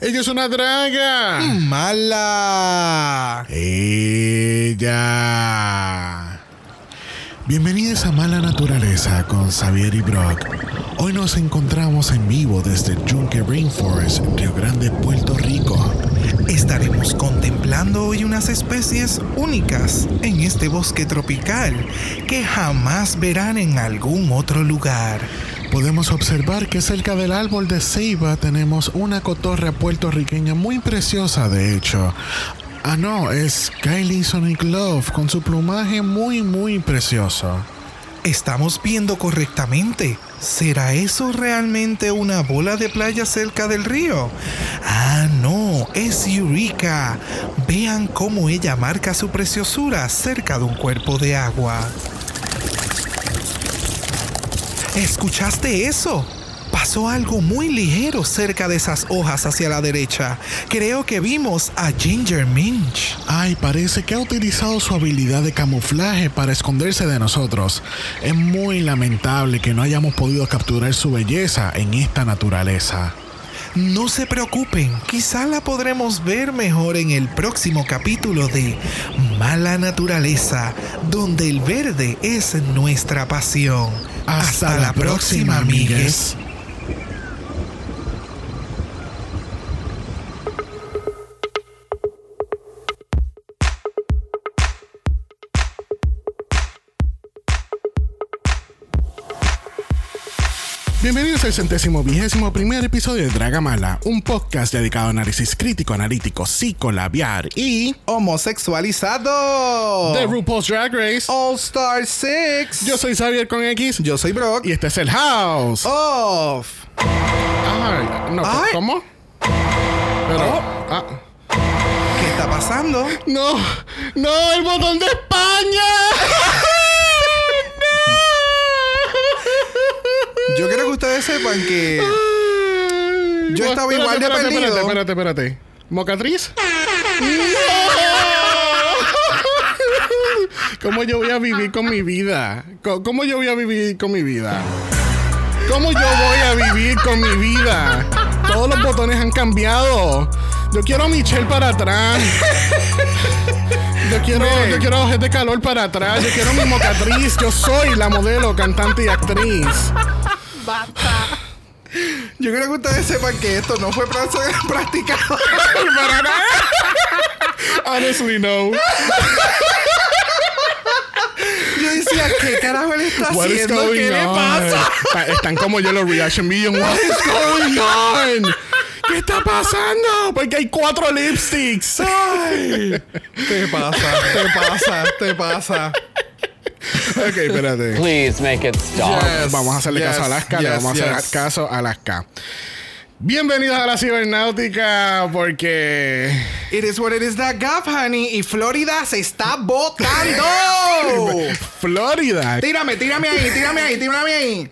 Ella es una draga. Mala. Ella. Bienvenidos a Mala Naturaleza con Xavier y Brock. Hoy nos encontramos en vivo desde Junque Rainforest, Río Grande, Puerto Rico. Estaremos contemplando hoy unas especies únicas en este bosque tropical que jamás verán en algún otro lugar. Podemos observar que cerca del árbol de ceiba tenemos una cotorra puertorriqueña muy preciosa, de hecho. Ah, no, es Kylie Sonic Love con su plumaje muy, muy precioso. Estamos viendo correctamente. ¿Será eso realmente una bola de playa cerca del río? Ah, no, es Eureka. Vean cómo ella marca su preciosura cerca de un cuerpo de agua. ¿Escuchaste eso? Pasó algo muy ligero cerca de esas hojas hacia la derecha. Creo que vimos a Ginger Minch. Ay, parece que ha utilizado su habilidad de camuflaje para esconderse de nosotros. Es muy lamentable que no hayamos podido capturar su belleza en esta naturaleza. No se preocupen, quizá la podremos ver mejor en el próximo capítulo de Mala Naturaleza, donde el verde es nuestra pasión. Hasta, la, próxima, amigues. Bienvenidos al centésimo vigésimo primer episodio de Dragamala, un podcast dedicado a análisis crítico, analítico, psicolabiar y Homosexualizado. de RuPaul's Drag Race. All Star 6. Yo soy Xavier con X Yo soy Brock. y este es el House. Off. Ay, no, Ay. ¿cómo? Pero, Oh. ah, ¿Qué está pasando? no, no, el botón de España. Yo quiero que ustedes sepan que Yo estaba espérate, igual de espérate, perdido. Espérate, espérate, espérate. ¿Mocatriz? ¿Cómo yo voy a vivir con mi vida? ¿Cómo yo voy a vivir con mi vida? ¿Cómo yo voy a vivir con mi vida? Todos los botones han cambiado. Yo quiero a Michelle para atrás. Yo quiero, yo quiero a Ojete de calor para atrás. Yo quiero mi mocatriz. Yo soy la modelo, cantante y actriz. Yo quiero que ustedes sepan que esto no fue pra- practicado. Para nada. Honestly, no. Yo decía, ¿qué carajo él está What is haciendo? going ¿Qué le on? pasa? Está- Están como yo los reaction videos. What is going on? ¿Qué está pasando? Porque hay cuatro lipsticks. Ay, te pasa, te pasa, te pasa. ok, espérate. Please make it stop. Yes, Vamos a hacerle yes, caso a Alaska. Le yes, vamos a hacer caso a Alaska. Bienvenidos a la cibernáutica porque... It is what it is that gap, honey. Y Florida se está botando. Florida. tírame, tírame ahí, tírame ahí, tírame ahí.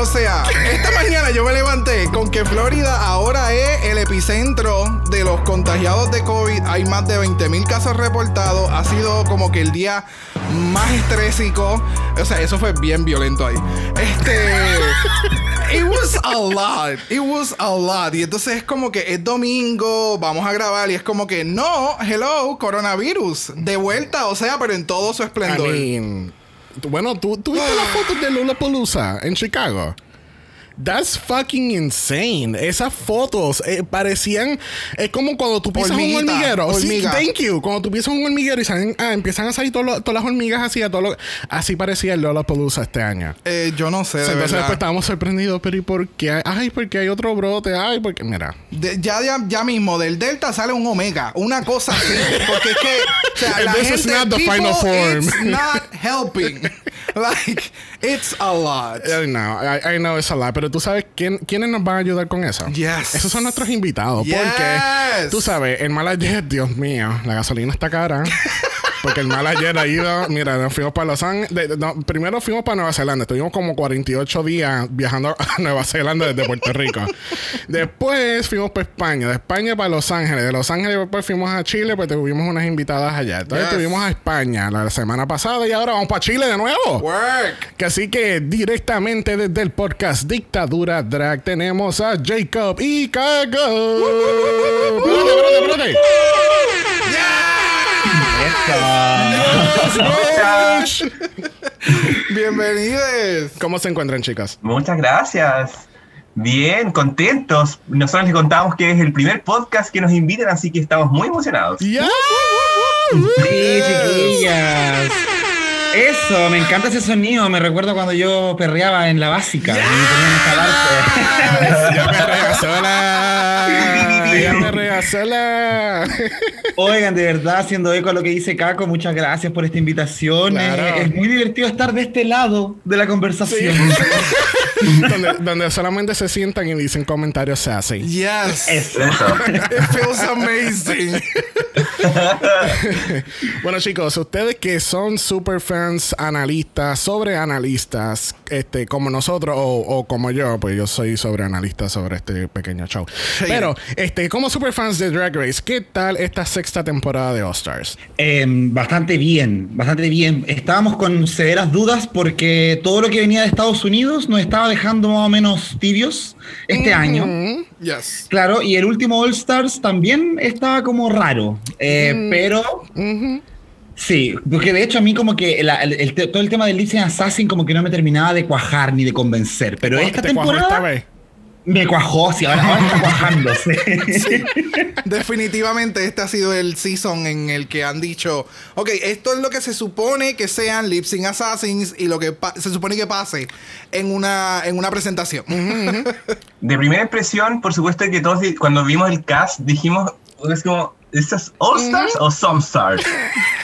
O sea, esta mañana yo me levanté con que Florida ahora es el epicentro de los contagiados de COVID. Hay más de 20 mil casos reportados. Ha sido como que el día más estrésico. O sea, eso fue bien violento ahí. Este. It was a lot. It was a lot. Y entonces es como que es domingo, vamos a grabar. Y es como que no, hello, coronavirus. De vuelta, o sea, pero en todo su I esplendor. tú- bueno, ¿tú, tú viste las fotos de Lollapalooza en Chicago? That's fucking insane. Esas fotos eh, parecían. Es como cuando tú pisas un Hormiguita, hormiguero. Sí, hormiga. thank you. Cuando tú pisas un hormiguero y salen- ah, empiezan a salir todas las hormigas así. a todo lo- así parecía el Lollapalooza este año. Eh, yo no sé, de Entonces verdad. después estábamos sorprendidos, pero ¿y por qué? Ay, porque hay otro brote. Ay, porque. Mira. De- ya, ya, ya mismo del Delta sale un Omega, una cosa así. Porque es que, o sea, la This is gente, not the people, final form. it's not helping. like, it's a lot. I know, I, I know it's a lot, pero tú sabes quién, quiénes nos van a ayudar con eso. Yes. Esos son nuestros invitados. Yes. Porque, tú sabes, en Malajet, Dios mío, la gasolina está cara. Porque el mal ayer ha ido. Mira, nos fuimos para Los Ángeles. primero fuimos para Nueva Zelanda. Estuvimos como 48 días viajando a Nueva Zelanda desde Puerto Rico. Después fuimos para España. De España para Los Ángeles. De Los Ángeles después fuimos a Chile, pues tuvimos unas invitadas allá. Entonces estuvimos a España la semana pasada y ahora vamos para Chile de nuevo. Work. Que así que directamente desde el podcast Dictadura Drag tenemos a Jacob y Cago. espérate, espérate, espérate. Bienvenidos. ¿Cómo se encuentran, chicas? Muchas gracias. Bien, contentos. Nosotros les contamos que es el primer podcast que nos invitan, así que estamos muy emocionados. ¡Ya! Sí, chiquillas. Eso, me encanta ese sonido. Me recuerdo cuando yo perreaba en la básica. Y Yo perrea sola. Yo sola. Oigan, de verdad, haciendo eco a lo que dice Caco, muchas gracias por esta invitación. Claro. Eh, es muy divertido estar de este lado de la conversación. donde, donde solamente se sientan y dicen comentarios se hacen. Yes. Eso. Eso. It feels amazing. Bueno, chicos, ustedes que son super fans, analistas, sobre analistas, este, como nosotros o, o como yo, pues yo soy sobre analista sobre este pequeño show. Pero, este, como super fans de Drag Race, ¿qué tal esta sexta temporada de All Stars? Eh, bastante bien, bastante bien. Estábamos con severas dudas porque todo lo que venía de Estados Unidos nos estaba dejando más o menos tibios este año. Yes. Claro, y el último All Stars también estaba como raro. Eh, Pero. Sí, porque de hecho a mí como que la- el, el te- todo el tema del Lipsing Assassin como que no me terminaba de cuajar ni de convencer. Pero esta ¿Te cuajó temporada esta vez? me cuajó, sí, ahora, ahora está cuajando. sí. Definitivamente este ha sido el season en el que han dicho, ok, esto es lo que se supone que sean Lip Sync Assassins y lo que se supone que pase en una, en una presentación. De primera impresión, por supuesto que todos cuando vimos el cast dijimos, es como, ¿estas All Stars o Some Stars?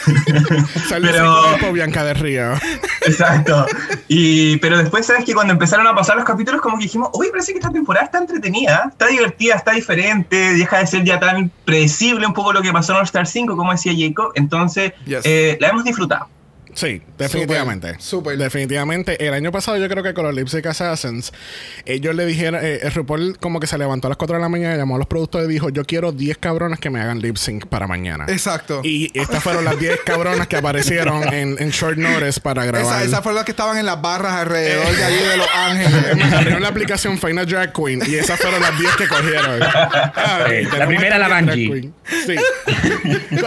Pero- Bianca de Río. Exacto. Y, pero después, ¿sabes que Cuando empezaron a pasar los capítulos, como que dijimos, uy, parece que esta temporada está entretenida, está divertida, está diferente, deja de ser ya tan predecible un poco lo que pasó en All Star 5, como decía Jacob. Entonces, Yes. eh, la hemos disfrutado. Sí, definitivamente. Súper, súper. Definitivamente. El año pasado yo creo que con los Lip Sync Assassins, ellos le dijeron, eh, el RuPaul como que se levantó a las 4 de la mañana, llamó a los productores y dijo, yo quiero 10 cabronas que me hagan lip sync para mañana. Exacto. Y estas fueron las 10 cabronas que aparecieron en, en short notice para grabar. Esa, esas fueron las que estaban en las barras alrededor de allí de Los Ángeles. Abrieron la aplicación Final Drag Queen y esas fueron las 10 que cogieron. La primera, la Bungie. Sí.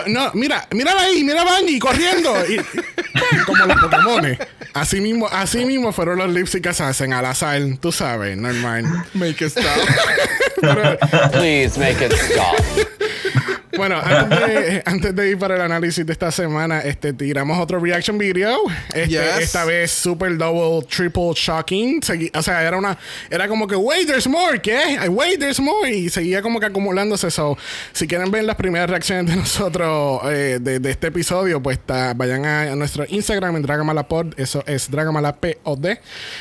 No, mira, mírala ahí, mira a Bungie corriendo. Y- como los Pokémones. Así mismo, así mismo fueron los lip sync hacen al azar, tú sabes, normal. Make it stop. Pero, Please make it stop. Bueno, antes de, antes de ir para el análisis de esta semana, este, tiramos otro reaction video. Este, Yes. Esta vez super double, triple shocking. Segui- o sea, era una, era como que, wait, there's more, ¿qué? Wait, there's more. Y seguía como que acumulándose. So, si quieren ver las primeras reacciones de nosotros eh, de, de este episodio, pues está- vayan a, a nuestro Instagram en Dragamalapod. Eso es Dragamalapod.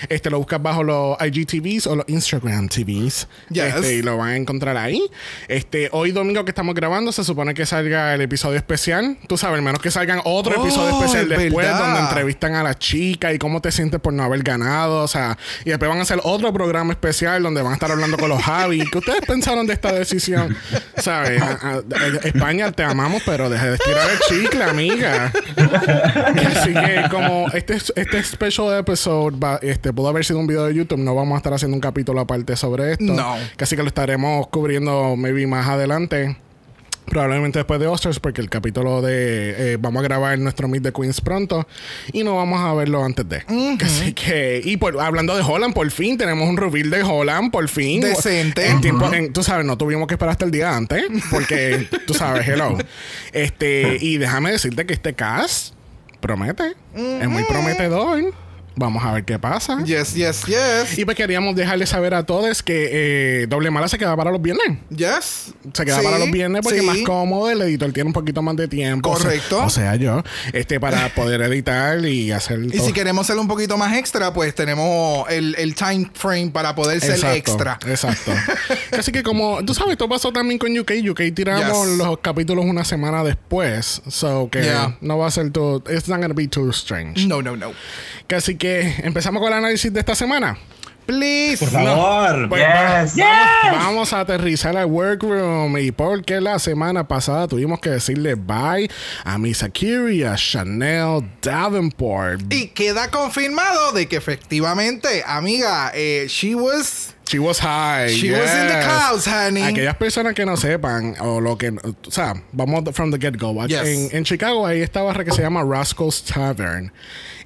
Este lo buscas bajo los IGTVs o los Instagram TVs. Yes. Este, y lo van a encontrar ahí. Este, hoy domingo que estamos grabando, se supone que salga el episodio especial. Tú sabes, al menos que salgan otro Oh, episodio especial es después, verdad. donde entrevistan a la chica y cómo te sientes por no haber ganado. O sea, y después van a hacer otro programa especial donde van a estar hablando con los Javi. ¿Qué ustedes pensaron de esta decisión? ¿Sabes? A- a- a- España, te amamos, pero deja de estirar el chicle, amiga. Así que como este, este special episode va, este, pudo haber sido un video de YouTube, no vamos a estar haciendo un capítulo aparte sobre esto. No. Casi que lo estaremos cubriendo maybe más adelante. Probablemente después de Oscars, porque el capítulo de. eh, vamos a grabar nuestro Meet the Queens pronto y no vamos a verlo antes de. Así que. Y por, hablando de Holland, por fin tenemos un reveal de Holland, por fin. Decente. En tiempo- en- tú sabes, no tuvimos que esperar hasta el día antes, porque tú sabes, hello. Este, y déjame decirte que este cast promete. Es muy prometedor. Vamos a ver qué pasa. Yes, yes, yes. Y pues queríamos dejarles saber a todos que eh, Doble Mala se queda para los viernes. Yes. Se queda Sí, para los viernes porque sí. es más cómodo, el editor tiene un poquito más de tiempo. o sea- Correcto. O sea, yo, este, para poder editar y hacer. Y todo. si queremos ser un poquito más extra, pues tenemos el, el time frame para poder ser Exacto, extra. Exacto. Así que como, tú sabes, esto pasó también con UK. UK tiramos Yes. los capítulos una semana después. So que Yeah. no va a ser too, it's not gonna be too strange. No, no, no. Que Así que empezamos con el análisis de esta semana. Please. Por favor. Pues Yes. vamos, vamos a aterrizar al workroom y porque la semana pasada tuvimos que decirle bye a Miss Akiri y a Chanel Davenport. Y queda confirmado de que efectivamente, amiga, eh, she was. She was high. She was in the yes. clouds, honey. Aquellas personas que no sepan, o lo que. O sea, vamos from the get-go. Yes. En, en Chicago, ahí esta barra que se llama Roscoe's Tavern.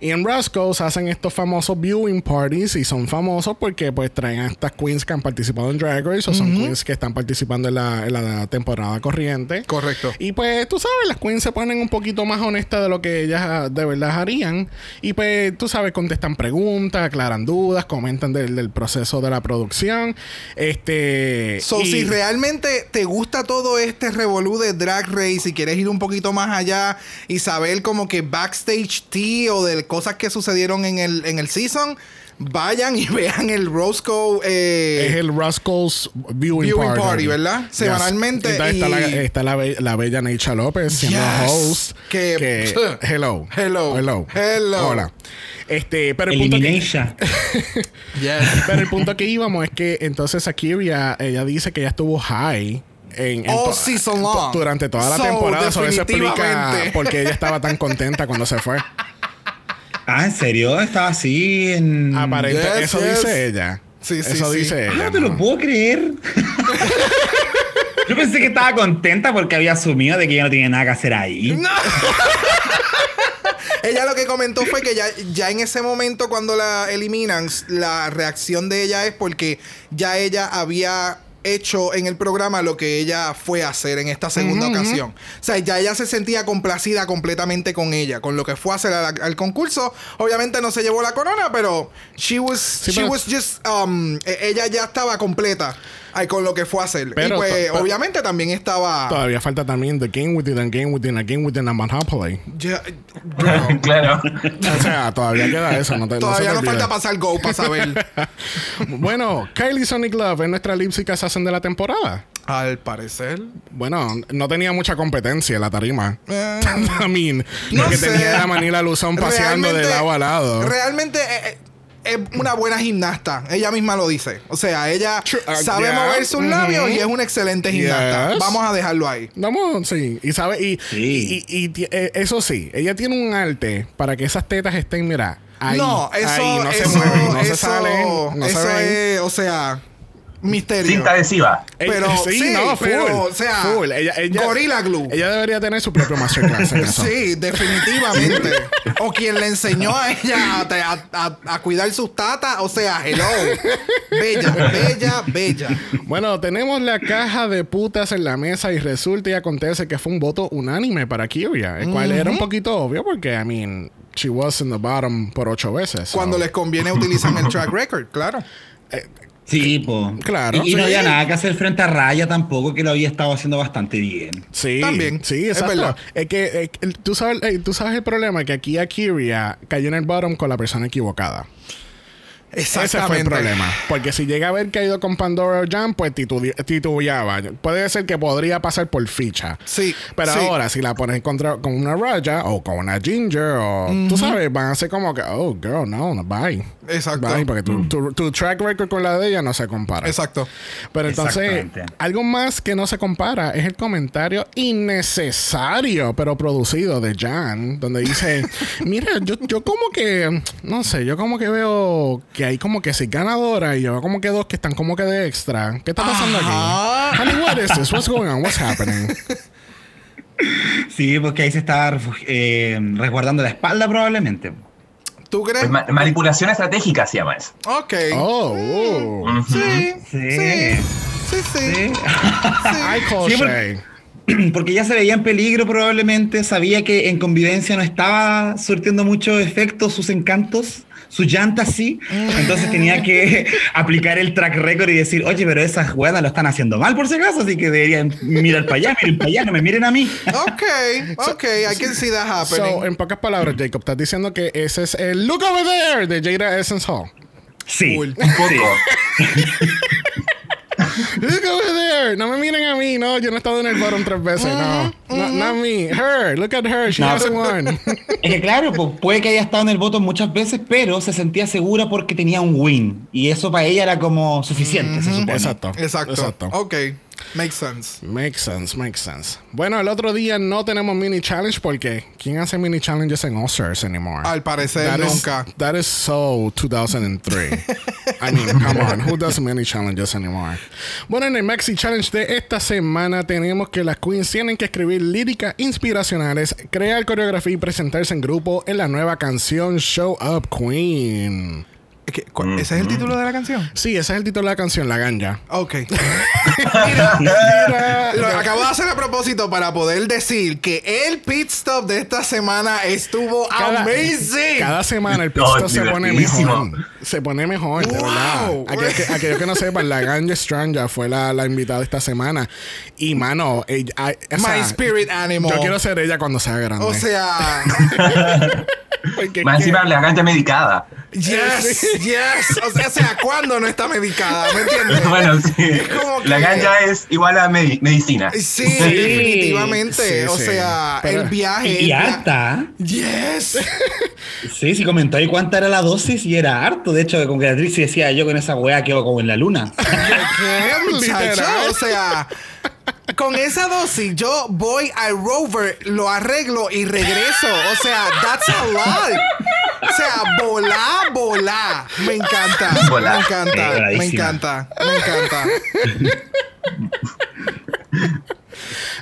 Y en Roscoe's hacen estos famosos viewing parties y son famosos porque pues traen a estas queens que han participado en Drag Race o son queens que están participando en la, en la temporada corriente. Correcto. Y pues tú sabes, las queens se ponen un poquito más honestas de lo que ellas ah, de verdad harían. Y pues tú sabes, contestan preguntas, aclaran dudas, comentan del, del proceso de la producción. Este. So, y- si realmente te gusta todo este revolú de Drag Race y quieres ir un poquito más allá y saber como que backstage tea o de cosas que sucedieron en el, en el season, vayan y vean el Roscoe. eh, es el Roscoe's Viewing, Viewing Party. Party, ¿verdad? Yes. Semanalmente Entonces está, y- la, está la, be- la bella Neisha López siendo Yes. host. Que- hello. Hello. Hello. Hello. Hola. Este, pero el punto que, yes. pero el punto que íbamos es que entonces Akiria, ella dice que ella estuvo high. En, en All season long. Durante toda la So, temporada. So, eso explica definitivamente. por qué ella estaba tan contenta cuando se fue. Ah, ¿en serio? Estaba así en... Aparente, Yes, eso yes. dice ella. Sí, sí, eso sí. dice Ah, ella. no te lo ¿no? puedo creer. Yo pensé que estaba contenta porque había asumido de que ya no tenía nada que hacer ahí. Ella lo que comentó fue que ya, ya en ese momento cuando la eliminan, la reacción de ella es porque ya ella había hecho en el programa lo que ella fue a hacer en esta segunda ocasión. O sea, ya ella se sentía complacida completamente con ella, con lo que fue a hacer al, al concurso. Obviamente no se llevó la corona, pero she was, she pero- was just, um, e- ella ya estaba completa ay, con lo que fue a hacer. Pero y pues, obviamente también estaba... Todavía falta también The Game Within, The Game Within, The Game Within a Monopoly. Ya- bro, claro. O sea, todavía queda eso. No te, no se todavía te nos falta pasar Go para saber. bueno, Kylie Sonic Love es nuestra lipsy hacen de la temporada. Al parecer. Bueno, no tenía mucha competencia en la tarima. Eh, I mean, No que sé. tenía era Manila Luzón paseando de realmente- lado a lado. Realmente eh, eh, es una buena gimnasta. Ella misma lo dice. O sea, ella True, uh, sabe yeah. mover sus Mhm. labios y es una excelente gimnasta. Yes. Vamos a dejarlo ahí. Vamos, sí. Y sabe, y, Sí. y, y eh, eso sí, ella tiene un arte para que esas tetas estén, mira, ahí. no, eso, ahí, no eso, se mueven, no se salen, no se eso ven. es, o sea, misterio. Cinta adhesiva. Ella- Pero sí, no, full, pero, o sea, full. Ella, ella- Gorilla Glue. Ella debería tener su propio masterclass en eso. Sí, definitivamente. o quien le enseñó a ella a, a- a- a cuidar sus tatas. O sea, hello. Bella, bella, bella. Bueno, tenemos la caja de putas en la mesa y resulta y acontece que fue un voto unánime para Kyria, el cual era un poquito obvio porque, I mean, she was in the bottom por ocho veces. so- Cuando les conviene utilizan el track record, claro. Sí, po. Claro, Y, y no había nada que hacer frente a Raya tampoco, que lo había estado haciendo bastante bien. Sí, También, sí, es exacto. verdad. Es que tú, sabes, tú sabes el problema, que aquí Kyria cayó en el bottom con la persona equivocada. Ese fue el problema. Porque si llega a haber caído con Pandora o Jam, pues titu- titubeaba. Puede ser que podría pasar por ficha. Sí, Pero sí. ahora, si la pones contra, con una Raya o con una Ginger, o tú sabes, van a ser como que, oh, girl, no, no, bye. Exacto. Mm. Porque tu, tu- tu track record con la de ella no se compara. Exacto. Pero entonces, algo más que no se compara es el comentario innecesario, pero producido de Jan, donde dice, mira, yo, yo como que, no sé, yo como que veo que hay como que seis ganadoras y yo veo como que dos que están como que de extra. ¿Qué está pasando Ajá. aquí? Honey, what is this? What's going on? What's happening? Sí, porque ahí se refugi- eh, resguardando la espalda probablemente. ¿Tú crees? Pues ma- manipulación estratégica se llama eso. ok. Oh, oh. Ujú. Sí, Sí. sí. Sí, sí. Sí. I call porque-. Porque ya se veía en peligro probablemente, sabía que en convivencia no estaba surtiendo mucho efecto sus encantos, su llanta así. Entonces tenía que aplicar el track record y decir, oye, pero esas jugadas lo están haciendo mal por si acaso, así que deberían mirar para allá, miren para allá, no me miren a mí. Ok, ok, I can see that So, happening. en pocas palabras, Jacob, estás diciendo que ese es el Look Over There de Jada Essence Hall. Sí. Cool. Un poco. Look over there. No me miren a mí, no. Yo no he estado en el bottom tres veces, no. No, not me. Her. Look at her. She No. hasn't won. Es que claro, pues, puede que haya estado en el voto muchas veces, pero se sentía segura porque tenía un win. Y eso para ella era como suficiente, se supone. Exacto. Exacto. Exacto. Ok, makes sense. Makes sense, makes sense. Bueno, el otro día no tenemos mini challenge porque ¿quién hace mini challenges en All-Stars anymore? Al parecer That is- nunca. that is so 2003. I mean, come on, who does mini challenges anymore? Bueno, en el Maxi Challenge de esta semana tenemos que las queens tienen que escribir líricas inspiracionales, crear coreografía y presentarse en grupo en la nueva canción Show Up Queen. ¿Qué- cu- ¿Ese es el título de la canción? Sí, ese es el título de la canción, La Ganja. Ok. Mira, Lo acabo de hacer a propósito para poder decir que el pit stop de esta semana estuvo cada, amazing. cada semana el No, pistol se pone mejor. Se pone mejor, de Wow. verdad. Aquellos que, aquellos que no sepan, la Ganja Stranja fue la, la invitada esta semana. Y, mano, ella, o My sea, spirit animal. Yo quiero ser ella cuando sea grande. O sea, Porque Más encima la cancha medicada. Yes, yes. O sea, o sea, ¿cuándo no está medicada? ¿Me entiendes? bueno, sí. como La que- ganja es igual a medi- medicina. Sí, definitivamente. Sí, o sí. sea, Pero- el viaje. Y via- harta. Yes. Sí, sí comentó ahí cuánta era la dosis y era harto. De hecho, con Beatriz sí decía yo con esa weá quedo como en la luna. ¿Qué? Literal. O sea, con esa dosis yo voy al rover, lo arreglo y regreso. O sea, that's a lot. O sea, volá, volá. Me encanta. Volá. Me encanta. Eh, me encanta. Me encanta.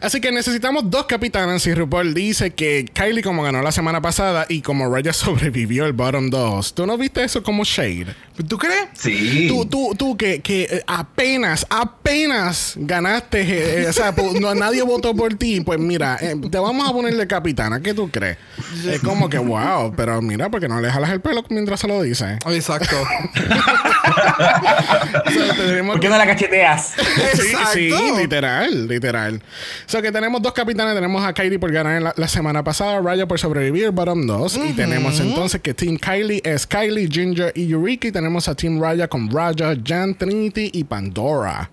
Así que necesitamos dos capitanas. Y RuPaul dice que Kylie, como ganó la semana pasada y como Raya sobrevivió el bottom 2, ¿tú no viste eso como shade? ¿Tú crees? Sí. Tú, tú, tú que, que apenas, apenas ganaste, eh, eh, o sea, no, nadie votó por ti, pues mira, eh, te vamos a ponerle capitana, ¿qué tú crees? Es como que, wow, pero mira, porque no le jalas el pelo mientras se lo dice. Exacto. O sea, tenemos ¿Por qué no la cacheteas? Sí, literal, literal. O sea que tenemos dos capitanes. Tenemos a Kylie por ganar la, la semana pasada, Raya por sobrevivir, bottom 2. Y tenemos entonces que Team Kylie es Kylie, Ginger y Eureka. Y tenemos a Team Raya con Raya, Jan, Trinity y Pandora.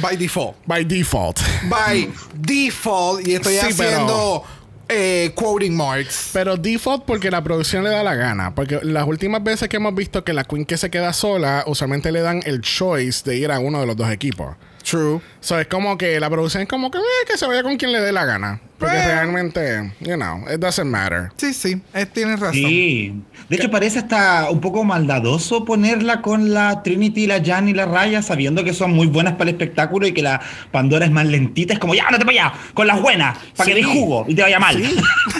By default. By default. By default. Y estoy Sí, haciendo eh, quoting marks. Pero default porque la producción le da la gana. Porque las últimas veces que hemos visto que la queen que se queda sola, usualmente le dan el choice de ir a uno de los dos equipos. True. So, es como que la producción es como que, eh, que se vaya con quien le dé la gana. Porque Well. realmente, you know, it doesn't matter. Sí, sí. Eh, tienes razón. Sí. De hecho, parece hasta un poco maldadoso ponerla con la Trinity, la Jan y la Raya, sabiendo que son muy buenas para el espectáculo y que la Pandora es más lentita. Es como, ya, no te para allá, con las buenas, para Sí. que dé jugo y te vaya mal. Sí,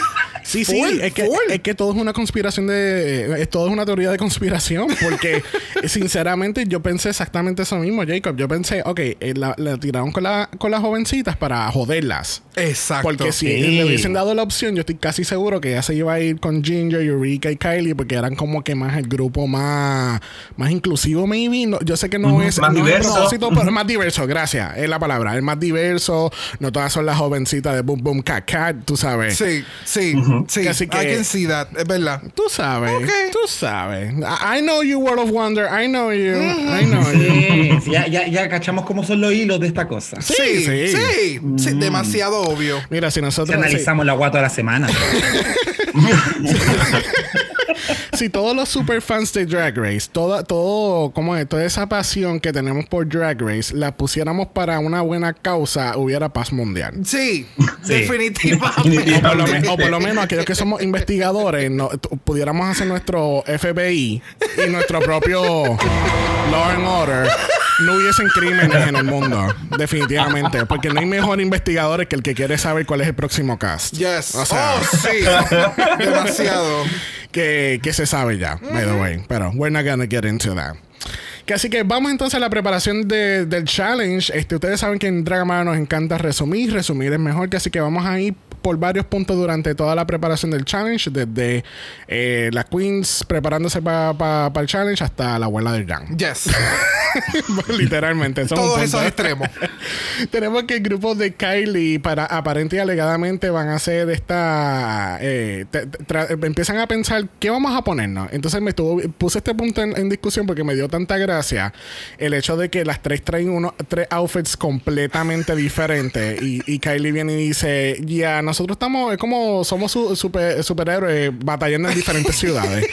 sí, Full, es que, full. es que todo es una conspiración de. Es todo es una teoría de conspiración. Porque, sinceramente, yo pensé exactamente eso mismo, Jacob. Yo pensé, ok, eh, la, la tiraron con, la, con las jovencitas para joderlas. Exacto. Porque si Sí. le hubiesen dado la opción, yo estoy casi seguro que ella se iba a ir con Ginger, Eureka y Kylie, porque eran como que más el grupo más, más inclusivo, maybe. No, yo sé que no es más no es diverso. propósito, pero es más diverso, gracias. Es la palabra. Es más diverso. No todas son las jovencitas de Boom Boom Cat Cat, tú sabes. Sí, sí, sí. Así que- I can see that. Es verdad. Tú sabes, Ok. tú sabes. I, I know you, World of Wonder. I know you. I know you. Sí, ya, ya, ya cachamos cómo son los hilos de esta cosa. Sí, Sí, sí. sí. sí, demasiado obvio. Mira, si Si nosotros. analizamos la guata de la semana. Si, todos los superfans de Drag Race, toda, todo, como es, toda esa pasión que tenemos por Drag Race, la pusiéramos para una buena causa, hubiera paz mundial. Sí, Sí. definitivamente. O por, lo me- o por lo menos aquellos que somos investigadores, no, pudiéramos hacer nuestro FBI y nuestro propio Law and Order. No hubiesen crímenes en el mundo, definitivamente. Porque no hay mejor investigadores que el que quiere saber cuál es el próximo cast. Yes. O sea, oh, sí. Demasiado. que, que se sabe ya, by the way. Pero we're not gonna get into that. Que así que vamos entonces a la preparación de- del challenge. Este, ustedes saben que en Dragamara nos encanta resumir. Resumir es mejor, que así que vamos a ir por varios puntos durante toda la preparación del challenge, desde eh, las queens preparándose para el challenge hasta la abuela del gang. Yes. Literalmente. son Todos esos extremos. Tenemos que el grupo de Kylie, para aparente y alegadamente, van a hacer esta. eh, empiezan a pensar qué vamos a ponernos. Entonces me estuvo, puse este punto en, en discusión porque me dio tanta gracia el hecho de que las tres traen unos tres outfits completamente diferentes. Y, y Kylie viene y dice: Ya, nosotros estamos, es como somos su- super- superhéroes batallando en diferentes ciudades.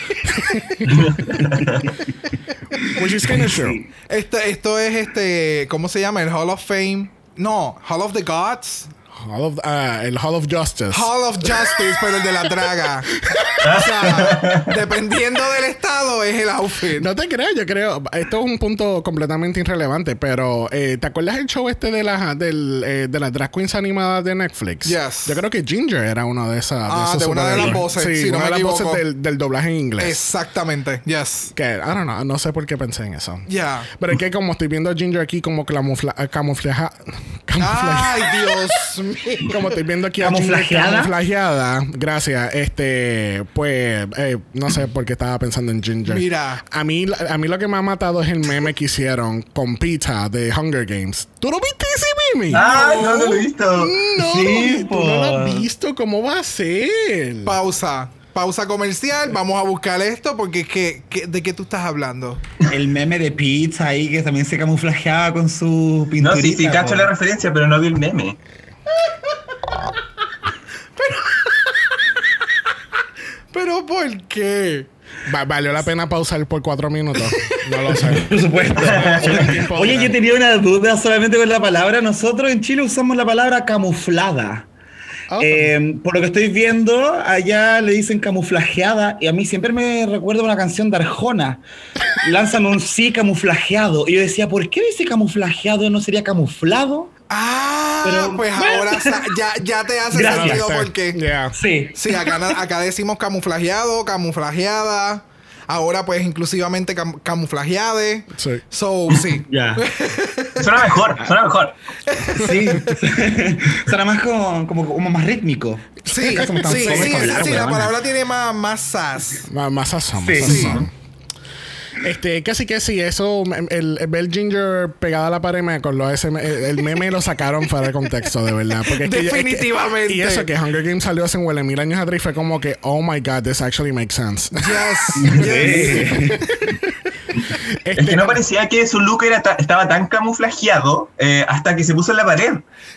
Which is kind of true. Este, esto es este. ¿Cómo se llama? El Hall of Fame. No, Hall of the Gods. Hall of- ah, el Hall of Justice. Hall of Justice, pero el de la draga. o sea, dependiendo del estado, es el outfit. No te creas, yo creo. Esto es un punto completamente irrelevante, pero eh, ¿te acuerdas el show este de las del, eh, de las drag queens animadas de Netflix? Yes. Yo creo que Ginger era una de esas. Ah, esos de una de las voces, Sí, si no una me de las equivoco. voces del, del doblaje en inglés. Exactamente. Yes. Que, I don't know, no sé por qué pensé en eso. Ya. Pero es que como estoy viendo a Ginger aquí como camufla, camuflaja, camufla- Ay, Dios mío. como estoy viendo aquí a Ginger camuflajeada, gracias, este, pues, eh, no sé por qué estaba pensando en Ginger. Mira. A mí, a mí lo que me ha matado es el meme que hicieron con Pizza de Hunger Games. ¿Tú no viste ese meme? Ah, no, no lo he visto. No, Sí, tú no lo has po. visto. ¿Cómo va a ser? Pausa. Pausa comercial. Vamos a buscar esto porque es que, que- ¿de qué tú estás hablando? El meme de pizza ahí que también se camuflajeaba con su pintura. No, sí, sí, cacho la referencia, pero no vi el meme. ¿Pero por qué? Va- valió la pena pausar por cuatro minutos. No lo sé. Por supuesto. Oye, yo tenía una duda solamente con la palabra. Nosotros en Chile usamos la palabra camuflada. Ah, Eh, por lo que estoy viendo, allá le dicen camuflajeada y a mí siempre me recuerda una canción de Arjona. Lanzan un sí camuflajeado. Y yo decía, ¿por qué dice camuflajeado? ¿No sería camuflado? Ah, Pero- pues ahora ya, ya te hace Gracias. sentido por qué. Yeah. Sí. Sí, acá, decimos camuflajeado, camuflajeada. Ahora, pues, inclusivamente cam- camuflajeade. Sí. So, sí. Ya. Suena mejor, suena mejor. Sí. Será más como, como, como más rítmico. Sí, sí, sí, sí, sí, sí, la palabra tiene más, más sas. Más, más sazón, más Sí. sazón. Este, casi que sí, eso, el, el ver Ginger pegada a la pared me acordó ese, el, el meme lo sacaron fuera de contexto, de verdad. Porque es que- es que- Definitivamente. y eso que Hunger Games salió hace huele mil años atrás y fue como que, oh my god, this actually makes sense. Yes, yes. Este, Es que no parecía que su look era ta- estaba tan camuflajeado eh, hasta que se puso en la pared.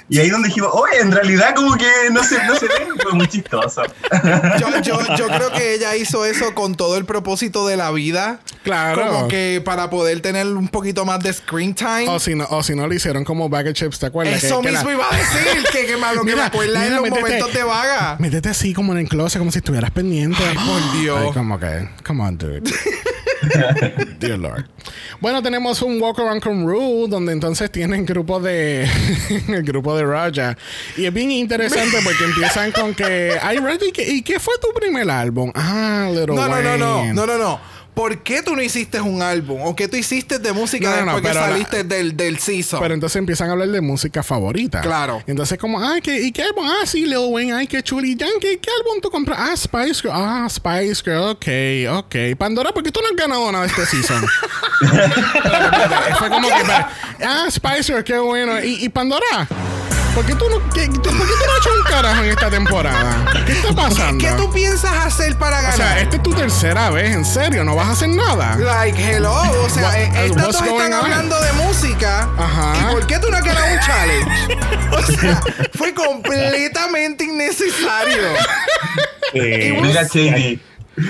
Y ahí donde dijimos, oye, en realidad como que no se, no se ve. Fue muy chistoso. Yo, yo, yo creo que ella hizo eso con todo el propósito de la vida. Claro. Como que para poder tener un poquito más de screen time. O si no, o si no lo hicieron como bag of chips, ¿te acuerdas? Eso Que- que mismo la- iba a decir, que, que más lo que Mira, me acuerda en los métete- momentos de vaga. Métete así como en el closet, como si estuvieras pendiente. Ay, por Dios. Ay, como que, come on, dude. Dear Lord. Bueno, tenemos un walk around con Rue, donde entonces tienen grupo de el grupo de Raja. Y es bien interesante porque empiezan con que, ay, Reggie, ¿qué- ¿y qué fue tu primer álbum? Ah, Little No, no, no, no, Wayne. no, no, no. ¿Por qué tú no hiciste un álbum? ¿O qué tú hiciste de música No, no, no, después que la- saliste del, del season? Pero entonces empiezan a hablar de música favorita. Claro. Entonces, como, ay, ¿qué, ¿y qué álbum? Ah, sí, Lil Wayne, ay, qué chuli. ¿qué, ¿qué álbum tú compras? Ah, Spice Girl. Ah, Spice Girl, ok, ok. Pandora, ¿por qué tú no has ganado nada este season? Fue como que, ah, Spice Girl, qué bueno. ¿Y, y Pandora? ¿Por qué tú no, qué- tú- ¿por qué tú no has hecho un carajo en esta temporada? ¿Qué está pasando? ¿Qué tú piensas hacer para ganar? O sea, esta es tu tercera vez, en serio, no vas a hacer nada. Like, hello. O sea, What- eh, estas dos están on? hablando de música. Ajá. ¿Y por qué tú no has ganado un challenge? O sea, fue completamente innecesario. Eh, Mira, Shady.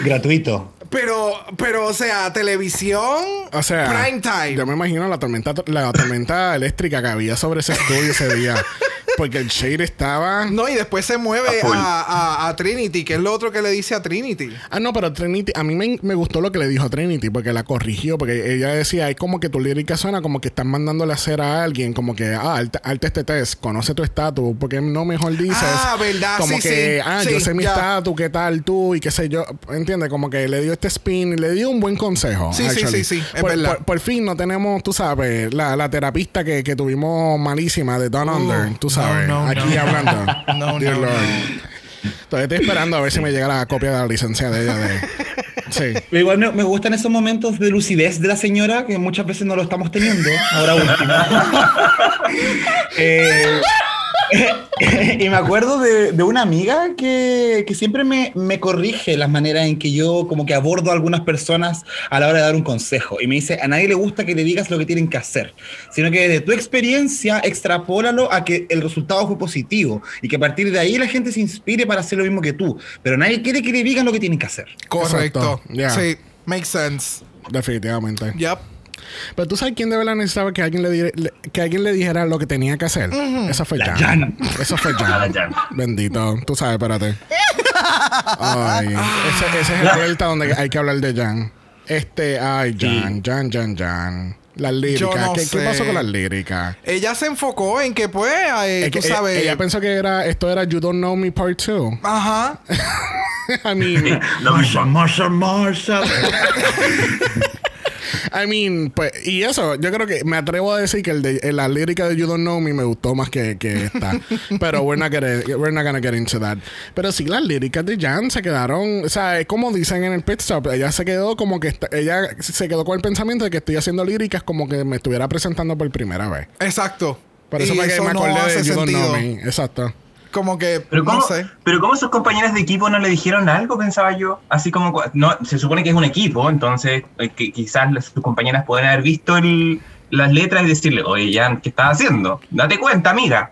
gratuito. Pero, pero, o sea, televisión, O sea, prime time. yo me imagino la tormenta, la tormenta eléctrica que había sobre ese estudio ese día. Porque el shade estaba. No, y después se mueve A a, a- a Trinity, que es lo otro que le dice a Trinity. Ah, no, pero Trinity, a mí me, me gustó lo que le dijo a Trinity, porque la corrigió, porque ella decía, es como que tu lírica suena como que están mandándole a hacer a alguien, como que, ah, alta, alta este test, conoce tu estatus, porque no mejor dices. Ah, verdad, Como sí, que, sí, ah, sí, yo sé mi estatus, qué tal tú, y qué sé yo, entiende, como que le dio este spin, le dio un buen consejo. Sí, sí, actually. sí, sí, es por, verdad. por- por fin no tenemos, tú sabes, la, la terapista que, que tuvimos malísima de Down Under, tú sabes. Sabes. no, Aquí no. hablando. No, Dear no, Lord. no. Todavía estoy esperando a ver si me llega la copia de la licencia de ella. De... Sí. Pero igual me, me gustan esos momentos de lucidez de la señora que muchas veces no lo estamos teniendo. Ahora último. Eh, y me acuerdo de, de una amiga que, que siempre me, me corrige las maneras en que yo como que abordo a algunas personas a la hora de dar un consejo. Y me dice, a nadie le gusta que le digas lo que tienen que hacer, sino que de tu experiencia extrapólalo a que el resultado fue positivo y que a partir de ahí la gente se inspire para hacer lo mismo que tú. Pero nadie quiere que le digan lo que tienen que hacer. Correcto. Exacto, ya. Sí, makes sense. Definitivamente. Yep. Pero tú sabes quién de verdad necesitaba que alguien le, di- le- que alguien le dijera lo que tenía que hacer. Eso fue La Jan. Jan. Eso fue Jan. Jan. Bendito. Tú sabes, espérate. Ay, ese, ese es el alerta donde hay que hablar de Jan. Este, ay, Jan, Jan, Jan, Jan. Las líricas. no ¿Qué, qué pasó con las líricas? Ella se enfocó en que, pues, eh, Es tú que ella- sabes. Ella, pensó que era, esto era You Don't Know Me Part 2. Ajá. I mean, Lo mismo. Marshall, Marshall. I mean, pues, y eso, yo creo que me atrevo a decir que el de, la lírica de You Don't Know Me me gustó más que, que esta. Pero we're not, gonna, we're not gonna get into that. Pero sí, las líricas de Jan se quedaron, o sea, es como dicen en el pit stop, ella se quedó como que, esta- ella se quedó con el pensamiento de que estoy haciendo líricas como que me estuviera presentando por primera vez. Exacto. Por eso Y que eso me acordé de You Don't Know. Me. Exacto. Como que, Pero cómo, no sé. pero cómo sus compañeros de equipo no le dijeron algo, pensaba yo. Así como, no, se supone que es un equipo, entonces eh, que quizás las- sus compañeras pueden haber visto el- las letras y decirle, oye, Jan, ¿qué estás haciendo? Date cuenta, amiga.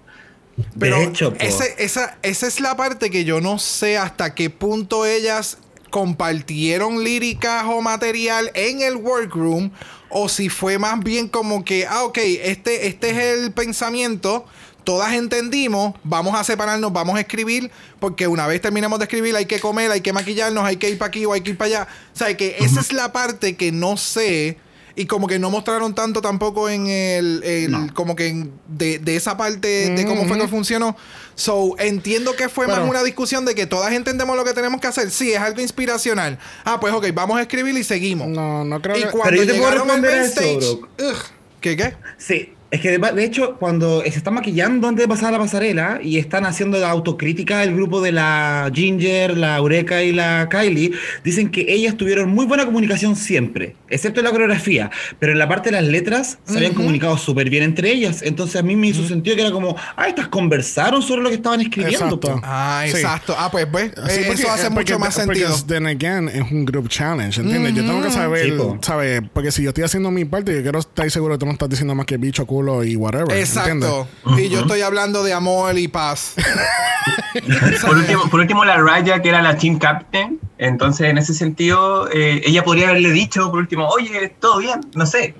Pero de hecho, ese- esa, esa es la parte que yo no sé hasta qué punto ellas compartieron líricas o material en el workroom o si fue más bien como que, ah, ok, este, este es el pensamiento, todas entendimos, vamos a separarnos, vamos a escribir, porque una vez terminemos de escribir hay que comer, hay que maquillarnos, hay que ir para aquí o hay que ir para allá. O sea, que esa es la parte que no sé. Y como que no mostraron tanto tampoco en el, el- como que en- de, de esa parte de cómo fue que funcionó. So, entiendo que fue más una discusión de que todas entendemos lo que tenemos que hacer. Sí, es algo inspiracional. Ah, pues ok, vamos a escribir y seguimos. No, no creo y que... cuando Pero yo te puedo responder eso, stage, bro. ugh, ¿qué qué? Sí, es que de, de hecho, cuando se está maquillando antes de pasar a la pasarela y están haciendo la autocrítica del grupo de la Ginger, la Eureka y la Kylie, dicen que ellas tuvieron muy buena comunicación siempre, excepto en la coreografía, pero en la parte de las letras se habían comunicado súper bien entre ellas. Entonces a mí me hizo sentido que era como, ah, estas conversaron sobre lo que estaban escribiendo. Exacto. po". Ah, Sí. exacto. Ah, pues ves, Sí, eh, porque- eso hace porque- mucho más sentido. Porque then again es un group challenge, ¿entiendes? Yo tengo que saber, Sí. ¿sabes? Porque si yo estoy haciendo mi parte, yo quiero estar seguro que tú no estás diciendo más que bicho, culo y whatever. Exacto. Y yo estoy hablando de amor y paz. Por último, por último, la Raya, que era la team captain, entonces en ese sentido, eh, ella podría haberle dicho, por último, oye, todo bien, no sé.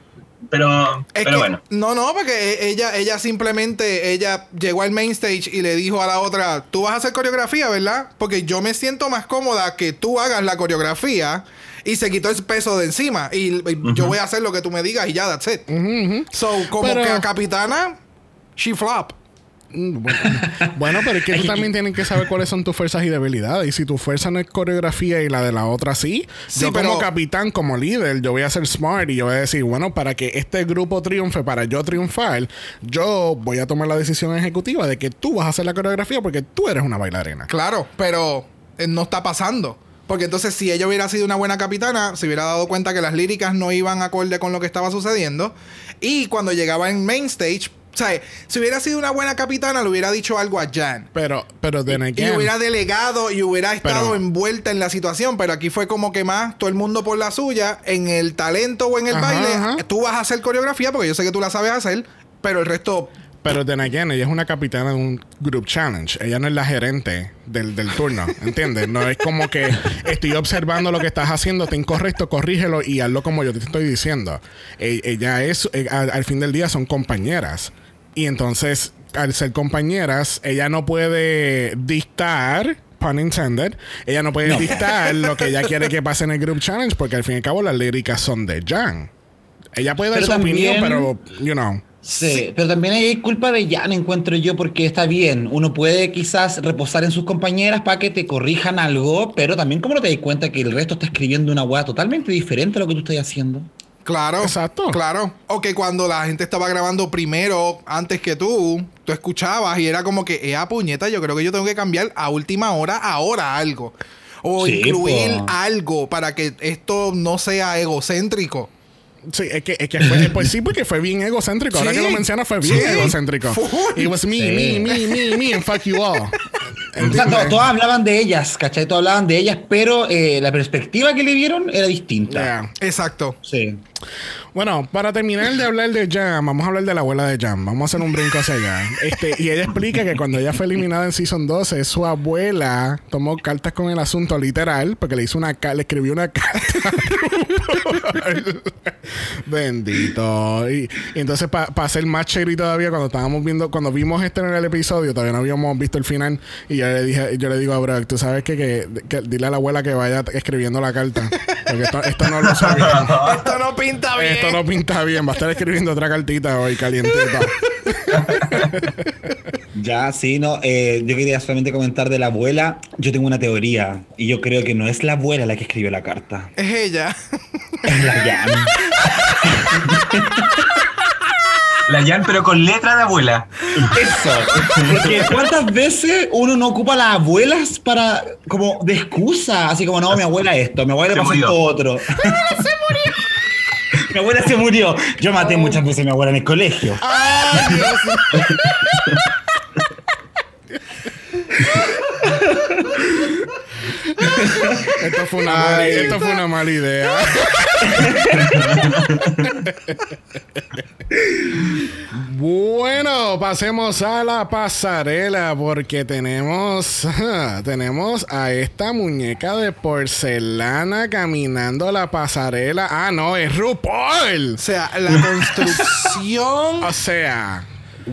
Pero, Es pero que- bueno. No, no, porque ella, ella simplemente, ella llegó al main stage y le dijo a la otra, tú vas a hacer coreografía, ¿verdad? Porque yo me siento más cómoda que tú hagas la coreografía y se quitó el peso de encima. Y, y yo voy a hacer lo que tú me digas y ya, that's it. So, como Pero- que a capitana, she flop. Mm, Bueno, bueno, pero es que tú también tienes que saber cuáles son tus fuerzas y debilidades. Y si tu fuerza no es coreografía y la de la otra sí, Sí, yo pero- como capitán, como líder, yo voy a ser smart y yo voy a decir, bueno, para que este grupo triunfe, para yo triunfar, yo voy a tomar la decisión ejecutiva de que tú vas a hacer la coreografía porque tú eres una bailarina. Claro, pero eh, no está pasando. Porque entonces si ella hubiera sido una buena capitana, se hubiera dado cuenta que las líricas no iban acorde con lo que estaba sucediendo. Y cuando llegaba en main stage, o sea, si hubiera sido una buena capitana, le hubiera dicho algo a Jan. Pero, pero then Y hubiera delegado y hubiera estado Pero- envuelta en la situación. Pero aquí fue como que más todo el mundo por la suya, en el talento o en el Ajá, baile. ajá. Tú vas a hacer coreografía porque yo sé que tú la sabes hacer, pero el resto. Pero then again, ella es una capitana de un group challenge. Ella no es la gerente del, del turno, ¿entiendes? No es como que estoy observando lo que estás haciendo, está incorrecto, corrígelo y hazlo como yo te estoy diciendo. E- ella es, eh, al, al fin del día, son compañeras. Y entonces, al ser compañeras, ella no puede dictar. Pun intended. Ella no puede dictar lo que ella quiere que pase en el group challenge porque al fin y al cabo las líricas son de Jan. Ella puede dar su opinión, pero, you know. Sí, pero también hay culpa de Jan, encuentro yo, porque está bien, uno puede quizás reposar en sus compañeras para que te corrijan algo, pero también cómo no te das cuenta que el resto está escribiendo una hueá totalmente diferente a lo que tú estás haciendo. Claro. Exacto. Claro. O que cuando la gente estaba grabando primero, antes que tú, tú escuchabas y era como que, eh, a puñeta, yo creo que yo tengo que cambiar a última hora, ahora algo. O Sí, incluir po. algo para que esto no sea egocéntrico. Sí, es que, es que fue, pues sí, porque fue bien egocéntrico. Ahora Sí. que lo mencionas, fue bien Sí. egocéntrico. Full. It was me, Sí. me, me, me, me, and fuck you all. O sea, to- todas hablaban de ellas, ¿cachai? Todas hablaban de ellas, pero eh, la perspectiva que le dieron era distinta. Yeah. Exacto. Sí. Bueno, para terminar de hablar de Jam, vamos a hablar de la abuela de Jam. Vamos a hacer un brinco hacia allá. Este, y ella explica que cuando ella fue eliminada en Season 12, su abuela tomó cartas con el asunto literal, porque le hizo una le escribió una carta. Bendito. Y, y entonces, para hacer más cherry todavía, cuando estábamos viendo, cuando vimos este en el episodio, todavía no habíamos visto el final. Y yo le dije, yo le digo a Brock, tú sabes que, que, que dile a la abuela que vaya escribiendo la carta. Porque esto, esto no lo sabía. Esto no pinta bien. Esto no pinta bien. Va a estar escribiendo otra cartita hoy calientita. Ya, sí, no. eh, yo quería solamente comentar de la abuela. Yo tengo una teoría y yo creo que no es la abuela la que escribió la carta. Es ella. Es la Jan. La Jan, pero con letra de abuela. Eso. Porque cuántas veces uno no ocupa las abuelas para como de excusa, así como no, mi abuela esto, mi abuela Se pasó esto otro. se murió. mi abuela se murió. Yo maté muchas veces a mi abuela en el colegio. Esto fue una, mala, esto fue una mala idea. bueno, pasemos a la pasarela porque tenemos tenemos a esta muñeca de porcelana caminando la pasarela. Ah, no, es RuPaul. O sea, la construcción. O sea,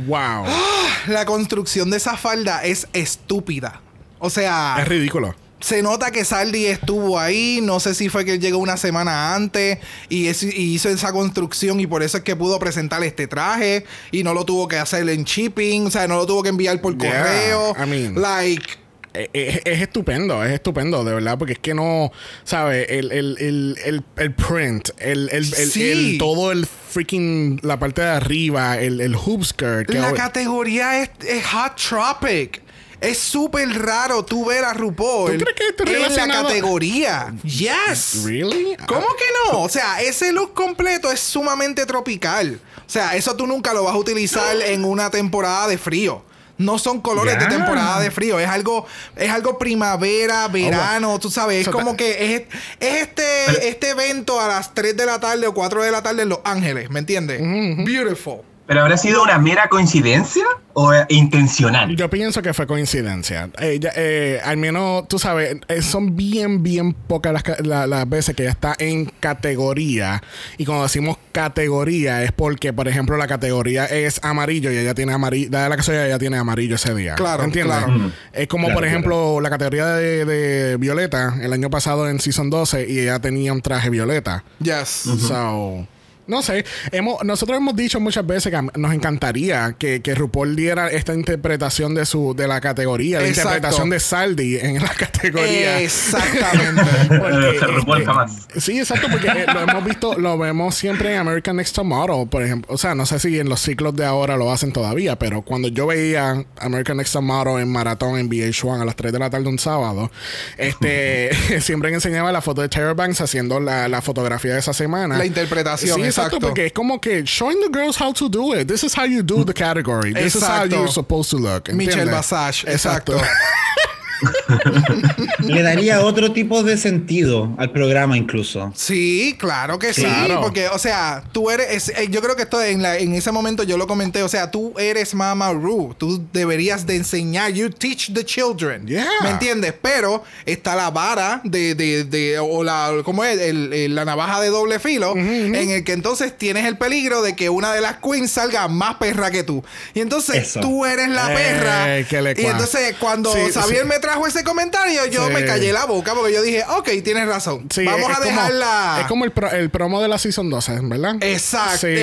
wow. la construcción de esa falda es estúpida. O sea, Es ridículo. Se nota que Saldi estuvo ahí. No sé si fue que él llegó una semana antes y, es- y hizo esa construcción y por eso es que pudo presentar este traje y no lo tuvo que hacer en shipping. O sea, no lo tuvo que enviar por Yeah, correo. I mean- like. Es, es estupendo, es estupendo, de verdad, porque es que no, ¿sabes? El, el, el, el, el print, el, Sí. todo el freaking, la parte de arriba, el, el hoop skirt. La categoría es, es Hot Tropic. Es súper raro tú ver a RuPaul ¿Tú crees que esto es en la relacionado- categoría. Yes. ¿Really? ¿Cómo que no? O sea, ese look completo es sumamente tropical. O sea, eso tú nunca lo vas a utilizar en una temporada de frío. No son colores Ya. de temporada de frío. Es algo, es algo primavera, verano, tú sabes. Es So, como ta- que es, es este, este evento a las 3 de la tarde o 4 de la tarde en Los Ángeles. ¿Me entiendes? Beautiful. ¿Pero habrá sido una mera coincidencia o eh, intencional? Yo pienso que fue coincidencia. Eh, ya, eh, al menos, tú sabes, eh, son bien, bien pocas las, la- las veces que ella está en categoría. Y cuando decimos categoría es porque, por ejemplo, la categoría es amarillo y ella tiene amarillo. Da la casualidad ella tiene amarillo ese día. Claro, ¿Entiendes? claro. Es como, Claro, por claro. ejemplo, la categoría de, de Violeta el año pasado en Season 12 y ella tenía un traje violeta. Yes. So, no sé, hemos, nosotros hemos dicho muchas veces que nos encantaría que, que RuPaul diera esta interpretación de su de la categoría, la interpretación de Saldi en la categoría. Exactamente. Porque, Eh, RuPaul este, jamás. Sí, exacto, porque eh, lo hemos visto, lo vemos siempre en American Next Top Model, por ejemplo. O sea, no sé si en los ciclos de ahora lo hacen todavía, pero cuando yo veía American Next Top Model en maratón en VH1 a las 3 de la tarde un sábado, este siempre enseñaba la foto de Tyra Banks haciendo la, la fotografía de esa semana. La interpretación, Sí, exacto, porque es como que showing the girls how to do it. This is how you do the category. This is how you're supposed to look. Michelle ¿entiendes? Basage, exacto. Le daría otro tipo de sentido al programa incluso. Sí, claro que sí. Claro. Porque, o sea, tú eres. es- eh, yo creo que esto en, la- en ese momento yo lo comenté. O sea, tú eres Mama Ru. Tú deberías de enseñar. You teach the children. Yeah. ¿Me entiendes? Pero está la vara de. de, de- o la. ¿Cómo es? El- el- la navaja de doble filo. En el que entonces tienes el peligro de que una de las queens salga más perra que tú. Y entonces Eso. tú eres la Eh, perra. y entonces cuando Sí, Xavier sí. me trajo ese comentario, yo Sí. me callé la boca porque yo dije, ok, tienes razón. Sí, Vamos es a como- dejarla. es como el, pro- el promo de la Season 12, ¿verdad? Exacto. Sí,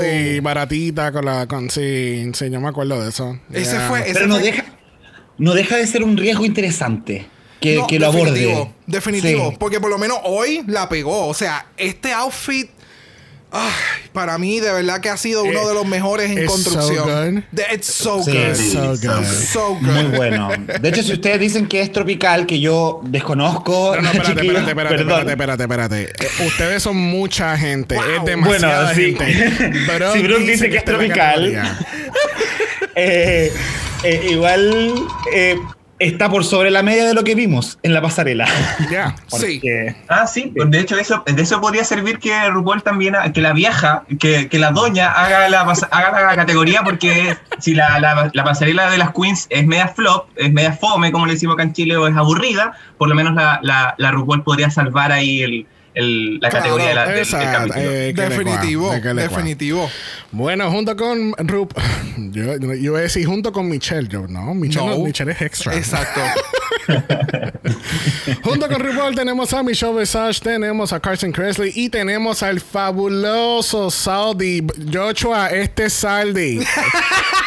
sí, baratita con la. Con, sí, sí, yo me acuerdo de eso. Ese Yeah. fue. Ese Pero no fue- deja, no deja de ser un riesgo interesante que, No, que lo aborde. Definitivo, definitivo. Sí. Porque por lo menos hoy la pegó. O sea, este outfit Para mí, de verdad que ha sido uno Eh, de los mejores en it's so construcción. good. It's so Sí. good. So good. So good. Muy bueno. De hecho, si ustedes dicen que es tropical, que yo desconozco, No, no, espérate, espérate, espérate, perdón. espérate, espérate, espérate. Eh, Ustedes son mucha gente. Es Bueno, demasiada sí. gente. Si Brock dice que es tropical. Eh, eh, igual eh, está por sobre la media de lo que vimos en la pasarela. Ya. Sí. Ah, sí, pues de hecho eso, de eso podría servir que RuPaul también, ha- que la vieja, que, que la doña haga la, haga la categoría porque si la, la- la pasarela de las queens es media flop, es media fome, como le decimos acá en Chile, o es aburrida, por lo menos la, la, la RuPaul podría salvar ahí el, el- la Claro, categoría de la, del- del. Eh, Definitivo, definitivo. Bueno, junto con Rup, yo, yo iba a decir junto con Michelle, yo no, Michelle, no, No. Michelle es extra. Exacto. Junto con RuPaul tenemos a Michelle Visage, tenemos a Carson Kressley y tenemos al fabuloso Saldi. Joshua, este es Saldi.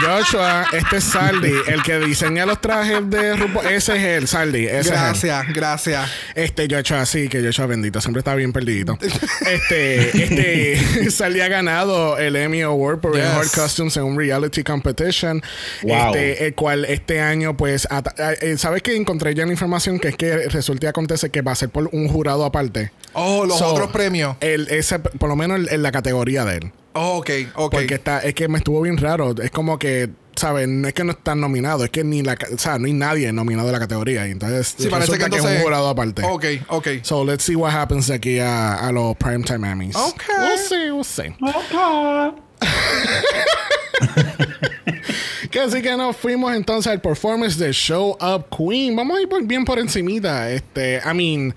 Joshua, este es Saldi. El que diseña los trajes de RuPaul. Ese es él, Saldi. Ese es él. Gracias, gracias. Este Joshua, sí, que Joshua bendito, siempre está bien perdido. Este, este, Saldi ha ganado el Emmy Award por Yes. Mejor Costumes en un reality competition. Wow. Este, el cual este año, pues, ata- eh, ¿sabes que encontré ya la información? Que es que resulta y acontece que va a ser por un jurado aparte. Oh, los So, otros premios. El, ese, por lo menos en, en la categoría de él. Oh, ok, ok. Porque está, es que me estuvo bien raro. Es como que, ¿sabes? No es que no están nominados, es que ni la, o sea, no hay nadie nominado de la categoría. Y entonces, Sí, parece que resulta que, entonces. es un jurado aparte. Ok, ok. So let's see what happens aquí a, a los primetime Emmys. Ok. We'll see, we'll see. que así que nos fuimos entonces al performance de Show Up Queen. Vamos a ir por- bien por encimita. Este, I mean,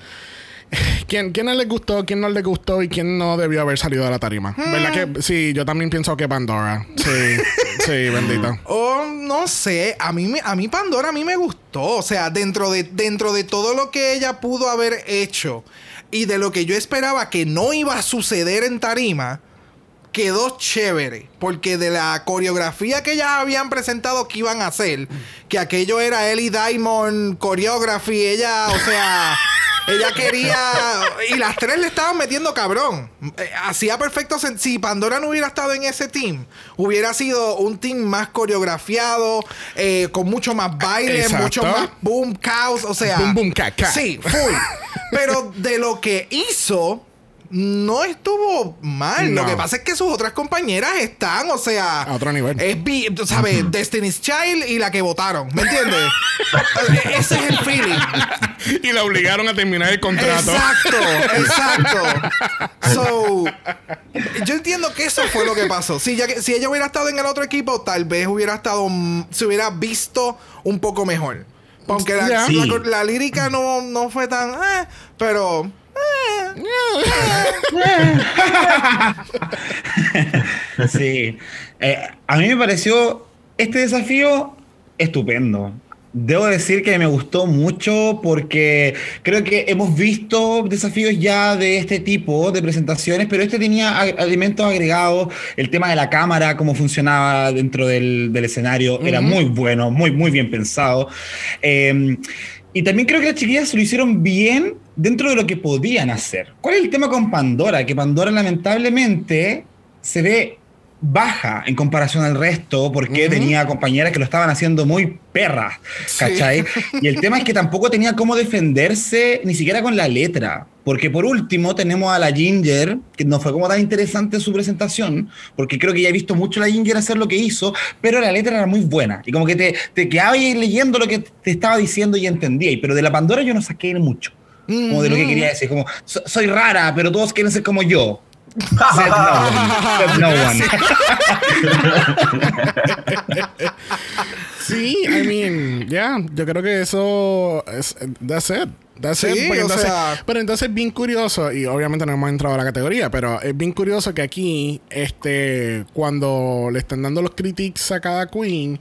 ¿quién, ¿quién les gustó, quién no les gustó y quién no debió haber salido de la tarima? ¿Verdad que sí? Yo también pienso que Pandora. Sí, sí, bendito. Oh, no sé, a mí, me- a mí Pandora a mí me gustó, o sea, dentro de, dentro de todo lo que ella pudo haber hecho y de lo que yo esperaba que no iba a suceder en Tarima, quedó chévere, porque de la coreografía que ellas habían presentado que iban a hacer, que aquello era Ellie Diamond Choreography, ella, o sea... Ella quería. Y las tres le estaban metiendo cabrón. Eh, Hacía perfecto sentido. Si Pandora no hubiera estado en ese team, hubiera sido un team más coreografiado, eh, con mucho más baile, Exacto. mucho más boom, caos. O sea. Boom, boom. Sí, full. Pero de lo que hizo. No estuvo mal. Lo que pasa es que sus otras compañeras están, o sea. A otro nivel. Es, ¿sabes? Destiny's Child y la que votaron. ¿Me entiendes? E- Ese es el feeling. y la obligaron a terminar el contrato. Exacto, exacto. So, yo entiendo que eso fue lo que pasó. Si, ya que- si ella hubiera estado en el otro equipo, tal vez hubiera estado, mm, se hubiera visto un poco mejor. Porque la, la- la lírica no, no fue tan, eh, pero Sí. Eh, a mí me pareció este desafío estupendo. Debo decir que me gustó mucho porque creo que hemos visto desafíos ya de este tipo de presentaciones, pero este tenía ag- elementos agregados, el tema de la cámara, cómo funcionaba dentro del, del escenario, era muy bueno, muy, muy bien pensado. Eh, y también creo que las chiquillas lo hicieron bien dentro de lo que podían hacer. ¿Cuál es el tema con Pandora? Que Pandora lamentablemente se ve baja en comparación al resto porque tenía compañeras que lo estaban haciendo muy perras, ¿cachai? Y el tema es que tampoco tenía cómo defenderse ni siquiera con la letra. Porque por último tenemos a la Ginger, que no fue como tan interesante su presentación, porque creo que ya he visto mucho a la Ginger hacer lo que hizo, pero la letra era muy buena. Y como que te, te quedabas ahí leyendo lo que te estaba diciendo y entendía. Pero de la Pandora yo no saqué mucho. Como de lo que quería decir, como "So- soy rara, pero todos quieren ser como yo. Said no one. Said no one. Sí, I mean, ya, yo creo que eso es that's it. That's Sí. Porque entonces- sea- pero entonces es bien curioso, y obviamente no hemos entrado a la categoría, pero es bien curioso que aquí, este, cuando le están dando los critiques a cada queen,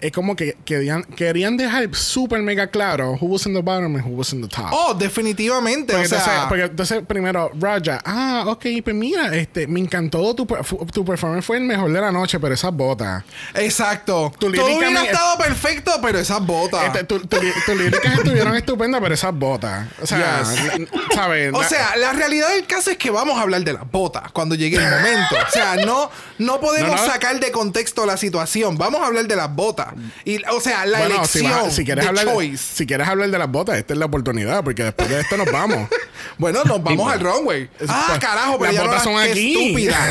es como que querían, querían dejar súper mega claro who was in the bottom and who was in the top. Oh, definitivamente. Porque, o sea, entonces, porque entonces, primero, Raja, ah, ok, pues mira, este, me encantó tu, tu performance, fue el mejor de la noche, pero esas botas. exacto. Tu Todo lírica hubiera estado perfecto, pero esas botas. Este, tu- tu- tus líricas estuvieron estupendas, pero esas botas. O sea, Yes. ¿sabes? O sea, la realidad del caso es que vamos a hablar de las botas cuando llegue el momento. O sea, no, no podemos No, no. sacar de contexto la situación. Vamos a hablar de las botas. Y, o sea, la bueno, si, elección vas- si quieres hablar de, choice. si quieres hablar de las botas, esta es la oportunidad, porque después de esto nos vamos. Bueno, nos vamos al runway. Ah, pues, carajo, pero las ya no botas las- son aquí. estúpida.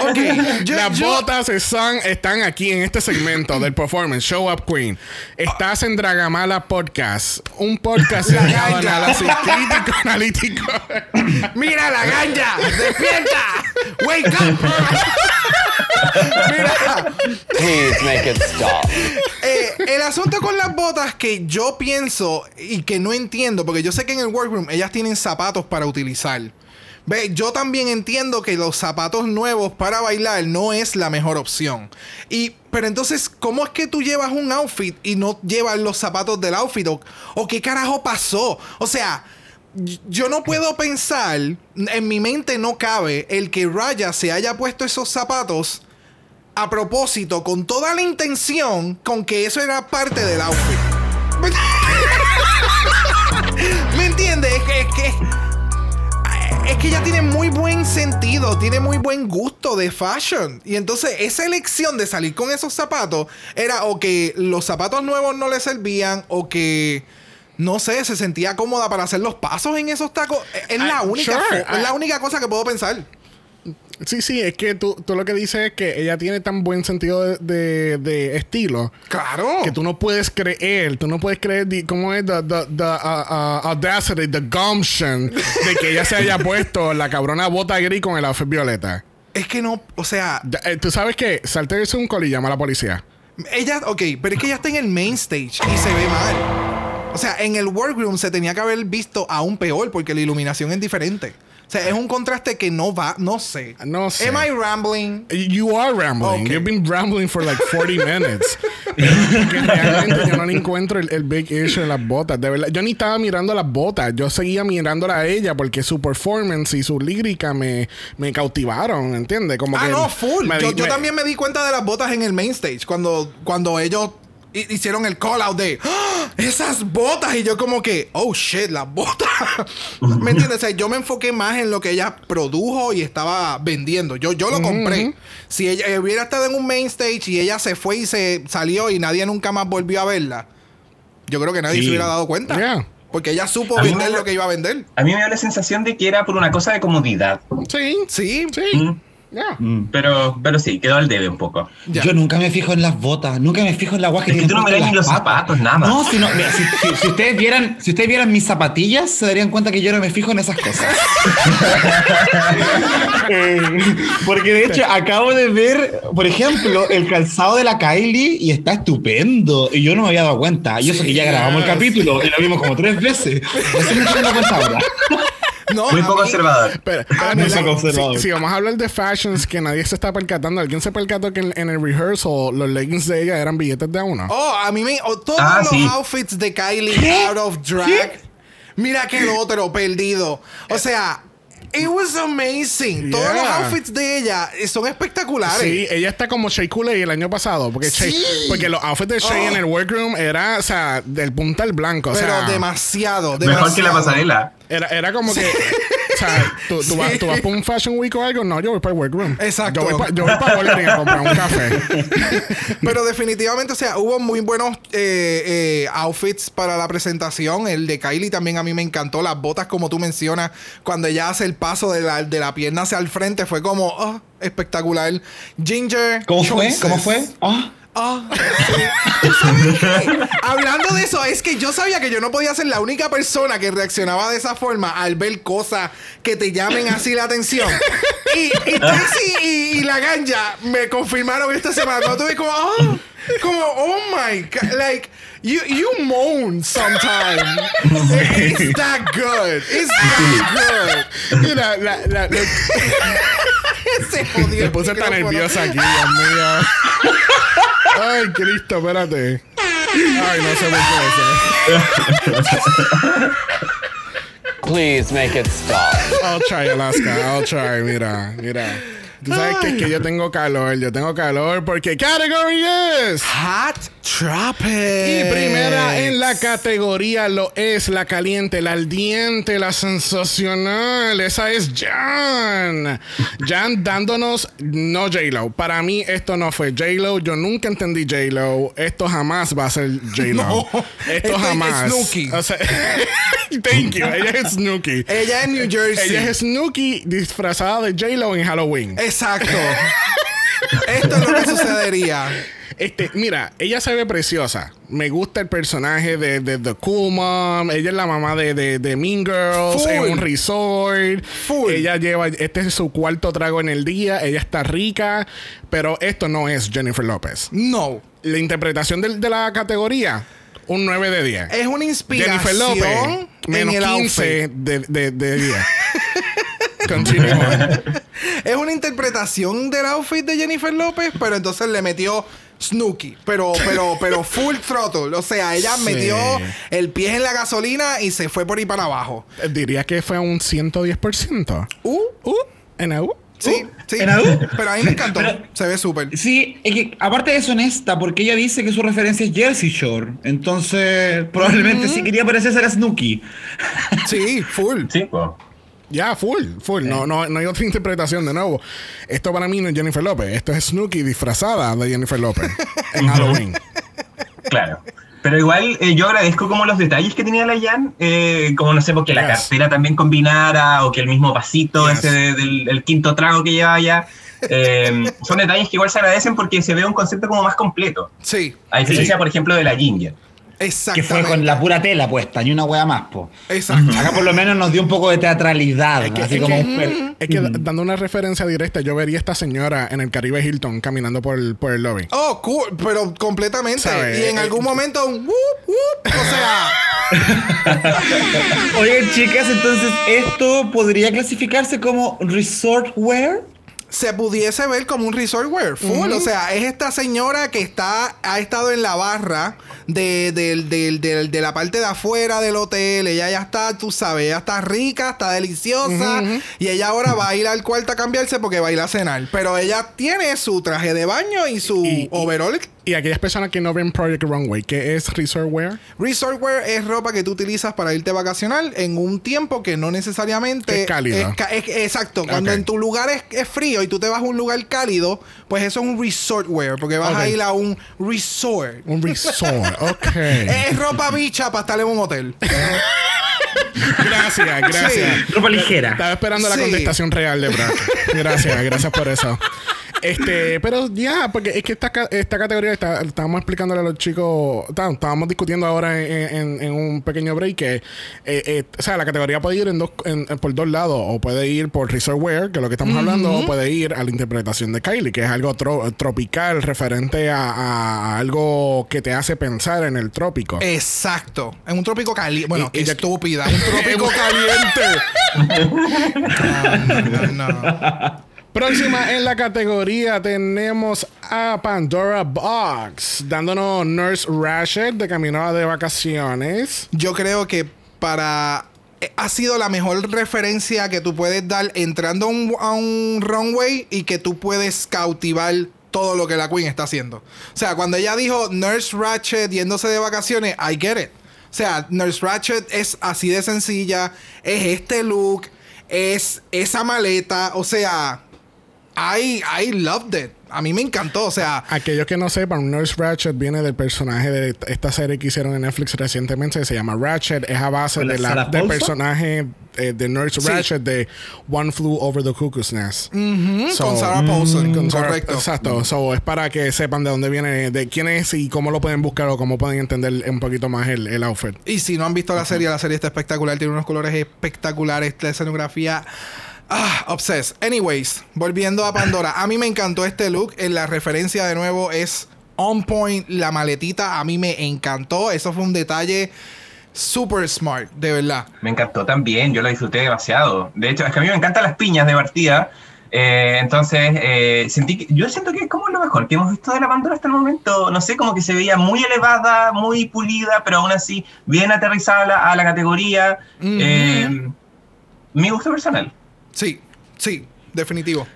ok, yo, Las yo- botas están, están aquí en este segmento del Performance Show Up Queen. Estás en Dragamala Podcast, un podcast La dedicado análisis crítico analítico. Mira la ganja, despierta, wake up. Mira, Please make it stop. eh, el asunto con las botas que yo pienso y que no entiendo, porque yo sé que en el workroom ellas tienen zapatos para utilizar. Ve, yo también entiendo que los zapatos nuevos para bailar no es la mejor opción. Y, pero entonces, ¿cómo es que tú llevas un outfit y no llevas los zapatos del outfit? ¿O, o qué carajo pasó? O sea, yo no puedo pensar, en mi mente no cabe el que Raya se haya puesto esos zapatos a propósito, con toda la intención, con que eso era parte del outfit. ¿Me entiendes? Es que, es que. Es que ella tiene muy buen sentido, tiene muy buen gusto de fashion. Y entonces esa elección de salir con esos zapatos era o que los zapatos nuevos no le servían o que, no sé, se sentía cómoda para hacer los pasos en esos tacos. Es la única, sure. es la única cosa que puedo pensar. Sí, sí, es que tú, tú lo que dices es que ella tiene tan buen sentido de, de- de estilo Claro. que tú no puedes creer, tú no puedes creer, di- ¿cómo es? The, the, the, uh, uh, audacity, the gumption de que ella se haya puesto la cabrona bota gris con el outfit violeta. Es que no, o sea, eh, Tú sabes que salte de un y llama a la policía. Ella, ok, pero es que ella está en el main stage y se ve mal. O sea, en el workroom se tenía que haber visto aún peor porque la iluminación es diferente. O sea, es un contraste que no va, no sé. No sé. Am I rambling? You are rambling. Okay. You've been rambling for like 40 minutes. Porque realmente yo no le encuentro el, el big issue de las botas. De verdad, yo ni estaba mirando las botas. Yo seguía mirándola a ella porque su performance y su lírica me, me cautivaron, ¿entiendes? Como Ah, que no, full. me Yo, di- yo me- también me di cuenta de las botas en el main stage cuando, cuando ellos hicieron el call out de ¡Ah! esas botas y yo como que oh shit las botas ¿me entiendes? O sea, yo me enfoqué más en lo que ella produjo y estaba vendiendo yo, yo lo compré si ella eh, hubiera estado en un main stage y ella se fue y se salió y nadie nunca más volvió a verla yo creo que nadie Sí. se hubiera dado cuenta Yeah. porque ella supo vender me- lo que iba a vender A mí me da la sensación de que era por una cosa de comodidad. Sí, sí, sí. Mm. Yeah. Pero, pero sí, quedó al debe un poco. Ya. Yo nunca me fijo en las botas, nunca me fijo en la guaja Es que tú no miras ni los zapatos, nada más. No, si, no, mira, si, si- si ustedes vieran, si ustedes vieran mis zapatillas, se darían cuenta que yo no me fijo en esas cosas. Eh, porque de hecho acabo de ver, por ejemplo, el calzado de la Kylie y está estupendo. Y yo no me había dado cuenta. Y eso que ya grabamos el capítulo y lo vimos como tres veces. Eso me estoy dando cuenta ahora. No, Muy poco mí- observador. Pero, Ah, pero no, si- no, conservador. si, si vamos a hablar de fashions que nadie se está percatando, alguien se percató que en, en el rehearsal los leggings de ella eran billetes de a uno. Oh, a mí me. oh, todos Ah, los sí. outfits de Kylie out of drag. Mira que el otro perdido. O sea, it was amazing. Todos los Yeah. outfits de ella son espectaculares. Sí, ella está como Shea Coulee el año pasado. Porque, Shea- Sí. porque los outfits de Shea Oh. en el workroom era, o sea, del punta al blanco. O Pero sea, demasiado, demasiado. Mejor que la pasarela. Era, era como que, o sea, tú, tú vas, tú vas por un fashion week o algo. No, yo voy para el workroom. Exacto. Yo voy para, yo voy para a comprar un café. Pero definitivamente, o sea, hubo muy buenos eh, eh, outfits para la presentación. El de Kylie también a mí me encantó. Las botas, como tú mencionas, cuando ella hace el paso de la, de la pierna hacia el frente, fue como oh, espectacular. Ginger. ¿Cómo fue? ¿Cómo fue? Ah. Ah, ¿Tú sabes qué? Hablando de eso, es que yo sabía que yo no podía ser la única persona que reaccionaba de esa forma al ver cosas que te llamen así la atención. Y, y Tracy y, la ganja me confirmaron esta semana. Cuando tuve como, ah, Como, oh my god, like, you, you moan sometimes. It's that good. It's that good. Mira, la, la, la- Se jodió me puse tan nerviosa aquí, Dios mío. Ay, Cristo, espérate. Ay, no sé por qué eso. Please make it stop. I'll try, Alaska. I'll try. Mira, mira. Tú sabes que, es que yo tengo calor. Yo tengo calor porque category es. Hot Tropic. Y primera en la categoría lo es la caliente, la ardiente, la sensacional. Esa es Jan. Jan dándonos no J-Lo. Para mí esto no fue J-Lo. Yo nunca entendí J-Lo. Esto jamás va a ser J-Lo. No, esto es jamás. Snooki. O sea, thank you. Ella es Snooki. Ella es New Jersey. Ella es Snooki disfrazada de J-Lo en Halloween. Exacto. Esto es lo que sucedería. Este, mira, ella se ve preciosa. Me gusta el personaje de, de The Cool Mom. Ella es la mamá de, de, de Mean Girls Full. en un resort. Full. Ella lleva, este es su cuarto trago en el día. Ella está rica, pero esto no es Jennifer López. No. La interpretación del- de, la categoría, un 9 de 10. Es una inspiración Jennifer López, en menos el 15 outfit. de, de, de 10. Continúa. Es una interpretación del outfit de Jennifer López, pero entonces le metió Snooki. Pero, pero, pero full throttle. O sea, ella Sí. metió el pie en la gasolina y se fue por ahí para abajo. Diría que fue un 110%. Uh, Uh, en la U. sí, Uh. sí. ¿En AU? Pero a mí me encantó. Pero- se ve súper. Sí, es que aparte es honesta, porque ella dice que su referencia es Jersey Shore. Entonces, probablemente sí quería parecerse a Snooki. Sí, full. Sí. Ya, full, full. No, no, no hay otra interpretación de nuevo. Esto para mí no es Jennifer López. Esto es Snooki disfrazada de Jennifer López en Halloween. Claro. Pero igual eh, yo agradezco como los detalles que tenía la Jan, eh, como no sé, porque la cartera también combinara o que el mismo pasito Yes. ese de- del el quinto trago que lleva ya. eh, son detalles que igual se agradecen porque se ve un concepto como más completo. Sí, A diferencia, por ejemplo, de la Ginger. Que exactamente. fue con la pura tela puesta, ni una wea más, po. Exacto. Acá por lo menos nos dio un poco de teatralidad, que- así es como que- Es que d- dando una referencia directa, yo vería a esta señora en el Caribe Hilton caminando por el, por el lobby. Oh, cool, pero completamente. ¿Sabe? Y en Eh, algún momento, un whoop, whoop. O sea, Oigan, chicas, entonces, ¿esto podría clasificarse como resort wear? Se pudiese ver como un resort wear full. O sea, es esta señora que está, ha estado en la barra de, del- del- del- de la parte de afuera del hotel. Ella ya está, tú sabes, ella está rica, está deliciosa. Y ella ahora va a ir al cuarto a cambiarse porque va a ir a cenar. Pero ella tiene su traje de baño y su Y- y- overall. Y aquellas personas que no ven Project Runway, ¿qué es Resort Wear? Resort wear es ropa que tú utilizas para irte vacacional en un tiempo que no necesariamente Es cálido. es- exacto. Cuando en tu lugar es, es frío y tú te vas a un lugar cálido, pues eso es un resort wear, porque vas a ir a un resort. Un resort, ok. Es ropa bicha para estar en un hotel. Gracias, gracias. Ropa ligera. Estaba esperando la contestación real de Brock. Gracias, gracias por eso. Este, pero ya, porque es que esta, esta categoría está- estábamos explicándole a los chicos, tá- estábamos discutiendo ahora en, en- en un pequeño break que, eh, eh, o sea, la categoría puede ir en dos, en- por dos lados, o puede ir por resort wear, que es lo que estamos hablando, o puede ir a la interpretación de Kylie, que es algo tro- tropical, referente a, a algo que te hace pensar en el trópico. Exacto. En un trópico caliente. Bueno, Y- y estúpida. Un trópico caliente. No, no, no. Próxima en la categoría tenemos a Pandora Box, dándonos Nurse Ratchet de camino de vacaciones. Yo creo que para. eh, Ha sido la mejor referencia que tú puedes dar entrando a un, a un runway y que tú puedes cautivar todo lo que la Queen está haciendo. O sea, cuando ella dijo Nurse Ratchet yéndose de vacaciones, I get it. O sea, Nurse Ratchet es así de sencilla, es este look, es esa maleta, o sea, I, I loved it. A mí me encantó, o sea, Aquellos que no sepan, Nurse Ratchet viene del personaje de esta serie que hicieron en Netflix recientemente, que se llama Ratchet, es a base ¿Con la de la, del Paulson? personaje eh, de Nurse Sí. Ratchet de One Flew Over the Cuckoo's Nest. So- con Sarah Paulson, con Sarah- correcto. Exacto. So, es para que sepan de dónde viene, de quién es y cómo lo pueden buscar o cómo pueden entender un poquito más el, el outfit. Y si no han visto la serie, la serie está espectacular. Tiene unos colores espectaculares. La escenografía. Ah, obsessed. Anyways, volviendo a Pandora. A mí me encantó este look. En la referencia de nuevo es on point. La maletita a mí me encantó. Eso fue un detalle super smart, de verdad. Me encantó también, yo lo disfruté demasiado. De hecho, es que a mí me encantan las piñas de partida. eh, entonces, eh, sentí que, yo siento que es como lo mejor que hemos visto de la Pandora hasta el momento. No sé, como que se veía muy elevada, muy pulida, pero aún así bien aterrizada a la, a la categoría. Eh, mi gusto personal. Sí, sí, definitivo.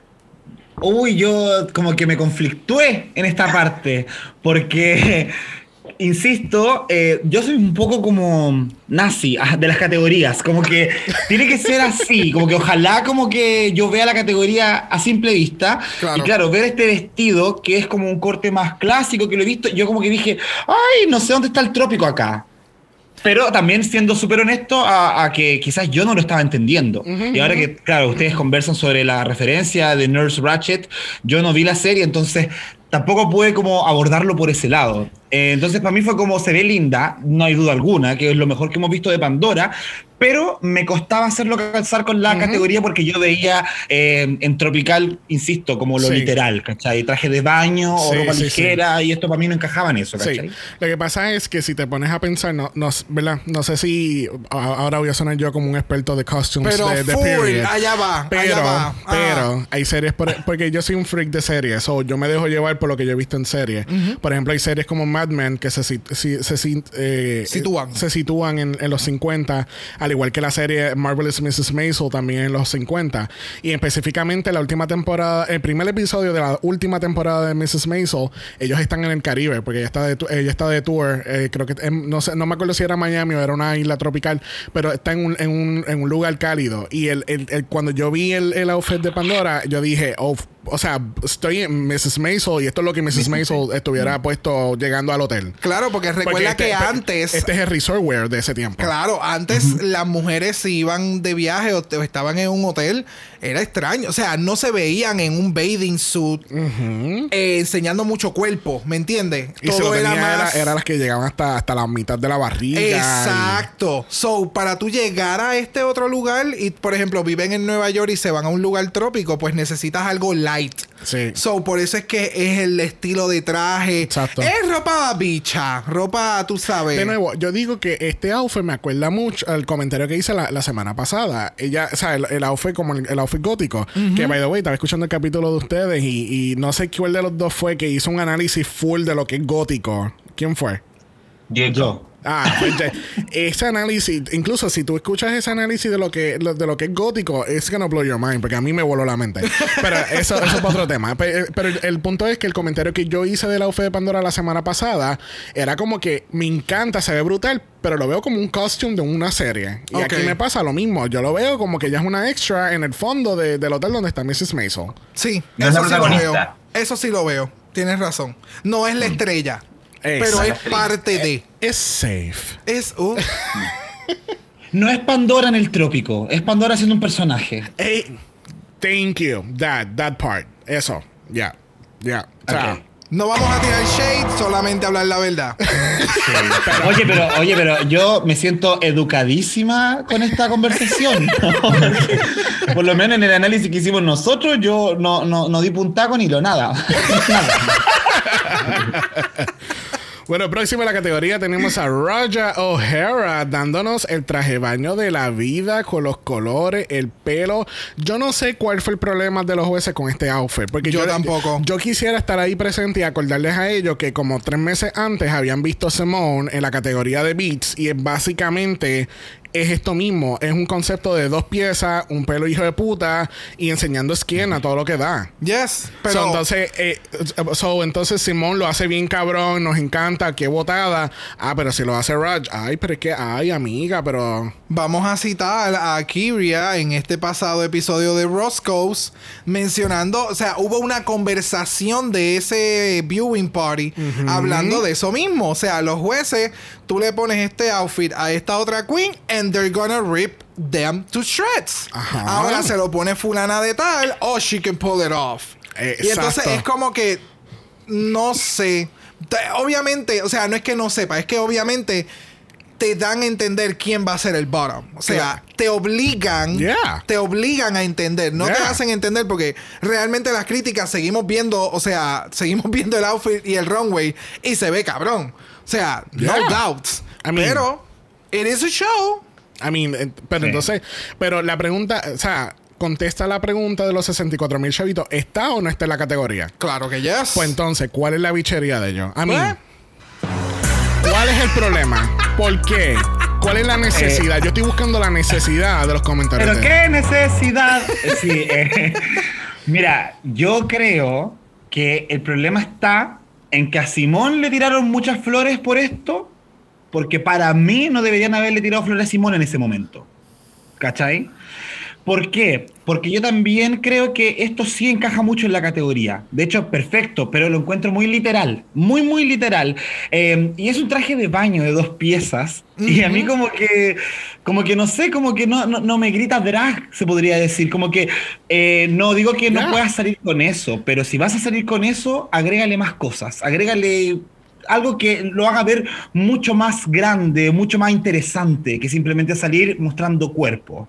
Uy, yo como que me conflictué en esta parte, porque, insisto, eh, yo soy un poco como nazi ah, de las categorías, como que tiene que ser así, como que ojalá como que yo vea la categoría a simple vista, Claro. y claro, ver este vestido, que es como un corte más clásico, que lo he visto, yo como que dije, ay, no sé dónde está el trópico acá. Pero también siendo súper honesto a, a que quizás yo no lo estaba entendiendo. y ahora que, claro, ustedes conversan sobre la referencia de Nurse Ratchet, yo no vi la serie, entonces tampoco pude como abordarlo por ese lado. Eh, entonces para mí fue como se ve linda, no hay duda alguna, que es lo mejor que hemos visto de Pandora, pero me costaba hacerlo calzar con la categoría porque yo veía eh, en Tropical, insisto, como lo Sí. literal, ¿cachai? Traje de baño o Sí, ropa sí, ligera y esto para mí no encajaba en eso, Sí. ¿cachai? Lo que pasa es que si te pones a pensar, no, no, ¿verdad? no sé si ahora voy a sonar yo como un experto de costumes Pero de, de full, period. allá va, Pero, allá va. Ah. pero hay series, por- porque yo soy un freak de series, o yo me dejo llevar por lo que yo he visto en series. Por ejemplo, hay series como Mad Men que se, si- se, eh, Sitúan. se sitúan en, en los 50, al igual que la serie Marvelous Mrs. Maisel también en los 50. Y específicamente la última temporada, el primer episodio de la última temporada de Mrs. Maisel, ellos están en el Caribe, porque ella está de, ella está de tour, eh, creo que, em, no sé, no me acuerdo si era Miami o era una isla tropical, pero está en un, en un, en un lugar cálido. Y el, el- el- cuando yo vi el, el outfit de Pandora, yo dije, oh, o sea, estoy en Mrs. Maisel y esto es lo que Mrs. Maisel estuviera puesto llegando al hotel. Claro, porque recuerda Porque este- que este- antes. Este es el resort wear de ese tiempo. Claro, antes las mujeres si iban de viaje o, o estaban en un hotel, era extraño. O sea, no se veían en un bathing suit eh, enseñando mucho cuerpo, ¿me entiendes? Y si lo tenía era, era las que llegaban hasta, hasta la mitad de la barriga. y- Exacto. So, para tú llegar a este otro lugar y, por ejemplo, viven en Nueva York y se van a un lugar trópico, pues necesitas algo light. Sí. So, por eso es que es el estilo de traje. Exacto. Es ropa bicha. Ropa, tú sabes. De nuevo, yo digo que este outfit me acuerda mucho al comentario que hice la, la semana pasada. Ella, o sea, el, el outfit como el, el outfit gótico. Que, by the way, estaba escuchando el capítulo de ustedes y, y no sé cuál de los dos fue que hizo un análisis full de lo que es gótico. ¿Quién fue? Jacob. Yo. Ah, pues, ya- ese análisis, incluso si tú escuchas ese análisis de lo que lo- de lo que es gótico, es gonna blow your mind, porque a mí me voló la mente. Pero eso, eso es otro tema. Pe- Pero, el, el punto es que el comentario que yo hice de la UF de Pandora la semana pasada era como que me encanta, se ve brutal, pero lo veo como un costume de una serie. Y aquí me pasa lo mismo. Yo lo veo como que ella es una extra en el fondo de- del hotel donde está Mrs. Maisel. Sí, No es eso sí lo veo. Eso sí lo veo. Tienes razón. No es la estrella, pero es parte de. Es safe. Es No es Pandora en el trópico, es Pandora siendo un personaje. Hey, thank you. That, that part. Eso. Ya. Ya. O sea, Ok. No vamos a tirar shade, solamente hablar la verdad. Oye, pero, oye, pero yo me siento educadísima con esta conversación. Por lo menos en el análisis que hicimos nosotros, yo no, no, no di puntada con hilo, nada. Nada. Bueno, próximo en la categoría tenemos a Raja O'Hara dándonos el traje baño de la vida con los colores, el pelo. Yo no sé cuál fue el problema de los jueces con este outfit. Porque Yo tampoco. Yo, quisiera estar ahí presente y acordarles a ellos que como tres meses antes habían visto a Simone en la categoría de beats y es básicamente es esto mismo. Es un concepto de dos piezas, un pelo hijo de puta y enseñando skin a todo lo que da. Yes, pero So, entonces, eh, so, entonces Simón lo hace bien cabrón, nos encanta, qué botada. Ah, pero si lo hace Raj, ay, pero es que, ay, amiga, pero. vamos a citar a Kyria en este pasado episodio de Roscoe's mencionando, o sea, hubo una conversación de ese viewing party hablando de eso mismo. O sea, los jueces, tú le pones este outfit a esta otra queen and they're gonna rip them to shreds. Ajá. Ahora se lo pone fulana de tal, oh, she can pull it off. Y entonces Exacto. es como que no sé. Te- Obviamente, o sea, no es que no sepa, es que obviamente te dan a entender quién va a ser el bottom. O sea, te obligan, Yeah. te obligan a entender, no te hacen entender porque realmente las críticas seguimos viendo, o sea, seguimos viendo el outfit y el runway y se ve cabrón. O sea, Yeah. no doubts. I mean- pero it is a show. I mean, eh, pero Sí. entonces, pero la pregunta, o sea, contesta la pregunta de los 64 mil chavitos, ¿está o no está en la categoría? Claro que yes. Pues entonces, ¿cuál es la bichería de ellos? A mí, Pues, ¿cuál es el problema? ¿Por qué? ¿Cuál es la necesidad? Yo estoy buscando la necesidad de los comentarios. Pero de- qué necesidad. Eh, Sí, eh, mira, yo creo que el problema está en que a Simón le tiraron muchas flores por esto, porque para mí no deberían haberle tirado flores a Simón en ese momento. ¿Cachai? ¿Por qué? Porque yo también creo que esto sí encaja mucho en la categoría. De hecho, perfecto, pero lo encuentro muy literal. Muy, muy literal. Eh, y es un traje de baño de dos piezas. Y a mí como que, como que no sé, como que no, no, no me grita drag, se podría decir. Como que eh, no digo que no puedas salir con eso, pero si vas a salir con eso, agrégale más cosas. Agrégale algo que lo haga ver mucho más grande, mucho más interesante que simplemente salir mostrando cuerpo.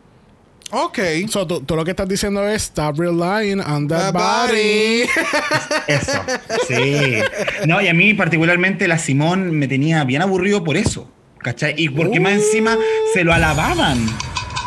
Ok. So, tú, tú lo que estás diciendo es stop relying on that The body. body. Eso, sí. No, y a mí particularmente la Simón me tenía bien aburrido por eso. ¿Cachai? Y porque más encima se lo alababan.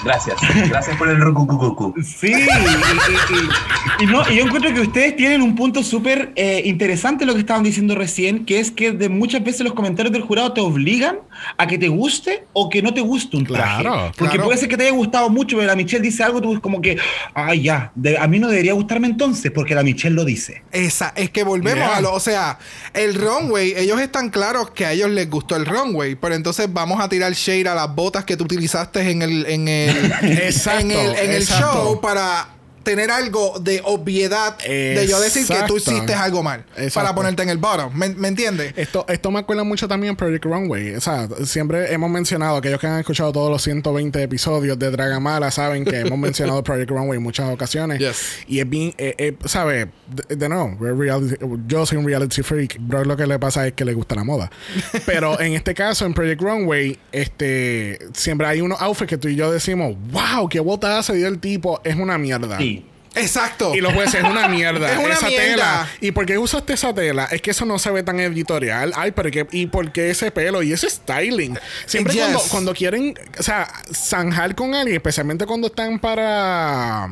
Gracias. Gracias por el rucucucucu. Sí, y, y- y- y no, y yo encuentro que ustedes tienen un punto súper eh, interesante lo que estaban diciendo recién, que es que de muchas veces los comentarios del jurado te obligan a que te guste o que no te guste un traje. Claro, Porque claro. puede ser que te haya gustado mucho, pero la Michelle dice algo, tú como que, ay, ya, de- a mí no debería gustarme entonces, porque la Michelle lo dice. Esa, es que volvemos Yeah. a lo, o sea, el runway, ellos están claros que a ellos les gustó el runway, pero entonces vamos a tirar shade a las botas que tú utilizaste en el, en el, Exacto, en el, en el show para tener algo de obviedad de yo decir que tú hiciste algo mal Exacto. para ponerte en el bottom, ¿me, me entiendes? Esto, esto me acuerda mucho también Project Runway. O sea, siempre hemos mencionado, aquellos que han escuchado todos los 120 episodios de Dragamala saben que hemos mencionado Project Runway en muchas ocasiones. Yes. Y es bien, eh, eh, ¿sabes? De, de nuevo, we're reality- yo soy un reality freak. Bro, lo que le pasa es que le gusta la moda. Pero en este caso, en Project Runway, este, siempre hay unos outfits que tú y yo decimos, wow, qué botada se dio el tipo, es una mierda. Sí. Exacto. Y los jueces es una mierda. Es una esa mierda. tela. ¿Y por qué usaste esa tela? Es que eso no se ve tan editorial. Ay, pero ¿qué? ¿y por qué ese pelo? Y ese styling. Siempre Yes. cuando, cuando quieren, o sea, zanjar con alguien, especialmente cuando están para.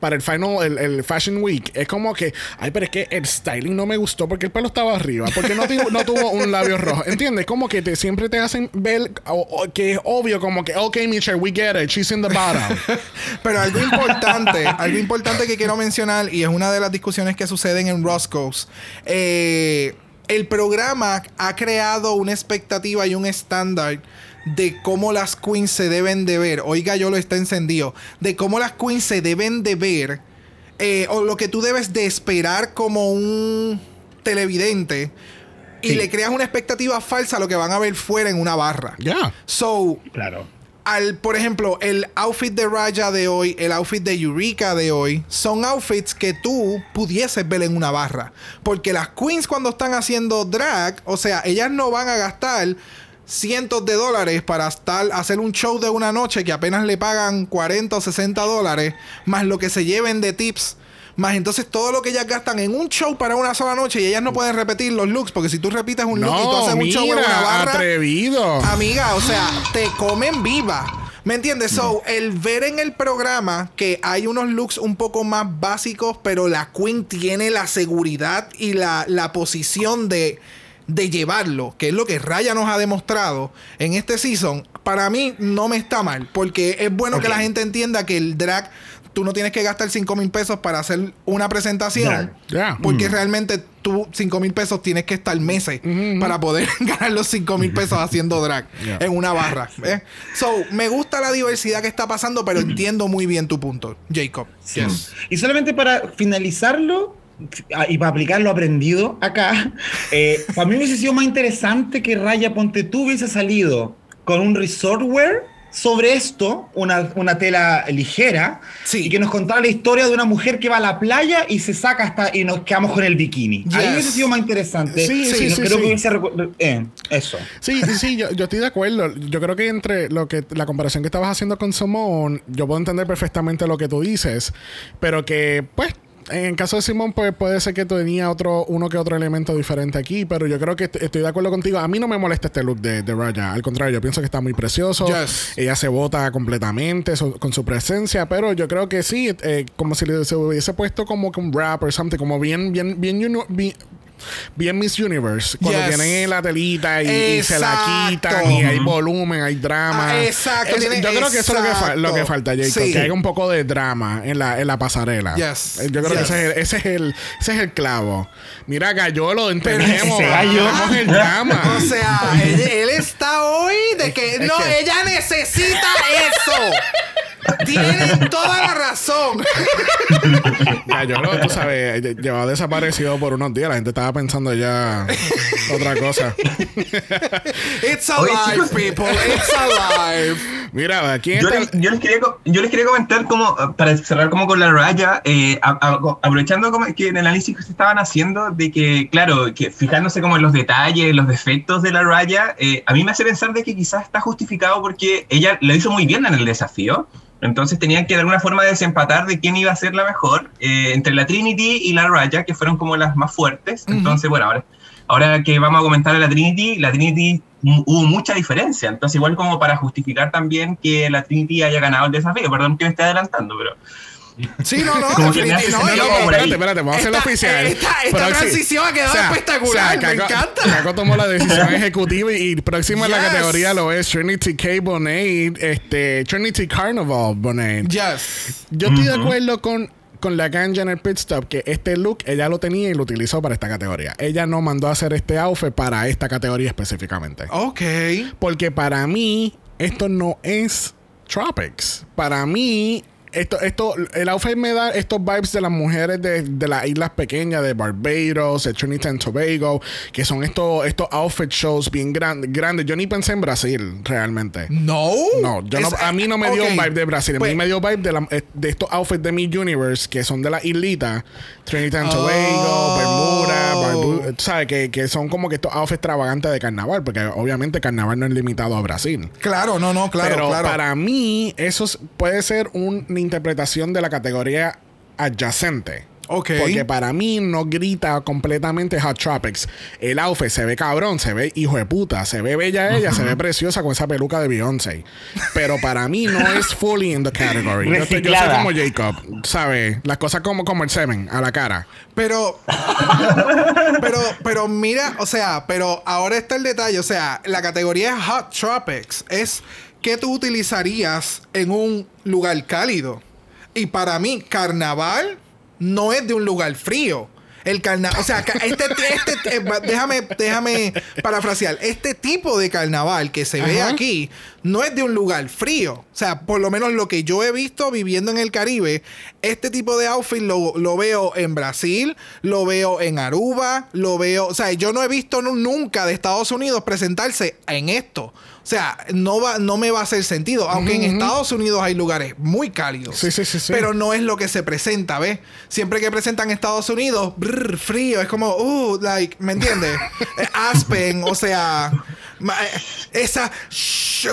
Para el final, el, el Fashion Week, es como que, ay, pero es que el styling no me gustó porque el pelo estaba arriba, porque no, no tuvo un labio rojo. ¿Entiendes? Como que te, siempre te hacen ver que es obvio, como que, ok, Michelle, we get it, she's in the bottom. Pero algo importante, algo importante que quiero mencionar, y es una de las discusiones que suceden en Roscoe's, eh, el programa ha creado una expectativa y un estándar de cómo las queens se deben de ver. Oiga, yo lo está encendido. De cómo las queens se deben de ver. eh, o lo que tú debes de esperar como un televidente. Y Sí. le creas una expectativa falsa a lo que van a ver fuera en una barra. Ya. So, Claro. al, por ejemplo, el outfit de Raya de hoy, el outfit de Eureka de hoy, son outfits que tú pudieses ver en una barra. Porque las queens cuando están haciendo drag, o sea, ellas no van a gastar cientos de dólares para estar, hacer un show de una noche que apenas le pagan 40 o 60 dólares, más lo que se lleven de tips. Más entonces todo lo que ellas gastan en un show para una sola noche y ellas no pueden repetir los looks, porque si tú repites un look y tú No, haces un show en una barra, atrevido. Amiga, o sea, te comen viva. ¿Me entiendes? So, el ver en el programa que hay unos looks un poco más básicos, pero la Queen tiene la seguridad y la, la posición de, de llevarlo, que es lo que Raya nos ha demostrado en este season, para mí no me está mal, porque es bueno que la gente entienda que el drag, tú no tienes que gastar 5 mil pesos para hacer una presentación, porque realmente tú 5 mil pesos tienes que estar meses para poder ganar los 5 mil pesos haciendo drag Yeah. en una barra. ¿ves? So, me gusta la diversidad que está pasando, pero entiendo muy bien tu punto, Jacob. Sí. Y solamente para finalizarlo y para aplicar lo aprendido acá, eh, para mí hubiese sido más interesante que Raya Ponte tú hubiese salido con un resort wear sobre esto una, una tela ligera Sí. y que nos contara la historia de una mujer que va a la playa y se saca hasta y nos quedamos con el bikini. Ahí Yes. hubiese sido más interesante. Sí, sí, sí, creo que hubiese eh, eso. Sí, sí, yo, yo estoy de acuerdo. Yo creo que entre lo que la comparación que estabas haciendo con Simone, yo puedo entender perfectamente lo que tú dices, pero que, pues, en el caso de Simón, pues puede ser que tenía otro, uno que otro elemento diferente aquí, pero yo creo que est- estoy de acuerdo contigo. A mí no me molesta este look de, de Raya. Al contrario, yo pienso que está muy precioso. Yes. Ella se bota completamente so- con su presencia, pero yo creo que sí, eh, como si le, se hubiese puesto como un rap o something, como bien, bien, bien, bien, bien Miss Universe. Cuando Yes. tienen la telita y, y se la Exacto. quitan y hay volumen, hay drama. Ah, exacto, Es- tiene- yo creo que eso es lo que, fa- lo que exacto. falta, Jacob. Sí. Que haya un poco de drama en la, en la pasarela. Yes. Eh, Yo creo que ese es, el, ese, es el, ese es el clavo. Mira, Gallolo, entendemos. Tenemos el drama. O sea, él, él está hoy de que no, que- ella necesita eso. Tienen toda la razón. Gallolo, tú sabes, lle- llevaba desaparecido por unos días. La gente estaba pensando ya otra cosa. It's alive, people. It's alive. Mira, aquí Yo está. les, yo les quería, yo les quería comentar como, eh, para cerrar como con la raya, eh, a- a- aprovechando como que el análisis que se estaban haciendo de que, claro, que fijándose como en los detalles, los defectos de la raya, eh, a mí me hace pensar de que quizás está justificado porque ella lo hizo muy bien en el desafío. Entonces tenían que de alguna forma desempatar de quién iba a ser la mejor eh, entre la Trinity y la Raya, que fueron como las más fuertes. Entonces, bueno, ahora, ahora que vamos a comentar a la Trinity, la Trinity mm, hubo mucha diferencia. Entonces, igual como para justificar también que la Trinity haya ganado el desafío. Perdón que me esté adeantando, pero... Sí, no, no. Como que hace definitivamente, no, no, espérate, espérate, vamos a hacerlo oficial. esta- transición ha quedado espectacular, me encanta. Caco tomó la decisión ejecutiva y, y próxima en la Yes. categoría lo es Trinity K. Bonet, este, Trinity Carnival Bonet. Yes. Yo estoy de acuerdo con, con la ganja en el pit stop que este look ella lo tenía y lo utilizó para esta categoría. Ella no mandó a hacer este outfit para esta categoría específicamente. Ok. Porque para mí, esto no es Tropics. Para mí, esto, esto, el outfit me da estos vibes de las mujeres de, de las islas pequeñas, de Barbados, de Trinidad and Tobago, que son estos, estos outfit shows bien gran- grandes. Yo ni pensé en Brasil, realmente. No. No, yo no, a mí no me dio ok. un vibe de Brasil. A Pues- mí me dio vibe de, la- eh, de estos outfits de mi Universe, que son de la islita, Trinidad and Tobago, Oh. Bermuda, Barbu- ¿sabes? Que, que son como que estos outfits extravagantes de carnaval, porque obviamente carnaval no es limitado a Brasil. Claro, no, no, claro, Pero claro. para mí, eso es- puede ser una interpretación de la categoría adyacente. Ok. Porque para mí no grita completamente Hot Tropics. El outfit se ve cabrón, se ve hijo de puta, se ve bella ella, se ve preciosa con esa peluca de Beyoncé. Pero para mí no es fully in the category. Yo, estoy- yo soy como Jacob, ¿sabes? Las cosas como, como el Seven, a la cara. Pero, pero, pero mira, o sea, pero ahora está el detalle, o sea, la categoría Hot Tropics es que tú utilizarías en un lugar cálido. Y para mí, carnaval no es de un lugar frío. El carnaval, o sea, ca- este, este, eh, déjame, déjame parafrasear. Este tipo de carnaval que se ve aquí no es de un lugar frío. O sea, por lo menos lo que yo he visto viviendo en el Caribe, este tipo de outfit lo, lo veo en Brasil, lo veo en Aruba, lo veo. O sea, yo no he visto nu- nunca de Estados Unidos presentarse en esto. O sea, no, va, no me va a hacer sentido. Aunque en Estados Unidos hay lugares muy cálidos. Sí, sí, sí, sí. Pero no es lo que se presenta, ¿ves? Siempre que presentan Estados Unidos, brr, frío, es como, uh, like, ¿me entiendes? Eh, Aspen, o sea, esa, shh,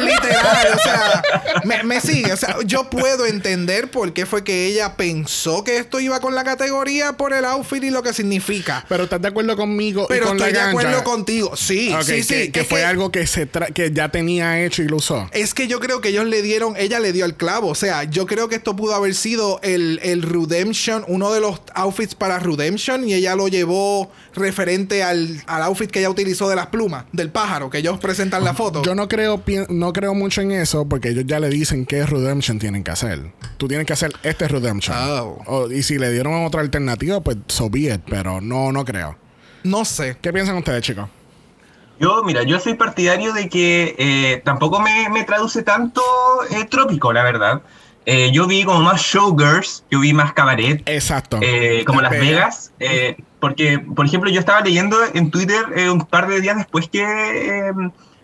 literal, o sea, me, me sigue, o sea, yo puedo entender por qué fue que ella pensó que esto iba con la categoría por el outfit y lo que significa. Pero ¿estás de acuerdo conmigo? y Pero con estoy de acuerdo contigo, sí, Ok, sí, sí. Que, que es fue que- algo que, se tra- que ya tenía hecho y lo usó. Es que yo creo que ellos le dieron, ella le dio el clavo. O sea, yo creo que esto pudo haber sido el, el Redemption, uno de los outfits para Redemption, y ella lo llevó referente al, al outfit que ella utilizó de las plumas, del pájaro, que ellos presentan la foto. Yo no creo, pi- no creo mucho en eso porque ellos ya le dicen qué Redemption tienen que hacer. Tú tienes que hacer este Redemption. Oh. O- y si le dieron otra alternativa, pues so be it, pero no, no creo. No sé. ¿Qué piensan ustedes, chicos? Yo, mira, yo soy partidario de que eh, tampoco me, me traduce tanto eh, trópico, la verdad. Eh, yo vi como más showgirls, yo vi más cabaret, Exacto. eh, como Las Vegas. Vegas, eh, porque, por ejemplo, yo estaba leyendo en Twitter eh, un par de días después que, eh,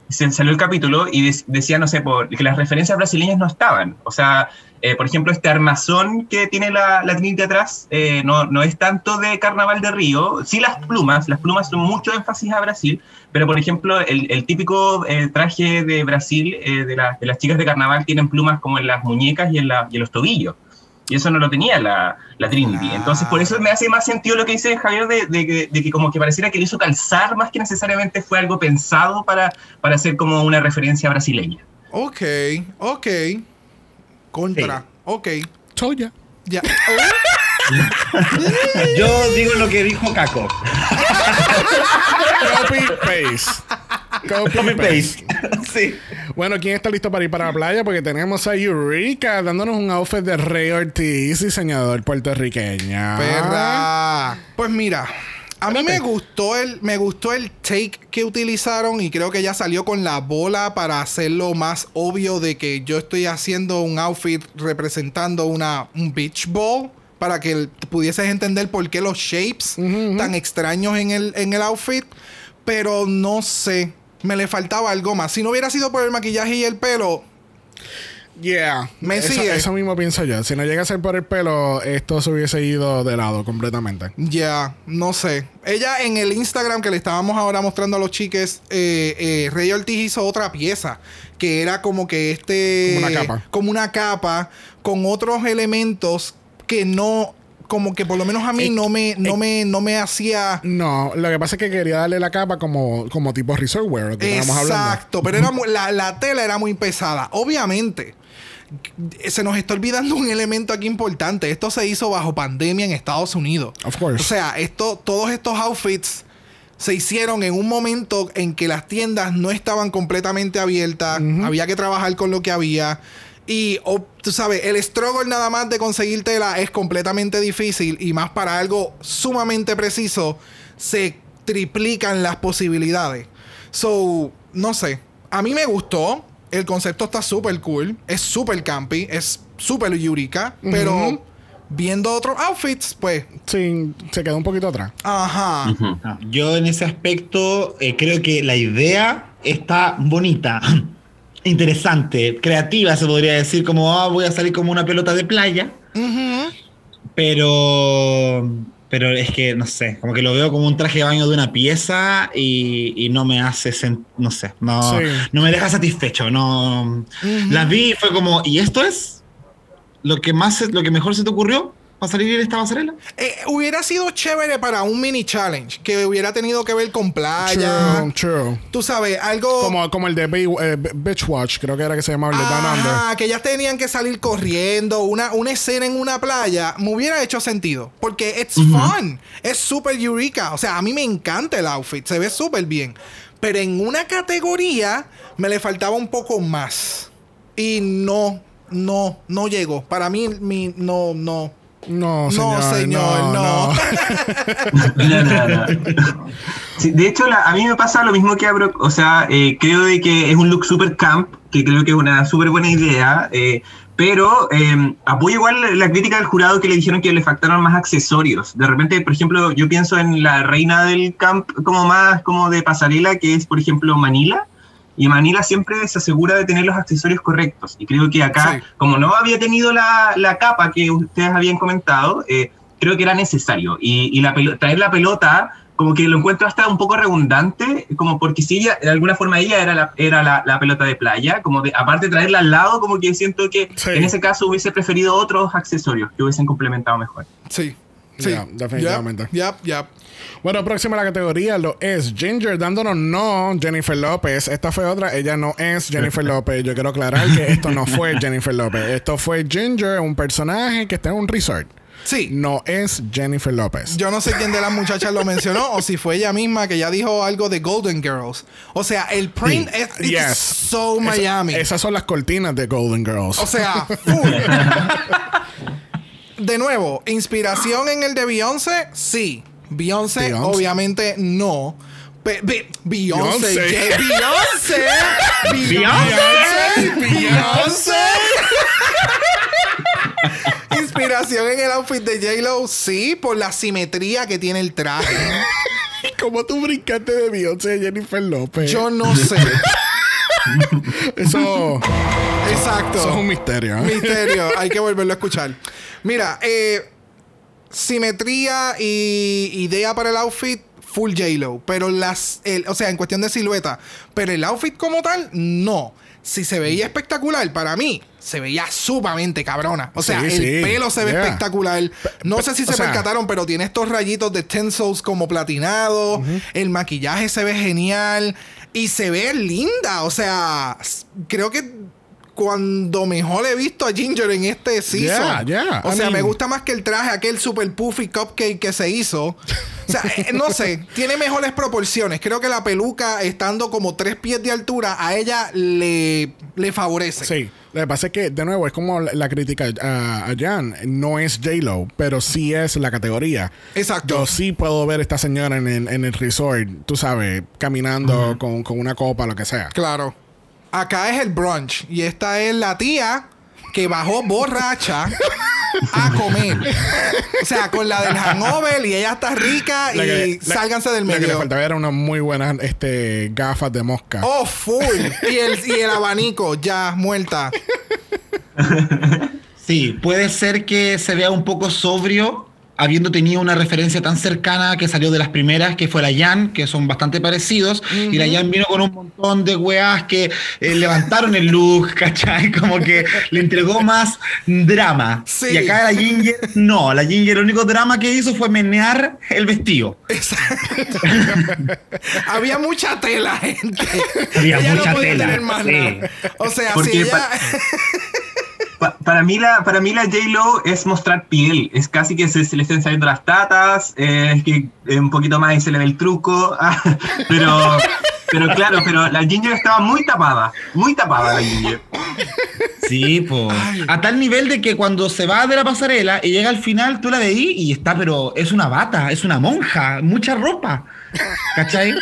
se salió el capítulo y dec- decía, no sé, por, que las referencias brasileñas no estaban. O sea, eh, por ejemplo, este armazón que tiene la, la Trinity atrás eh, no, no es tanto de Carnaval de Río. Sí las plumas, las plumas son mucho énfasis a Brasil, pero por ejemplo, el, el típico eh, traje de Brasil eh, de las chicas de Carnaval tienen plumas como en las muñecas y en, la- y en los tobillos. Y eso no lo tenía la, la Trinity. Entonces, por eso me hace más sentido lo que dice Javier de, de que, de que como que pareciera que le hizo calzar más que necesariamente fue algo pensado para, para hacer como una referencia brasileña. Ok, ok. Contra. Ok. Soya. Ya. Yo digo lo que dijo Caco. Copy paste. Copy, paste. sí. Bueno, ¿quién está listo para ir para la playa? Porque tenemos a Eureka dándonos un outfit de Rey Ortiz, diseñador puertorriqueño. Perra. Pues mira, a mí me gustó el me gustó el take que utilizaron y creo que ya salió con la bola para hacerlo más obvio de que yo estoy haciendo un outfit representando una un beach ball para que pudieses entender por qué los shapes tan extraños en el en el outfit, pero no sé, me le faltaba algo más. Si no hubiera sido por el maquillaje y el pelo, Yeah. Me eso, sigue. eso mismo pienso yo. Si no llega a ser por el pelo, esto se hubiese ido de lado completamente. Ya, no sé. Ella en el Instagram que le estábamos ahora mostrando a los chiques, eh, eh, Rey Ortiz hizo otra pieza que era como que este. Como una capa. Como una capa con otros elementos que no. Como que por lo menos a mí Eh, no me, no eh. me, no me hacía. No, lo que pasa es que quería darle la capa como, como tipo resort wear, que. Exacto, pero era mu- la, la tela era muy pesada. Obviamente, se nos está olvidando un elemento aquí importante. Esto se hizo bajo pandemia en Estados Unidos. Of course. O sea, esto, todos estos outfits se hicieron en un momento en que las tiendas no estaban completamente abiertas. Había que trabajar con lo que había. Y oh, tú sabes, el struggle nada más de conseguir tela es completamente difícil. Y más para algo sumamente preciso, se triplican las posibilidades. So, no sé. A mí me gustó. El concepto está súper cool. Es súper campy. Es súper Yurika. Pero viendo otros outfits, pues. Sí, se quedó un poquito atrás. Ajá. Ah, Yo en ese aspecto eh, creo que la idea está bonita, interesante, creativa, se podría decir, como ah, voy a salir como una pelota de playa, Ujú. pero pero es que no sé, como que lo veo como un traje de baño de una pieza y, y no me hace, no sé, no, Sí. no me deja satisfecho, no. La vi y fue como, ¿y esto es lo que más, lo que mejor se te ocurrió para salir en esta pasarela? Eh, hubiera sido chévere para un mini challenge que hubiera tenido que ver con playa. True, true. Tú sabes, algo. Como, como el de Bay- eh, Bitch Watch, creo que era que se llamaba el de Down Under. Ajá, que ellas tenían que salir corriendo, una, una escena en una playa, me hubiera hecho sentido. Porque it's fun. Es súper eureka. O sea, a mí me encanta el outfit, se ve súper bien. Pero en una categoría me le faltaba un poco más. Y no, no, no llegó. Para mí, mi, no, no. No, señor. No, señor, no. No, no, no. Sí, de hecho, la- a mí me pasa lo mismo que a Brock. O sea, eh, creo de que es un look super camp, que creo que es una súper buena idea. eh, pero eh, apoyo igual la crítica del jurado que le dijeron que le faltaron más accesorios. De repente, por ejemplo, yo pienso en la reina del camp como más como de pasarela, que es, por ejemplo, Manila. Y Manila siempre se asegura de tener los accesorios correctos. Y creo que acá, Sí. como no había tenido la, la capa que ustedes habían comentado, eh, creo que era necesario. Y, y la pelo- traer la pelota, como que lo encuentro hasta un poco redundante, como porque si ella, de alguna forma ella era la, era la, la pelota de playa, como de, aparte de traerla al lado, como que siento que Sí. en ese caso hubiese preferido otros accesorios que hubiesen complementado mejor. Sí. Sí. Ya, definitivamente. Yep, yep. Bueno, próxima la categoría lo es Ginger, dándonos no Jennifer López. Esta fue otra, ella no es Jennifer López. Yo quiero aclarar que esto no fue Jennifer López. Esto fue Ginger, un personaje que está en un resort. Sí. No es Jennifer López. Yo no sé quién de las muchachas lo mencionó o si fue ella misma que ya dijo algo de Golden Girls. O sea, el print es it's Yes. so Esa- Miami. esas son las cortinas de Golden Girls. O sea, full. de nuevo, inspiración en el de Beyoncé, sí. Beyoncé, Beyoncé. obviamente no. Be- be- Beyoncé, Beyoncé. Beyoncé, Beyoncé, Beyoncé. Inspiración en el outfit de J-Lo, sí, por la simetría que tiene el traje. ¿Cómo tú brincaste de Beyoncé a Jennifer López? Yo no sé. Eso, Exacto. eso es un misterio. ¿eh? Misterio, hay que volverlo a escuchar. Mira, eh, simetría y idea para el outfit, full J-Lo. Pero las. el- o sea, en cuestión de silueta. Pero el outfit como tal, no. Si se veía espectacular, para mí, se veía sumamente cabrona. O sea, Sí, el sí. pelo se ve Yeah. espectacular. No sé si se sea- percataron, pero tiene estos rayitos de stencils como platinado. El maquillaje se ve genial. Y se ve linda. O sea, creo que cuando mejor he visto a Ginger en este season. Yeah, yeah. O I sea, mean- me gusta más que el traje, aquel super puffy cupcake que se hizo. O sea, eh, no sé, tiene mejores proporciones. Creo que la peluca, estando como tres pies de altura, a ella le, le favorece. Sí. Lo que pasa es que, de nuevo, es como la, la crítica a, a Jan. No es J-Lo, pero sí es la categoría. Exacto. Yo sí puedo ver a esta señora en, el- en el resort, tú sabes, caminando con, con una copa, lo que sea. Claro. Acá es el brunch. Y esta es la tía que bajó borracha a comer. O sea, con la del hangover y ella está rica y que- la- sálganse del Lo que le medio. faltaba eran unas muy buenas este, gafas de mosca. Oh, full. y, el, y el abanico, ya, muerta. Sí, puede ser que se vea un poco sobrio, habiendo tenido una referencia tan cercana que salió de las primeras, que fue la Jan, que son bastante parecidos, y la Jan vino con un montón de weas que eh, levantaron el look, ¿cachai? Como que le entregó más drama. Sí. Y acá la Ginger, no, la Ginger el único drama que hizo fue menear el vestido. Había mucha tela, gente. Había Ella mucha no podía tela, tener más sí. nada. O sea, Porque si ella... pa- Pa- para mí la para mí la J-Lo es mostrar piel, es casi que se, se le estén saliendo las tatas, eh, es que eh, un poquito más y se le ve el truco, ah, pero pero claro, pero la Ginger estaba muy tapada, muy tapada la Ginger. Sí, pues. A tal nivel de que cuando se va de la pasarela y llega al final, tú la veís y está, pero es una bata, es una monja, mucha ropa. ¿Cachai?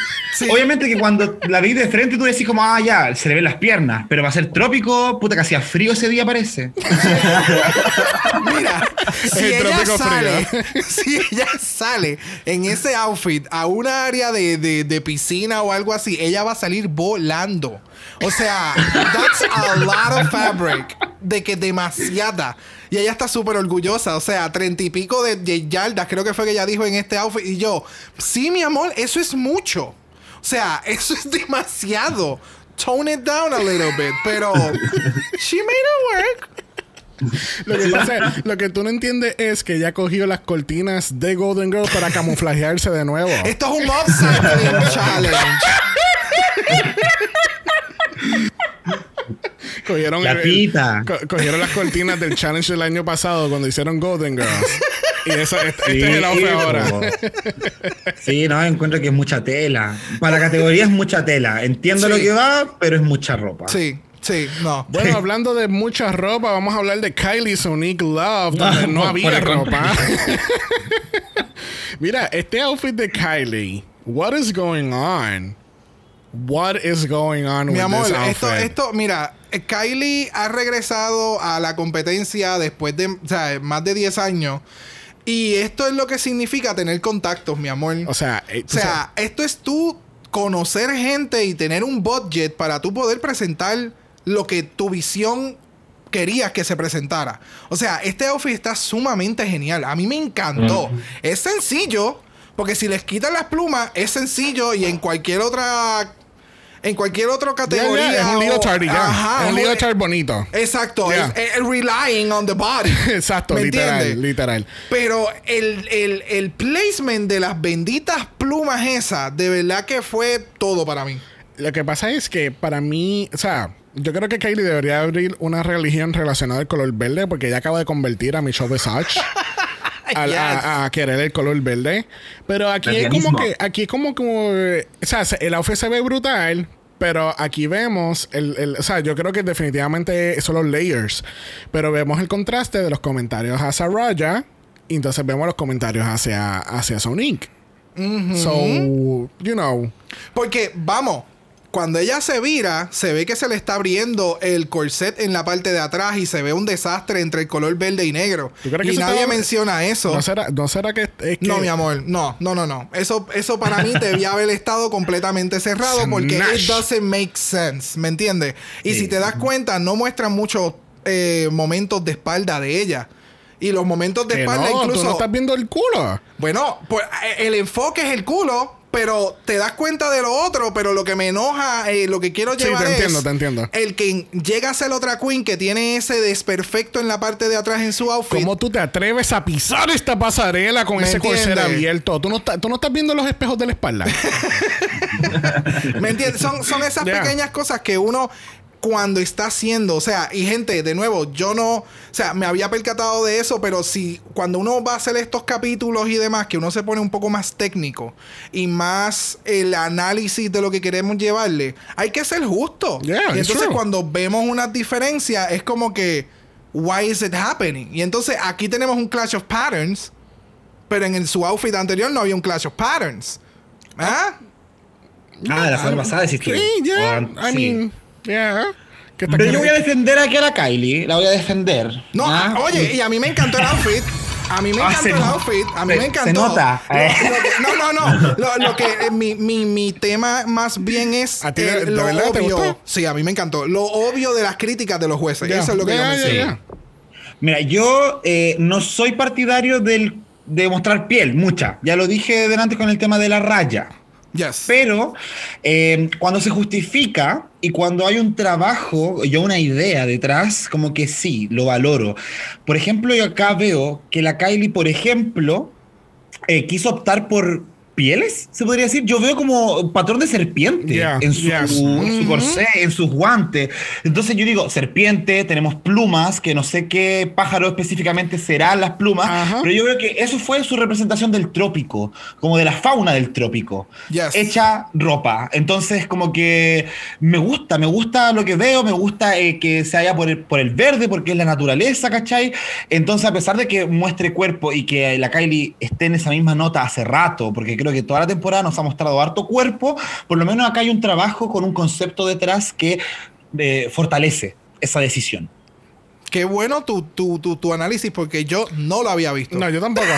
Obviamente que cuando la veis de frente tú decís como, ah, ya, se le ven las piernas, pero va a ser trópico, puta que hacía frío ese día parece. Mira, si El ella trópico sale, frío. si ella sale en ese outfit a una área de, de- de piscina o algo así, ella va a salir volando. O sea, that's a lot of fabric. De que demasiada. Y ella está súper orgullosa. O sea, treinta y pico de, de yardas, creo que fue que ella dijo en este outfit. Y yo, sí, mi amor, eso es mucho. O sea, eso es demasiado. Tone it down a little bit. Pero, she made it work. Lo que pasa, lo que tú no entiendes es que ella cogió las cortinas de Golden Girl para camuflajearse de nuevo. Esto es un upcycling challenge. Cogieron, La el- el- co- cogieron las cortinas del challenge del año pasado cuando hicieron Golden Girls. Y eso, este, este Sí, es el outfit ahora. Sí, no, encuentro que es mucha tela. Para la categoría es mucha tela. Entiendo Sí. lo que va, pero es mucha ropa. Sí, sí, no. Bueno, hablando de mucha ropa, vamos a hablar de Kylie Sonic Love, donde Ah, no por- había ropa. Mira, este outfit de Kylie, what is going on? What is going on Mi with amor, this esto, outfit? esto, mira, Kylie ha regresado a la competencia después de, o sea, más de 10 años. Y esto es lo que significa tener contactos, mi amor. O sea, eh, O sea, esto es tú conocer gente y tener un budget para tú poder presentar lo que tu visión querías que se presentara. O sea, este outfit está sumamente genial. A mí me encantó. Es sencillo, porque si les quitan las plumas, es sencillo y en cualquier otra. En cualquier otra categoría. es un leotard y ya. Ajá, es un leotard bonito. Exacto, es, es relying on the body. Exacto, ¿Me literal, literal. Pero el, el- el placement de las benditas plumas esas, de verdad que fue todo para mí. Lo que pasa es que para mí, o sea, yo creo que Kylie debería abrir una religión relacionada al color verde porque ella acaba de convertir a Michelle Visage al- Yes. a, a querer el color verde. Pero aquí es como que, aquí es como, como, eh, o sea, se- el outfit se ve brutal. Pero aquí vemos, el, el- o sea, yo creo que definitivamente son los layers. Pero vemos el contraste de los comentarios hacia Raya. Y entonces vemos los comentarios hacia, hacia Sonic. So, you know. Porque, vamos, cuando ella se vira, se ve que se le está abriendo el corset en la parte de atrás y se ve un desastre entre el color verde y negro. ¿Tú crees que Y nadie menciona eso. ¿No será, no será que es que No, mi amor, no, no, no, no. Eso, eso para mí debía haber estado completamente cerrado porque it doesn't make sense, ¿me entiendes? Y si te das cuenta, no muestran muchos eh, momentos de espalda de ella. Y los momentos de que espalda no, incluso... tú no estás viendo el culo. Bueno, pues eh, el enfoque es el culo, pero te das cuenta de lo otro, pero lo que me enoja, eh, lo que quiero Sí, llevar te es entiendo, te entiendo. el que llega a ser otra queen que tiene ese desperfecto en la parte de atrás en su outfit. ¿Cómo tú te atreves a pisar esta pasarela con ¿Me ese corset abierto? ¿Tú no, estás, tú no estás viendo los espejos de la espalda. ¿Me entiendes? Son, son esas pequeñas cosas que uno cuando está haciendo, o sea, y gente, de nuevo, yo no, o sea, me había percatado de eso, pero si cuando uno va a hacer estos capítulos y demás, que uno se pone un poco más técnico y más el análisis de lo que queremos llevarle, hay que ser justo. Yeah, y it's entonces true. cuando vemos una diferencia, es como que, why is it happening? Y entonces aquí tenemos un clash of patterns, pero en el- su outfit anterior no había un clash of patterns. ¿Ah? Ah, de la semana pasada tú. sí, yeah. Ah, I mean, yeah. Pero yo voy a defender aquí a la Kylie. La voy a defender. No, ¿Ah? ah, oye, y a mí me encantó el outfit. A mí me Ah, encantó se el nota. outfit. A mí Se- me se encantó. nota. Lo- lo que- no, no, no. Lo, lo que eh, mi, mi, mi tema más bien es ¿A ti eh, lo verdad obvio. Sí, a mí me encantó. Lo obvio de las críticas de los jueces. Yeah. Eso es lo que Yeah, yo yeah. Mira, yo eh, no soy partidario del, de mostrar piel, mucha. Ya lo dije delante con el tema de la raya. Yes. Pero eh, cuando se justifica y cuando hay un trabajo y una idea detrás, como que sí, lo valoro. Por ejemplo, yo acá veo que la Kylie, por ejemplo, eh, quiso optar por pieles, se podría decir. Yo veo como patrón de serpiente Yeah, en, su, yes. en su corsé, en sus guantes. Entonces yo digo, serpiente, tenemos plumas, que no sé qué pájaro específicamente serán las plumas, Ajá. pero yo veo que eso fue su representación del trópico, como de la fauna del trópico Yes. hecha ropa. Entonces, como que me gusta, me gusta lo que veo, me gusta eh, que se haya por el, por el verde, porque es la naturaleza, ¿cachai? Entonces, a pesar de que muestre cuerpo y que la Kylie esté en esa misma nota hace rato, porque creo que toda la temporada nos ha mostrado harto cuerpo, por lo menos acá hay un trabajo con un concepto detrás que eh, fortalece esa decisión. Qué bueno tu, tu, tu, tu análisis porque yo no lo había visto. No, yo tampoco.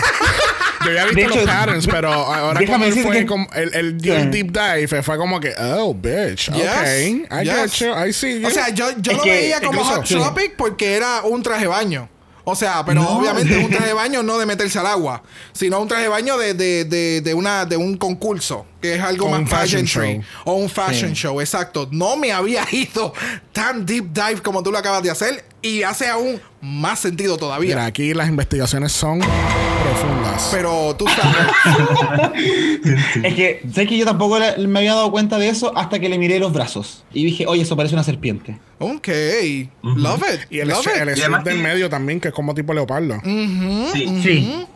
Yo había visto De hecho, los patterns, pero ahora déjame fue que- como el, el, el Sí. deep dive fue como que, oh, bitch, Yes, okay, I yes. get you, I see you. O sea, yo, yo lo que veía como incluso- Hot sí. Topic porque era un traje baño. O sea, pero No. obviamente un traje de baño no de meterse al agua, sino un traje de baño de, de, de, de una, de un concurso, que es algo O más un fashion show. O un fashion Sí. show, exacto. No me había ido tan deep dive como tú lo acabas de hacer y hace aún más sentido todavía. Mira, aquí las investigaciones son Pero tú sabes. Es que, ¿sabes que yo tampoco me había dado cuenta de eso hasta que le miré los brazos? Y dije, oye, eso parece una serpiente. ok. Love it. y el, love el, it. el del medio también, que es como tipo leopardo. Sí. Sí.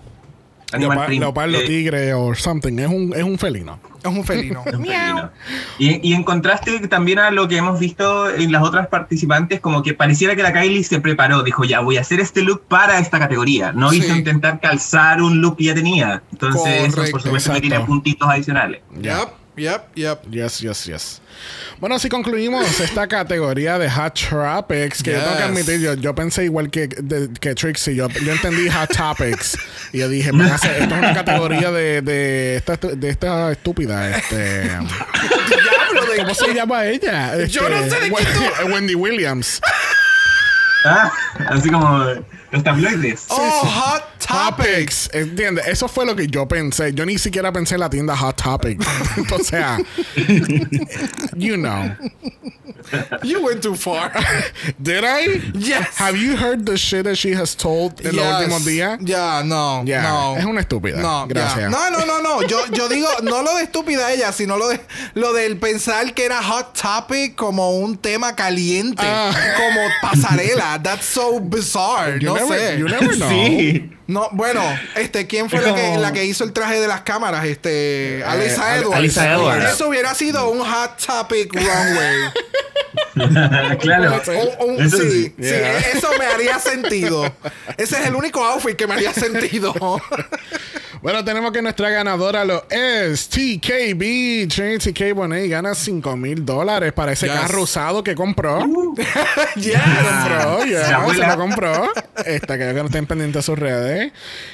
Animal leopardo, Eh, tigre o something. Es un, es un felino. Es un felino. es un felino. Y, y en contraste también a lo que hemos visto en las otras participantes, como que pareciera que la Kylie se preparó, dijo, ya voy a hacer este look para esta categoría. No Sí. hizo intentar calzar un look que ya tenía. Entonces, eso Correcto, por supuesto que tiene puntitos adicionales. Yep, yep, yep. Yes, yes, yes. Bueno, así concluimos esta categoría de Hot Tropics. Que yo tengo que admitir, yo, yo pensé igual que, de- que Trixie. Yo, yo entendí Hot Topics. y yo dije, van a hacer- esto es una categoría de, de, esta, de esta estúpida. Este, ¿Cómo se llama ella? Yo Este, no sé de Wen- quién Wendy Williams. Ah, así como los tabloides. Oh, hot topics. ¿Entiendes? Eso fue lo que yo pensé. Yo ni siquiera pensé en la tienda Hot Topics. o sea, you know. You went too far. Did I? Yes. Have you heard the shit that she has told en los Yes. últimos días? Ya, no, Ya, no. es una estúpida. No, Gracias. No, no, no, no. Yo, yo digo, no lo de estúpida ella, sino lo de lo del pensar que era hot topic como un tema caliente, Ah. como pasarela. That's so bizarre. You no never- sé. you never know. Sí. No, bueno, este, ¿quién fue la que, como- la que hizo el traje de las cámaras? Este, Alisa Edwards. Alisa Edwards. Eso hubiera sido un hot topic runway. claro. Un- un- Eso sí, sí. eso me haría sentido. Ese es el único outfit que me haría sentido. Bueno, tenemos que nuestra ganadora lo es TKB. Trinity K. Bonet gana 5 mil dólares para ese Yes. carro usado que compró. Compró, ya, La se abuela. lo compró. Esta que yo que no estén pendientes de sus redes.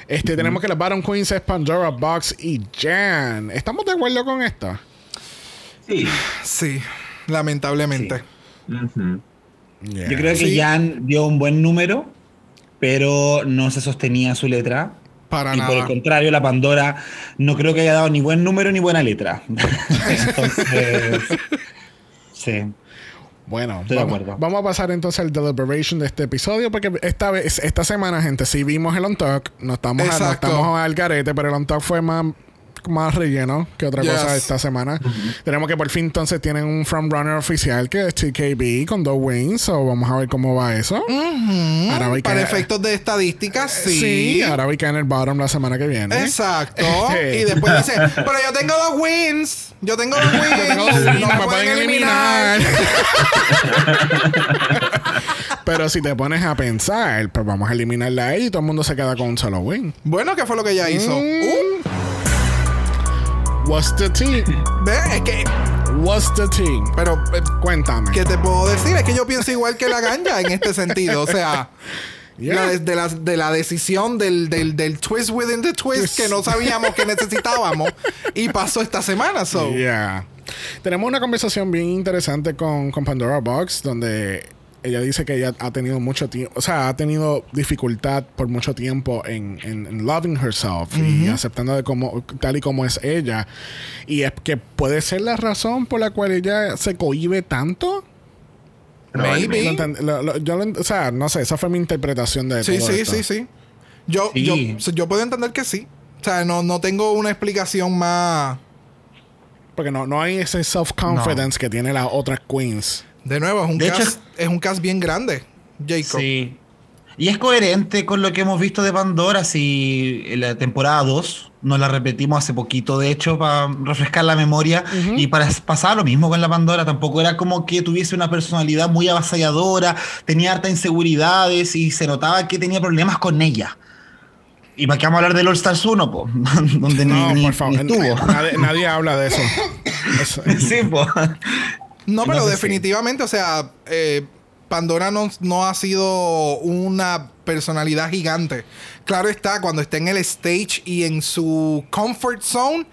Este, tenemos que las Baron Queens es Pandora Box y Jan. ¿Estamos de acuerdo con esto? Sí. Sí, lamentablemente. Yeah. Yo creo que Sí. Jan dio un buen número, pero no se sostenía su letra. Para y por el nada. contrario, la Pandora no creo que haya dado ni buen número ni buena letra. Entonces, sí. Bueno, Estoy de vamos, acuerdo. vamos a pasar entonces al deliberation de este episodio porque esta vez, esta semana, gente, sí vimos el on talk, no estamos, a- no estamos al garete, pero el on talk fue más, más relleno que otra Yes. cosa esta semana. Tenemos que por fin entonces tienen un frontrunner oficial que es TKB con dos wins, so vamos a ver cómo va eso. Para efectos de estadísticas, sí. Sí, ahora en el bottom la semana que viene. Exacto. Y después dice, pero yo tengo dos wins. Yo tengo dos wins. Yo tengo dos no wins, me me pueden eliminar. Pero si te pones a pensar, pues vamos a eliminarla ahí y todo el mundo se queda con un solo win. Bueno, ¿qué fue lo que ella hizo? Mm. Uh, What's the team? ve, es que, What's the team? pero, eh, Cuéntame. ¿qué te puedo decir? Es que yo pienso igual que la ganja en este sentido. O sea, Yeah. la de, de la, de la decisión del, del, del twist within the twist que no sabíamos que necesitábamos y pasó esta semana. So. Yeah. Tenemos una conversación bien interesante con, con Pandora Box donde ella dice que ella ha tenido mucho tiempo, o sea, ha tenido dificultad por mucho tiempo en, en- en loving herself y aceptando de como, tal y como es ella. Y es que puede ser la razón por la cual ella se cohibe tanto. Maybe. Lo entend- lo- lo- yo lo o sea, no sé, esa fue mi interpretación de Sí, todo sí, esto. sí, sí. Yo, Sí. yo, yo puedo entender que sí. O sea, no, no tengo una explicación más. Porque no, no hay ese self-confidence que tiene las otras queens. De nuevo, es un De hecho, cast, es un cast bien grande, Jacob. Sí. Y es coherente con lo que hemos visto de Pandora. Si en la temporada 2 nos la repetimos hace poquito, de hecho, para refrescar la memoria. Y para pasar lo mismo con la Pandora. Tampoco era como que tuviese una personalidad muy avasalladora, tenía harta inseguridades y se notaba que tenía problemas con ella. ¿Y para qué vamos a hablar del All Stars 1, po? Donde ni, No, ni- por favor. ni estuvo. Nadie, nadie habla de eso. Eso- sí, po. No, pero Entonces, sí. definitivamente, o sea, eh, Pandora no, no ha sido una personalidad gigante. Claro está, cuando está en el stage y en su comfort zone,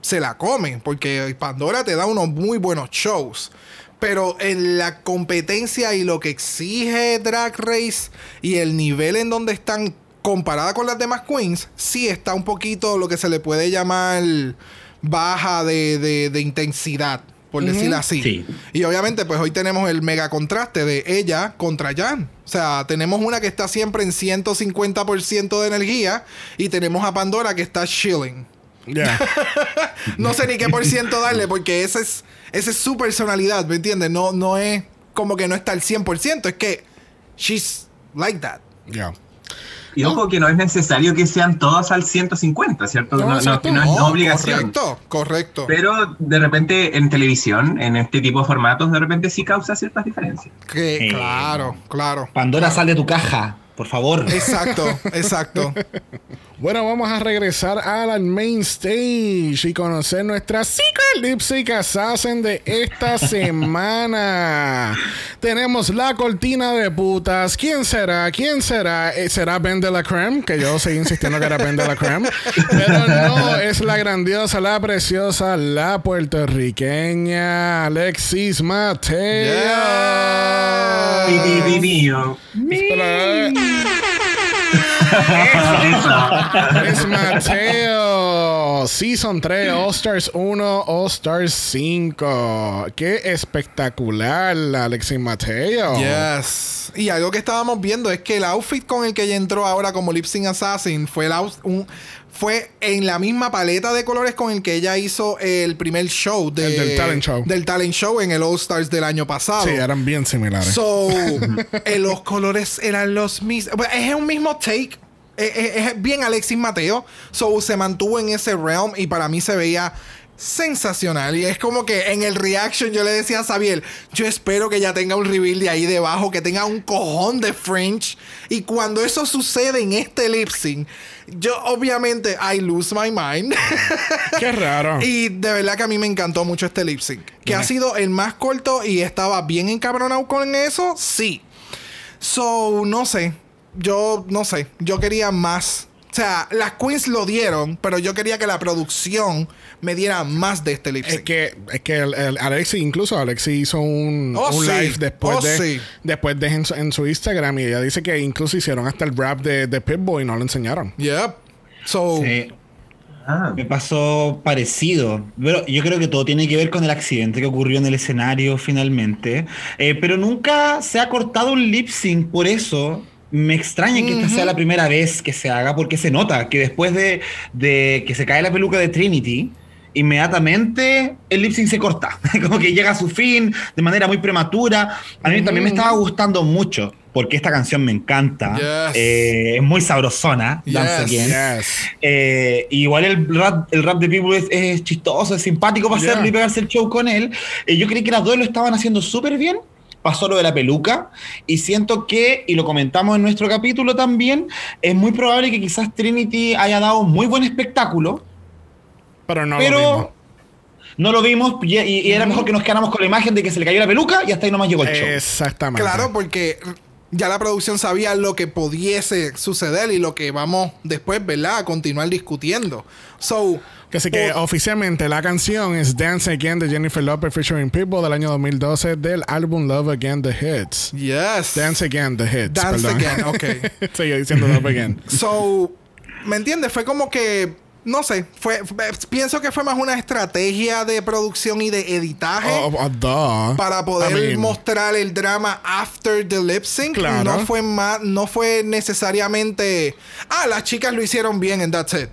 se la come, porque Pandora te da unos muy buenos shows. Pero en la competencia y lo que exige Drag Race y el nivel en donde están comparada con las demás queens, sí está un poquito lo que se le puede llamar baja de, de- de intensidad, por decirlo así. Sí. Y obviamente, pues hoy tenemos el mega contraste de ella contra Jan. O sea, tenemos una que está siempre en 150% de energía y tenemos a Pandora que está chilling. Yeah. No sé ni qué por ciento darle porque esa es, esa es su personalidad, ¿me entiendes? No, no es como que no está al 100%, es que she's like that. Yeah. Y ojo que no es necesario que sean todas al 150, ¿cierto? No, No, no, exacto. que no es obligación. Correcto, correcto. Pero de repente en televisión, en este tipo de formatos, de repente sí causa ciertas diferencias. Que, Eh, claro, claro. Pandora, sal de tu caja, por favor. Exacto, exacto. Bueno, vamos a regresar a la main stage y conocer nuestra Secret Lip Sync Assassin de esta semana. Tenemos la cortina de putas. ¿Quién será? ¿Quién será? Eh, ¿Será Ben de la Creme? Que yo seguí insistiendo que era Ben de la Creme. Pero no, es la grandiosa, la preciosa, la puertorriqueña Alexis Mateo. Yeah. Eso. Es Mateo. Season 3, All Stars 1, All Stars 5. Qué espectacular, la Alexis Mateo. Yes. Y algo que estábamos viendo es que el outfit con el que ella entró ahora como Lip Sync Assassin fue, el out- un- fue en la misma paleta de colores con el que ella hizo el primer show de- El del talent show. del talent show en el All Stars del año pasado. Sí, eran bien similares. So, eh, los colores eran los mismos. Bueno, Es un mismo take. Eh, eh, Es, bien Alexis Mateo. So, se mantuvo en ese realm y para mí se veía sensacional. Y es como que en el reaction yo le decía a Xavier, yo espero que ya tenga un reveal de ahí debajo, que tenga un cojón de French. Y cuando eso sucede en este lip sync, yo obviamente I lose my mind. Qué raro. y de verdad que a mí me encantó mucho este lip sync. Que ha sido el más corto y estaba bien encabronado con eso, sí. So, no sé. Yo no sé. Yo quería más. O sea, las queens lo dieron, pero yo quería que la producción me diera más de este lip sync. Es que, es que el, el Alexi, incluso Alexi hizo un, Oh, un sí. live después Oh, de sí. después de en su, en su Instagram y ella dice que incluso hicieron hasta el rap de, de Pitbull y no lo enseñaron. Yep. So, Sí. Ah. Me pasó parecido, pero yo creo que todo tiene que ver con el accidente que ocurrió en el escenario finalmente, Eh, pero nunca se ha cortado un lip sync, por eso me extraña que esta sea la primera vez que se haga, porque se nota que después de, de que se cae la peluca de Trinity, inmediatamente el lip sync se corta, como que llega a su fin de manera muy prematura. A mí también me estaba gustando mucho, porque esta canción me encanta, Yes. Eh, es muy sabrosona, Dance Yes. Again. Yes. Eh, igual el rap, el rap de People es, es chistoso, es simpático para Yeah. hacerlo y pegarse el show con él. Eh, yo creí que las dos lo estaban haciendo súper bien. Pasó lo de la peluca y siento que, y lo comentamos en nuestro capítulo también, es muy probable que quizás Trinity haya dado un muy buen espectáculo, Pero no lo pero vimos. no lo vimos y, y- y era mejor que nos quedáramos con la imagen de que se le cayó la peluca y hasta ahí nomás llegó el show. Exactamente. claro, porque ya la producción sabía lo que pudiese suceder y lo que vamos después, ¿verdad? A continuar discutiendo. So, Que Así que oficialmente la canción es Dance Again de Jennifer Lopez featuring People del año 2012 del álbum Love Again The Hits. yes. Dance Again The Hits. Dance perdón. Again, ok. Sigue diciendo Love Again. So, ¿me entiendes? Fue como que, no sé, fue, fue- pienso que fue más una estrategia de producción y de editaje. Oh, oh, para poder I mean, mostrar el drama after the lip sync. Claro. No fue más, no fue necesariamente. Ah, las chicas lo hicieron bien and that's it.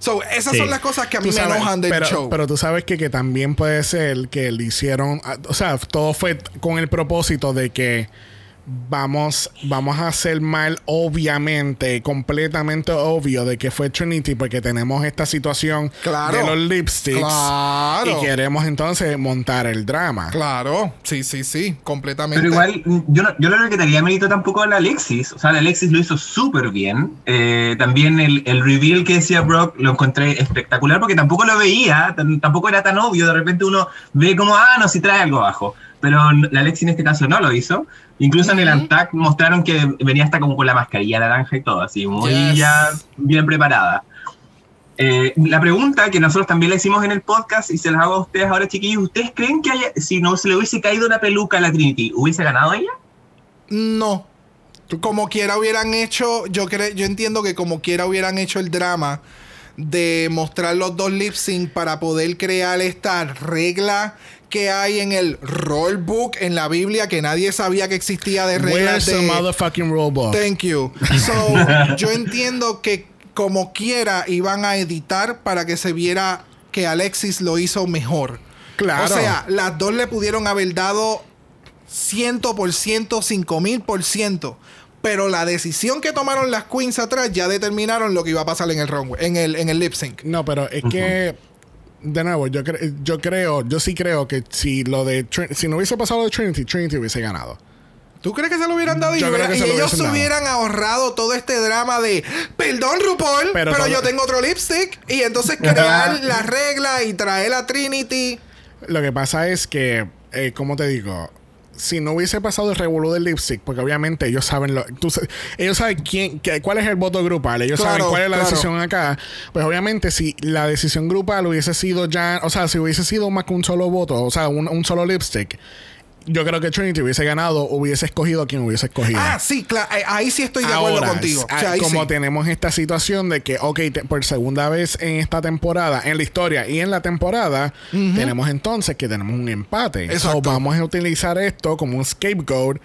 So, esas Sí. son las cosas que a mí tú me sabes, enojan del pero, show. Pero tú sabes que, que también puede ser que le hicieron. ah, O sea, todo fue con el propósito de que vamos, vamos a hacer mal, obviamente, completamente obvio de que fue Trinity, porque tenemos esta situación Claro. de los lipsticks. Claro. Y queremos entonces montar el drama. Claro, sí, sí, sí, completamente. Pero igual, yo no, yo no le quitaría mérito tampoco a la Alexis. O sea, la Alexis lo hizo súper bien. Eh, también el, el reveal que decía Brock lo encontré espectacular porque tampoco lo veía, tampoco era tan obvio. De repente uno ve como, ah, no, si trae algo abajo. Pero la Alexis en este caso no lo hizo. Incluso en el Antac mostraron que venía hasta como con la mascarilla naranja y todo, así, muy Yes. ya bien preparada. Eh, la pregunta que nosotros también le hicimos en el podcast y se las hago a ustedes ahora, chiquillos, ¿ustedes creen que haya- si no se le hubiese caído la peluca a la Trinity, hubiese ganado ella? No. Como quiera hubieran hecho, yo creo, yo entiendo que como quiera hubieran hecho el drama de mostrar los dos lip sync para poder crear esta regla que hay en el rule book en la Biblia que nadie sabía que existía de reglas Where's the de motherfucking? Thank you. So, yo entiendo que como quiera iban a editar para que se viera que Alexis lo hizo mejor. Claro. O sea, las dos le pudieron haber dado 100%, 5000%. Pero la decisión que tomaron las queens atrás ya determinaron lo que iba a pasar en el runway, en el, en el lip sync. No, pero es que de nuevo, yo, cre- yo creo, yo sí creo que si lo de Trin- si no hubiese pasado de Trinity, Trinity hubiese ganado. ¿Tú crees que se lo hubieran dado y, Yo creo hubiera- que y se lo ellos dado. hubieran ahorrado todo este drama de perdón RuPaul, Pero yo tengo otro lipstick y entonces crear la regla y traer a Trinity? Lo que pasa es que, eh, como te digo, si no hubiese pasado el revolú del lipstick, porque obviamente ellos saben lo, tú ellos saben quién, qué- cuál es el voto grupal, ellos Claro, saben cuál es la claro. decisión acá. Pues obviamente si la decisión grupal hubiese sido ya, o sea, si hubiese sido más que un solo voto, o sea, un, un solo lipstick, yo creo que Trinity hubiese ganado, hubiese escogido a quien hubiese escogido. Ah, sí, claro, ahí sí estoy de acuerdo contigo. ah, O sea, ahí como sí. tenemos esta situación de que, ok, te- por segunda vez en esta temporada, en la historia y en la temporada, tenemos entonces que tenemos un empate. Exacto. So, vamos a utilizar esto como un scapegoat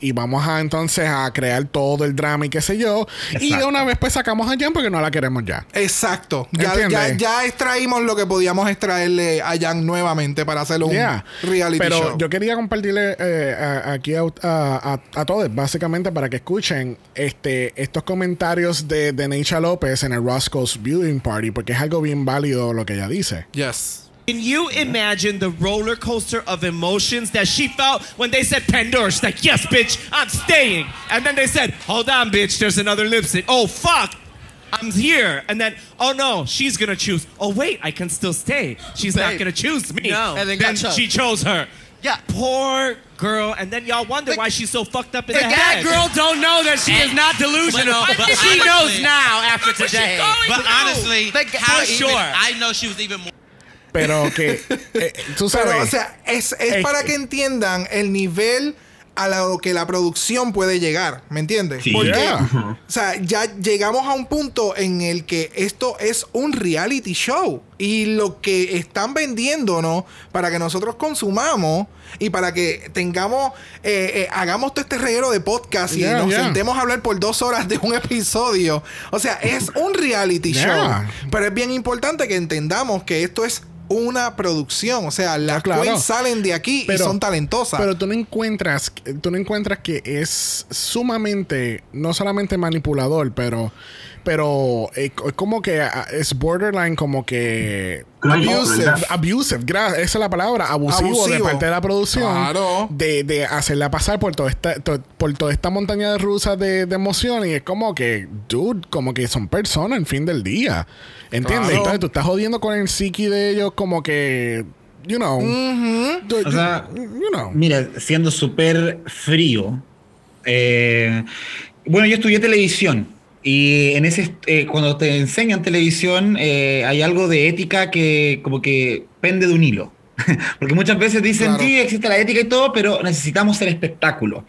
y vamos a entonces a crear todo el drama y qué sé yo. Y de una vez pues sacamos a Jan porque no la queremos ya. Exacto. Ya, ya, ya extraímos lo que podíamos extraerle a Jan nuevamente para hacerlo un Yeah. reality Pero show. yo quería compartirle eh, a- aquí a, a- a- a todos, básicamente, para que escuchen este, estos comentarios de, de Neisha López en el Roscoe's Viewing Party, porque es algo bien válido lo que ella dice. Yes. Can you imagine the roller coaster of emotions that she felt when they said Pandora? She's like, yes, bitch, I'm staying. And then they said, hold on, bitch, there's another lipstick. Oh, fuck. I'm here. And then, oh no, she's gonna choose. Oh wait, I can still stay. She's not gonna choose me. No. And then, And then she chose her. Yeah. Poor girl. And then y'all wonder why she's so fucked up in the that head. girl don't know that she is not delusional. But- but she honestly- knows now after today. But through? honestly, Like, how for even- sure. I know she was even more. Pero que eh, tú sabes. Pero, o sea, es, es Es para que- que entiendan el nivel a lo que la producción puede llegar, ¿me entiendes? Sí. Porque, Yeah. o sea, ya llegamos a un punto en el que esto es un reality show y lo que están vendiéndonos para que nosotros consumamos y para que tengamos, eh, eh, hagamos todo este reguero de podcast y Yeah, nos yeah. sentemos a hablar por dos horas de un episodio. O sea, es un reality Yeah. show. Pero es bien importante que entendamos que esto es una producción. O sea, las claro. queens salen de aquí y son talentosas. Pero tú no encuentras, tú no encuentras que es sumamente, no solamente manipulador, pero, pero eh, es como que ah, es borderline, como que abusive, abusive, gra- esa es la palabra, abusivo, de parte de la producción, Claro. de, de hacerla pasar por toda esta, to- por toda esta montaña de rusas de, de emociones y es como que, dude, como que son personas en fin del día, ¿entiendes? Claro. Entonces tú estás jodiendo con el psiqui de ellos como que, you know, du- O sea, you know. Mira, siendo súper frío. eh, bueno, yo estudié televisión. Y en ese eh, cuando te enseñan televisión, eh, hay algo de ética que como que pende de un hilo. Porque muchas veces dicen, Claro. sí, existe la ética y todo, pero necesitamos el espectáculo.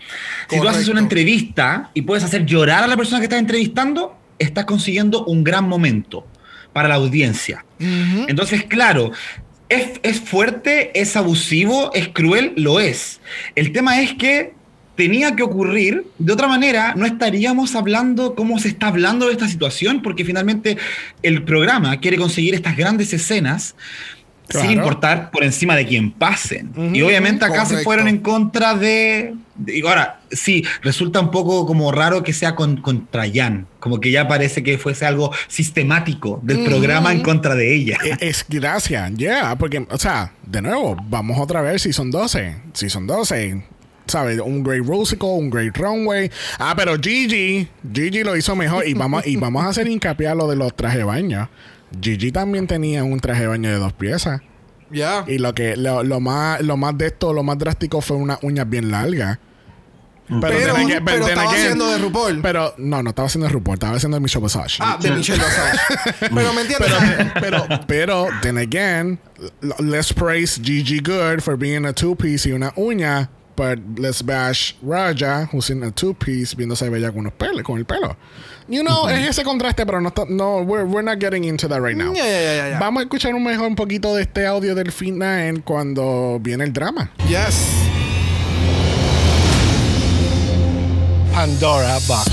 Si tú haces Correcto. una entrevista y puedes hacer llorar a la persona que estás entrevistando, estás consiguiendo un gran momento para la audiencia. Entonces, claro, es, es fuerte, es abusivo, es cruel, lo es. El tema es que tenía que ocurrir, de otra manera no estaríamos hablando cómo se está hablando de esta situación, porque finalmente el programa quiere conseguir estas grandes escenas. Claro. Sin importar por encima de quién pasen. Y Ujú, obviamente acá se correcto. fueron en contra de, de- y Ahora, sí, resulta un poco como raro que sea con, contra Jan. Como que ya parece que fuese algo sistemático del programa en contra de ella. Eh, Es gracias, yeah, porque, o sea, de nuevo, vamos otra vez si son 12, si son 12, ¿sabes? Un great Rusical, un great runway. Ah, pero Gigi, Gigi lo hizo mejor y vamos, y vamos a hacer hincapié a lo de los trajes de baño. Gigi también tenía un traje de baño de dos piezas. Ya. Y lo que lo, lo más lo más de esto, lo más drástico fue unas uñas bien largas. Pero, then again- pero estaba again- haciendo de RuPaul. Pero no, no estaba haciendo de RuPaul, estaba haciendo de Michelle Visage. ah, de Michelle Visage. pero me entiendes. pero, pero, pero, then again, let's praise Gigi Good for being a two piece y una uña, but let's bash Raja, who's in a two piece, viéndose bella con unos pelos, con el pelo. You know, es ese contraste, pero no está, no, we're, we're not getting into that right now. Vamos a escuchar un mejor un poquito de este audio del final cuando viene el drama. yes. Pandora box.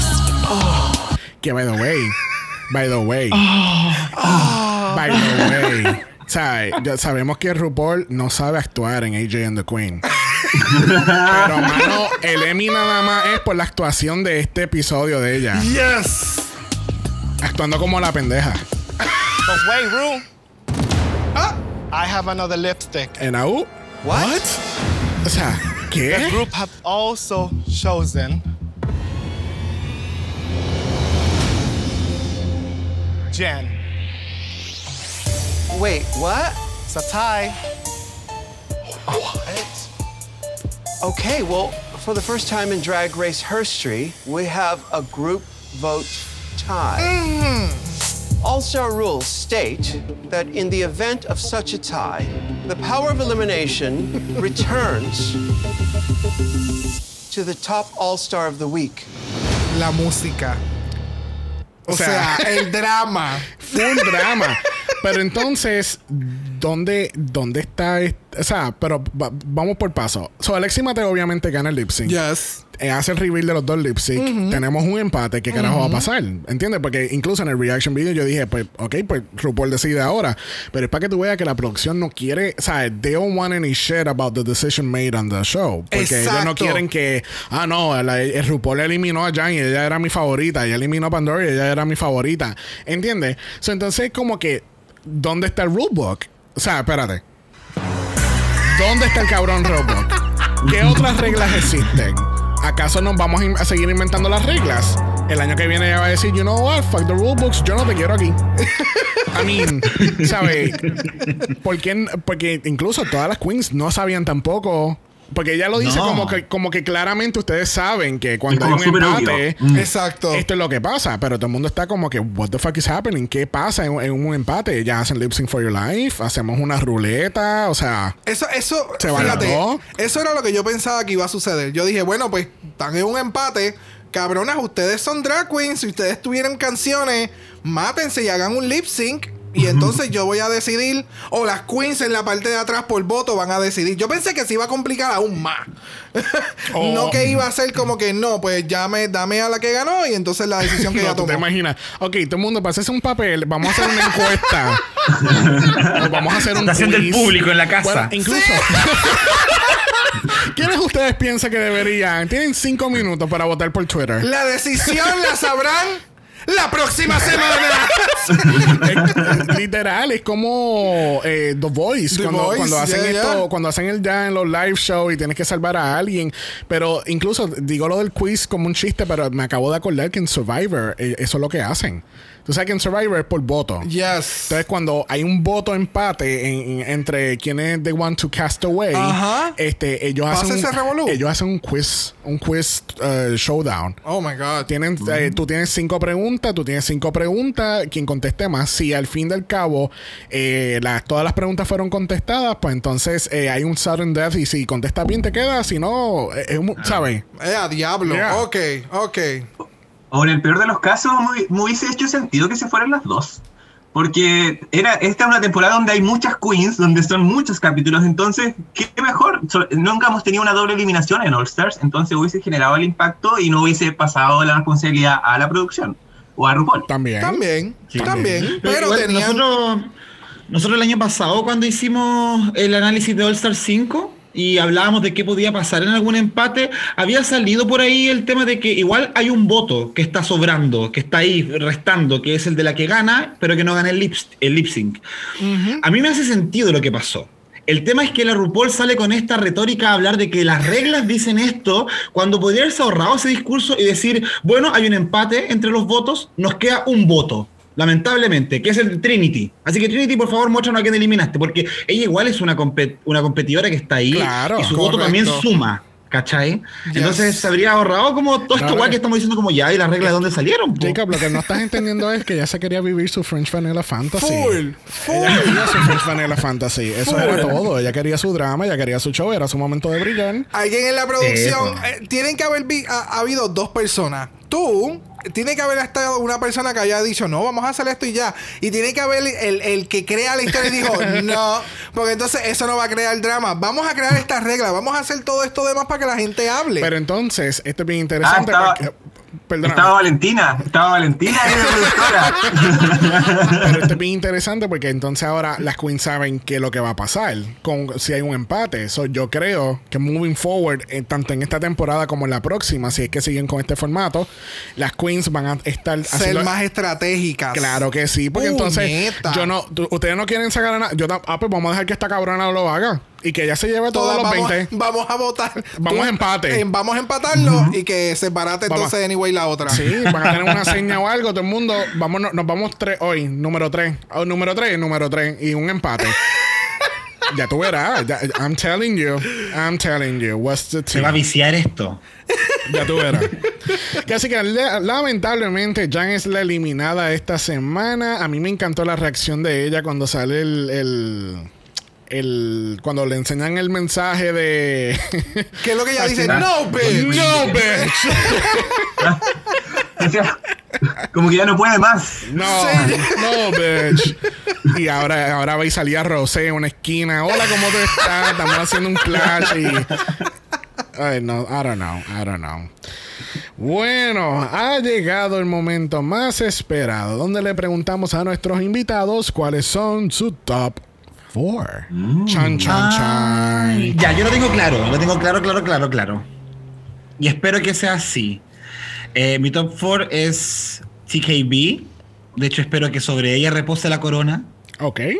Que by the way, by the way, by the way, sabe, ya sabemos que RuPaul no sabe actuar en AJ and the Queen. Pero mano, el Emmy nada más es por la actuación de este episodio de ella, Yes. actuando como la pendeja. But wait, Rue. Ah. I have another lipstick. En AU, What? o sea, The ¿qué? group have also chosen Jen. Wait, what? It's a tie. Okay, well, for the first time in Drag Race history, we have a group vote tie. Mm-hmm. All Star rules state that in the event of such a tie, the power of elimination returns to the top All Star of the week. La música. O, O sea- sea, el drama. Full drama. Pero entonces, ¿dónde, dónde está? est- o sea, pero va- vamos por paso. So, Alexi Mateo obviamente gana el lip sync. Yes. eh, hace el reveal de los dos lip sync, tenemos un empate. ¿Qué carajo va a pasar? ¿Entiendes? Porque incluso en el reaction video yo dije, pues, ok, pues RuPaul decide ahora. Pero es para que tú veas que la producción no quiere, o sea, they don't want any shit about the decision made on the show. Porque ellos no Exacto. quieren que, ah, no, la- el RuPaul eliminó a Jan y ella era mi favorita. Ella eliminó a Pandora y ella era mi favorita. ¿Entiendes? So, entonces, como que, ¿dónde está el rulebook? O sea, espérate. ¿Dónde está el cabrón robot? ¿Qué otras reglas existen? ¿Acaso nos vamos a seguir inventando las reglas? El año que viene ella va a decir, you know what, fuck the rulebooks, yo no te quiero aquí. I mean, ¿sabes? Porque incluso todas las queens no sabían tampoco. Porque ella lo dice No. como, que, como que claramente ustedes saben que cuando hay un empate. Mm. Exacto. esto es lo que pasa. Pero todo el mundo está como que, what the fuck is happening? ¿Qué pasa en, en un empate? Ya hacen lip sync for your life, hacemos una ruleta, o sea. Eso, eso, Se van fíjate, eso era lo que yo pensaba que iba a suceder. Yo dije, bueno, pues están en un empate. Cabronas, ustedes son drag queens. Si ustedes tuvieran canciones, mátense y hagan un lip sync. Y entonces yo voy a decidir, o las queens en la parte de atrás por voto van a decidir. Yo pensé que se iba a complicar aún más. Oh. No que iba a ser como que no, pues llame, dame a la que ganó y entonces la decisión que No, ella tomó. te imaginas. Ok, todo el mundo, hacerse un papel, vamos a hacer una encuesta. Nos vamos a hacer un Votación del quiz. público en la casa. Bueno, incluso. ¿Quiénes ustedes piensan que deberían? Tienen cinco minutos para votar por Twitter. La decisión la sabrán la próxima semana. Eh, literal, es como eh, The Voice. The cuando, Voice, cuando hacen yeah, esto, yeah. cuando hacen el ya en los live shows y tienes que salvar a alguien. Pero incluso digo lo del quiz como un chiste, pero me acabo de acordar que en Survivor eh, eso es lo que hacen. Tú sabes que en Survivor es por voto. yes. Entonces, cuando hay un voto empate en- en- entre quienes they want to cast away, Ajá. este, ellos hacen, un, ellos hacen un quiz, un quiz uh, showdown. Oh my God. Tienen, eh, tú tienes cinco preguntas, tú tienes cinco preguntas, quien conteste más. Si al fin del cabo eh, todas las preguntas fueron contestadas, pues entonces eh, hay un sudden death y si contestas bien te queda, si no, eh, es un- ¿sabes? Eh, a diablo. Yeah. Ok, ok. O en el peor de los casos, me, hubiese hecho sentido que se fueran las dos. Porque era, esta es una temporada donde hay muchas queens, donde son muchos capítulos, entonces, ¿qué mejor? So- nunca hemos tenido una doble eliminación en All Stars, entonces hubiese generado el impacto y no hubiese pasado la responsabilidad a la producción o a RuPaul. También. También, Sí. también. Pero igual, tenían. nosotros, nosotros el año pasado, cuando hicimos el análisis de All Star 5 y hablábamos de qué podía pasar en algún empate, había salido por ahí el tema de que igual hay un voto que está sobrando, que está ahí restando, que es el de la que gana, pero que no gana el lip, el lip sync. A mí me hace sentido lo que pasó. El tema es que la RuPaul sale con esta retórica a hablar de que las reglas dicen esto, cuando podría haberse ahorrado ese discurso y decir, bueno, hay un empate entre los votos, nos queda un voto, lamentablemente, que es el de Trinity. Así que Trinity, por favor, muéstranos a quién eliminaste, porque ella igual es una, compet- una competidora que está ahí Claro, y su voto también correcto. suma. ¿Cachai? Yes. Entonces se habría ahorrado como todo esto guay que estamos diciendo como ya y las reglas de dónde salieron. po? Jacob, lo que no estás entendiendo es que ella se quería vivir su French Vanilla Fantasy. Full, full. Ella quería su French Vanilla Fantasy. Eso Full. era todo. Ella quería su drama, ella quería su show, era su momento de brillar. Alguien en la producción. Eh, tienen que haber vi- ha, ha habido dos personas. Tú, tiene que haber estado una persona que haya dicho, no, vamos a hacer esto y ya. Y tiene que haber el, el que crea la historia y dijo, no, porque entonces eso no va a crear drama. Vamos a crear estas reglas, vamos a hacer todo esto demás para que la gente hable. Pero entonces, esto es bien interesante. Ah, estaba- porque- perdona, Estaba Valentina, estaba Valentina productora. pero esto es bien interesante porque entonces ahora las queens saben qué es lo que va a pasar con si hay un empate. So, yo creo que moving forward, eh, tanto en esta temporada como en la próxima, si es que siguen con este formato, las queens van a estar Ser haciendo más estratégicas. Claro que sí, porque entonces Puñeta. yo no, ustedes no quieren sacar a nada. Yo ah, pues vamos a dejar que esta cabrona lo haga y que ella se lleve todos Todas los vamos, 20. vamos a votar. Vamos a empate. eh, vamos a empatarlo y que se barate Vamos. entonces anyway la otra. Sí, van a tener una seña o algo, todo el mundo, vamos, nos vamos tres hoy, número tres, Oh, número tres, número tres, y un empate. ya tú verás, ya- I'm telling you, I'm telling you, what's the Se va a viciar esto. Ya tú verás. que así que le- lamentablemente Jan es la eliminada esta semana. A mí me encantó la reacción de ella cuando sale el. el el- cuando le enseñan el mensaje de ¿Qué es lo que ella dice? No, bitch. no bitch Como que ya no puede más. no no bitch y ahora ahora va y salía Rosé en una esquina hola cómo tú estás estamos haciendo un clash y Ay, no, I don't know, I don't know. Bueno, ha llegado el momento más esperado, donde le preguntamos a nuestros invitados cuáles son su top 4. Chan, chan, chan. Ya, yo lo tengo claro, lo tengo claro, claro, claro, claro. Y espero que sea así. Eh, mi top 4 es TKB. De hecho, espero que sobre ella repose la corona. Ok.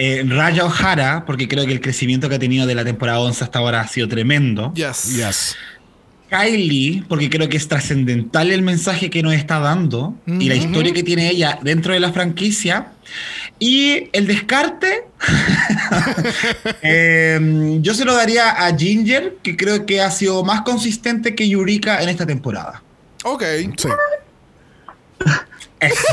Eh, Raya O'Hara, porque creo que el crecimiento que ha tenido de la temporada 11 hasta ahora ha sido tremendo. Yes. Yes. Kylie, porque creo que es trascendental el mensaje que nos está dando y la historia que tiene ella dentro de la franquicia. Y el descarte, eh, yo se lo daría a Ginger, que creo que ha sido más consistente que Yurika en esta temporada. Ok. Sí.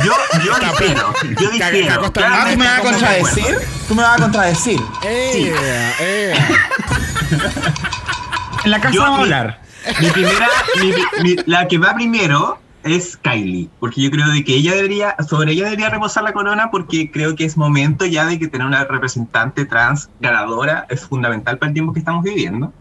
Yo, yo difiero. Yo difiero. Ah, ¿tú me vas a contradecir? ¿Tú me vas a contradecir? Eh, eh. En la casa Yo vamos a hablar. Mi primera, mi- mi- la que va primero es Kylie, porque yo creo de que ella debería, sobre ella debería reposar la corona, porque creo que es momento ya de que tener una representante trans ganadora es fundamental para el tiempo que estamos viviendo.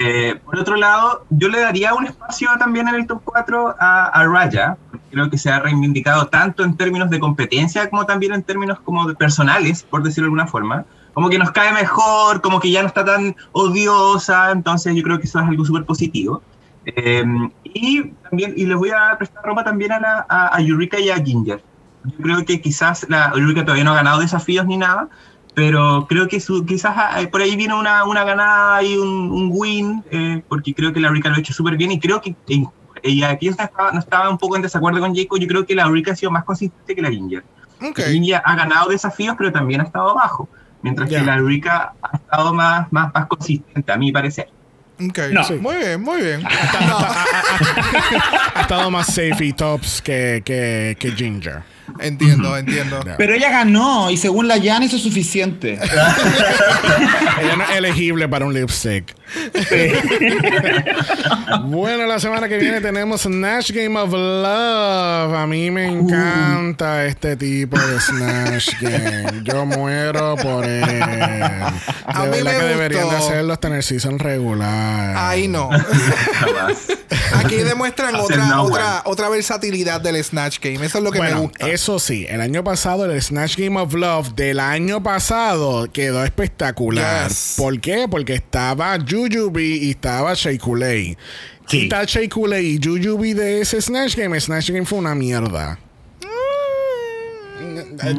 Eh, por otro lado, yo le daría un espacio también en el top 4 a, a Raya, porque creo que se ha reivindicado tanto en términos de competencia como también en términos como de personales, por decirlo de alguna forma. Como que nos cae mejor, como que ya no está tan odiosa, entonces yo creo que eso es algo súper positivo. Eh, y también, y les voy a prestar ropa también a, la, a, a Eureka y a Ginger. Yo creo que quizás la Eureka todavía no ha ganado desafíos ni nada, pero creo que su, quizás ah, por ahí viene una, una ganada y un, un win, eh, porque creo que la Eureka lo ha hecho súper bien y creo que eh, ella aquí no estaba, no estaba un poco en desacuerdo con Jacob, yo creo que la Eureka ha sido más consistente que la Ginger. Ok. La Ginger ha ganado desafíos, pero también ha estado abajo, mientras que la Eureka ha estado más, más, más consistente, a mi parecer. Ok. No. Sí. Muy bien, muy bien. Ha estado más safe y tops que, que, que Ginger. Entiendo, entiendo. Pero ella ganó y según la Jan eso es suficiente. Ella no es elegible para un lipstick. bueno, la semana que viene tenemos Snatch Game of Love. A mí me encanta este tipo de Snatch Game. Yo muero por él. De A mí verdad me que deberían de hacerlo hasta en el season regular. Ahí no. Aquí demuestran otra, no otra, otra versatilidad del Snatch Game. Eso es lo que me gusta. Eso sí, el año pasado el Snatch Game of Love del año pasado quedó espectacular. Yes. ¿Por qué? Porque estaba Jujubee y estaba Shea Coulee. Sí. Quita Shea Coulee y Jujubee de ese Snatch Game, Snatch Game fue una mierda.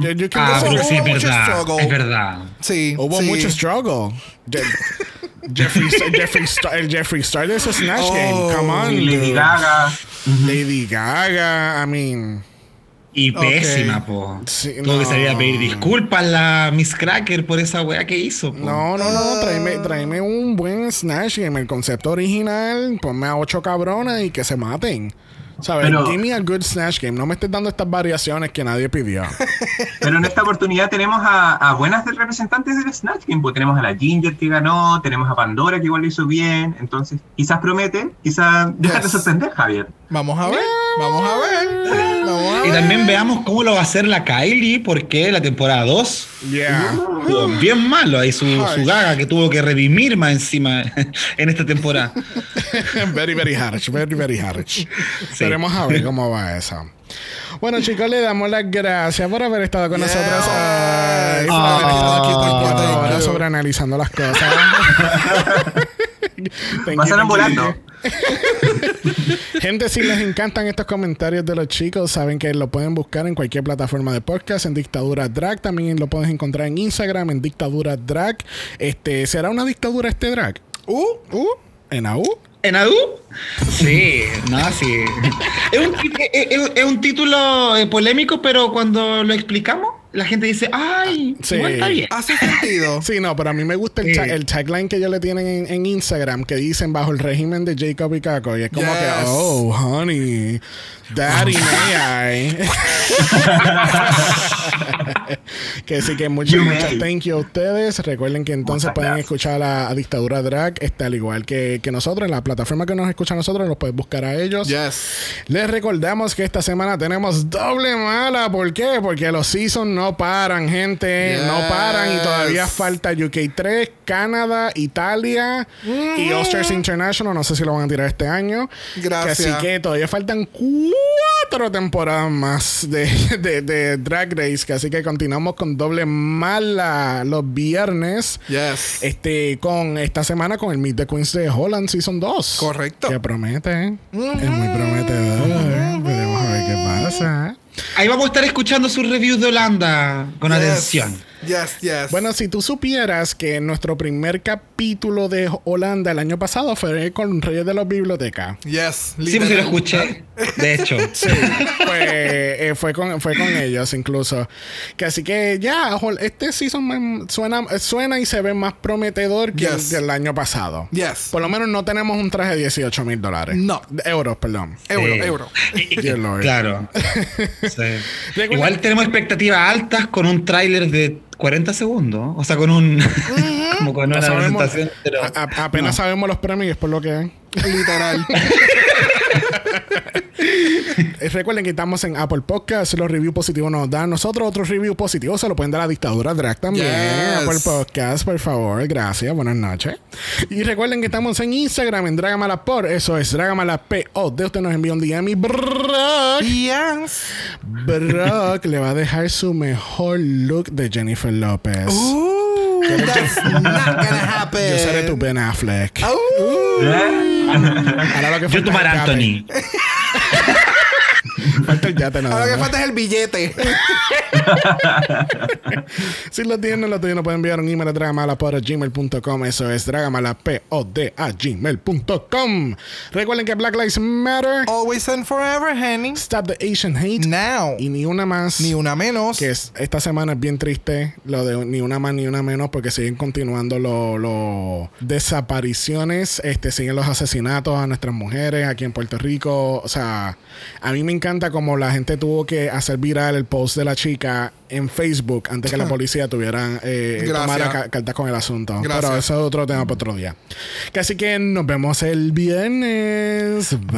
Yo- yo creo Ah, pero sí. sí es Hubo mucho verdad. struggle. Es verdad. Sí. Hubo sí. mucho struggle. Je- Jeffrey, Jeffrey Star, el Jeffrey Star de ese Snatch Oh. Game. Come on. Lady dude. Gaga. Lady Gaga. I mean. Y pésima, po. Sí, Tuvo que no. salir a pedir disculpas la Miss Cracker por esa weá que hizo. po. No, no, no, tráeme, tráeme un buen Snatch Game. El concepto original, ponme a ocho cabronas y que se maten. ¿Sabes? Pero- Give me a good Snatch Game. No me estés dando estas variaciones que nadie pidió. Pero en esta oportunidad tenemos a, a buenas representantes del Snatch Game. Pues tenemos a la Ginger que ganó, tenemos a Pandora que igual lo hizo bien. Entonces, quizás promete, quizás déjate Yes. sorprender, Javier. Vamos a ver. Vamos a ver. Vamos a Y ver. también veamos cómo lo va a hacer la Kylie, porque la temporada 2 Yeah. bien malo. Ahí su, su gaga que tuvo que redimir más encima en esta temporada. very, very harsh. Very, very harsh. Veremos a ver cómo va eso. Bueno, chicos, le damos las gracias por haber estado con Yeah. nosotros. Ay, por Ah, haber estado aquí thank you, por thank ahora you. sobreanalizando las cosas. Pasaron volando. Gente, si les encantan estos comentarios de los chicos, saben que lo pueden buscar en cualquier plataforma de podcast, en Dictadura Drag. También lo puedes encontrar en Instagram, en Dictadura Drag. Este, ¿Será una dictadura este drag? Uh, Uh, en AU. ¿En ADU? Sí, no, sí. Es un, ti- es- es- es un título eh, polémico, pero cuando lo explicamos, la gente dice, ¡ay! Sí. igual está bien. hace sentido. Sí, no, pero a mí me gusta el, Sí. ta- el tagline que ellos le tienen en, en Instagram que dicen bajo el régimen de Jacob y Caco. Y es como Yes. que, oh, honey, daddy, may I. que sí, que muchas, muchas thank you a ustedes. Recuerden que entonces Muchas pueden gracias. escuchar a, a Dictadura Drag, este, al igual que, que nosotros, en la plataforma que nos escucha a nosotros, los puedes buscar a ellos. Yes. Les recordamos que esta semana tenemos doble mala. ¿Por qué? Porque los seasons no paran, gente. No paran y todavía falta UK 3, Canadá, Italia y Oscars International. No sé si lo van a tirar este año. Gracias. Así que todavía faltan cuatro temporadas más de, de- de Drag Race. Que así que continuamos con doble mala los viernes. Yes. Este, con esta semana con el Meet the Queens de Holland Season 2. Correcto. Que promete, ¿eh? Es muy prometedor. Veremos a ver qué pasa. Ahí vamos a estar escuchando sus reviews de Holanda con Yes. atención. Yes, yes. Bueno, si tú supieras que nuestro primer capítulo de Holanda el año pasado fue con Reyes de las Bibliotecas. yes. Sí, pues sí lo escuché. De hecho. Sí, fue, eh, fue, con, fue con ellos incluso. Que así que ya, jol- este season suena, suena y se ve más prometedor que, Yes. el, que el año pasado. Yes. Por lo menos no tenemos un traje de 18 mil dólares. No. Euros, perdón. Euro, Eh, euro. Dear Lord. Claro. Sí. Igual tenemos expectativas altas con un tráiler de 40 segundos. O sea, con un. como con No una sabemos- presentación. Pero, a- a- apenas sabemos los premios y es por lo que hay. Literal. Recuerden que estamos en Apple Podcast. Los reviews positivos nos dan. Nosotros otros reviews positivos se lo pueden dar a la dictadura drag también. Yes. Apple Podcast, por favor. Gracias. Buenas noches. Y recuerden que estamos en Instagram en Dragamalapod. Eso es Dragamalapod. De usted nos envía un DM y Brock, yes. Brock le va a dejar su mejor look de Jennifer López. Ooh, that's not gonna happen. Yo seré tu Ben Affleck. Ahora lo que yo el Anthony. Falta el yate nada Ahora lo que falta es el billete. Si lo tienen, lo tienen, pueden enviar un email a dragamalapod.gmail.com. Eso es dragamalapod a gmail.com. Recuerden que Black Lives Matter. Always and forever, honey. Stop the Asian Hate. Now. Y ni una más. Ni una menos. Que es, esta semana es bien triste lo de ni una más ni una menos porque siguen continuando los los desapariciones, este, siguen los asesinatos a nuestras mujeres aquí en Puerto Rico. O sea, a mí me encanta como la gente tuvo que hacer viral el post de la chica en Facebook antes que la policía tuviera eh, Gracias. tomara ca- cartas con el asunto. Gracias. Pero eso es otro tema para otro día. Que así que nos vemos el viernes. Bye.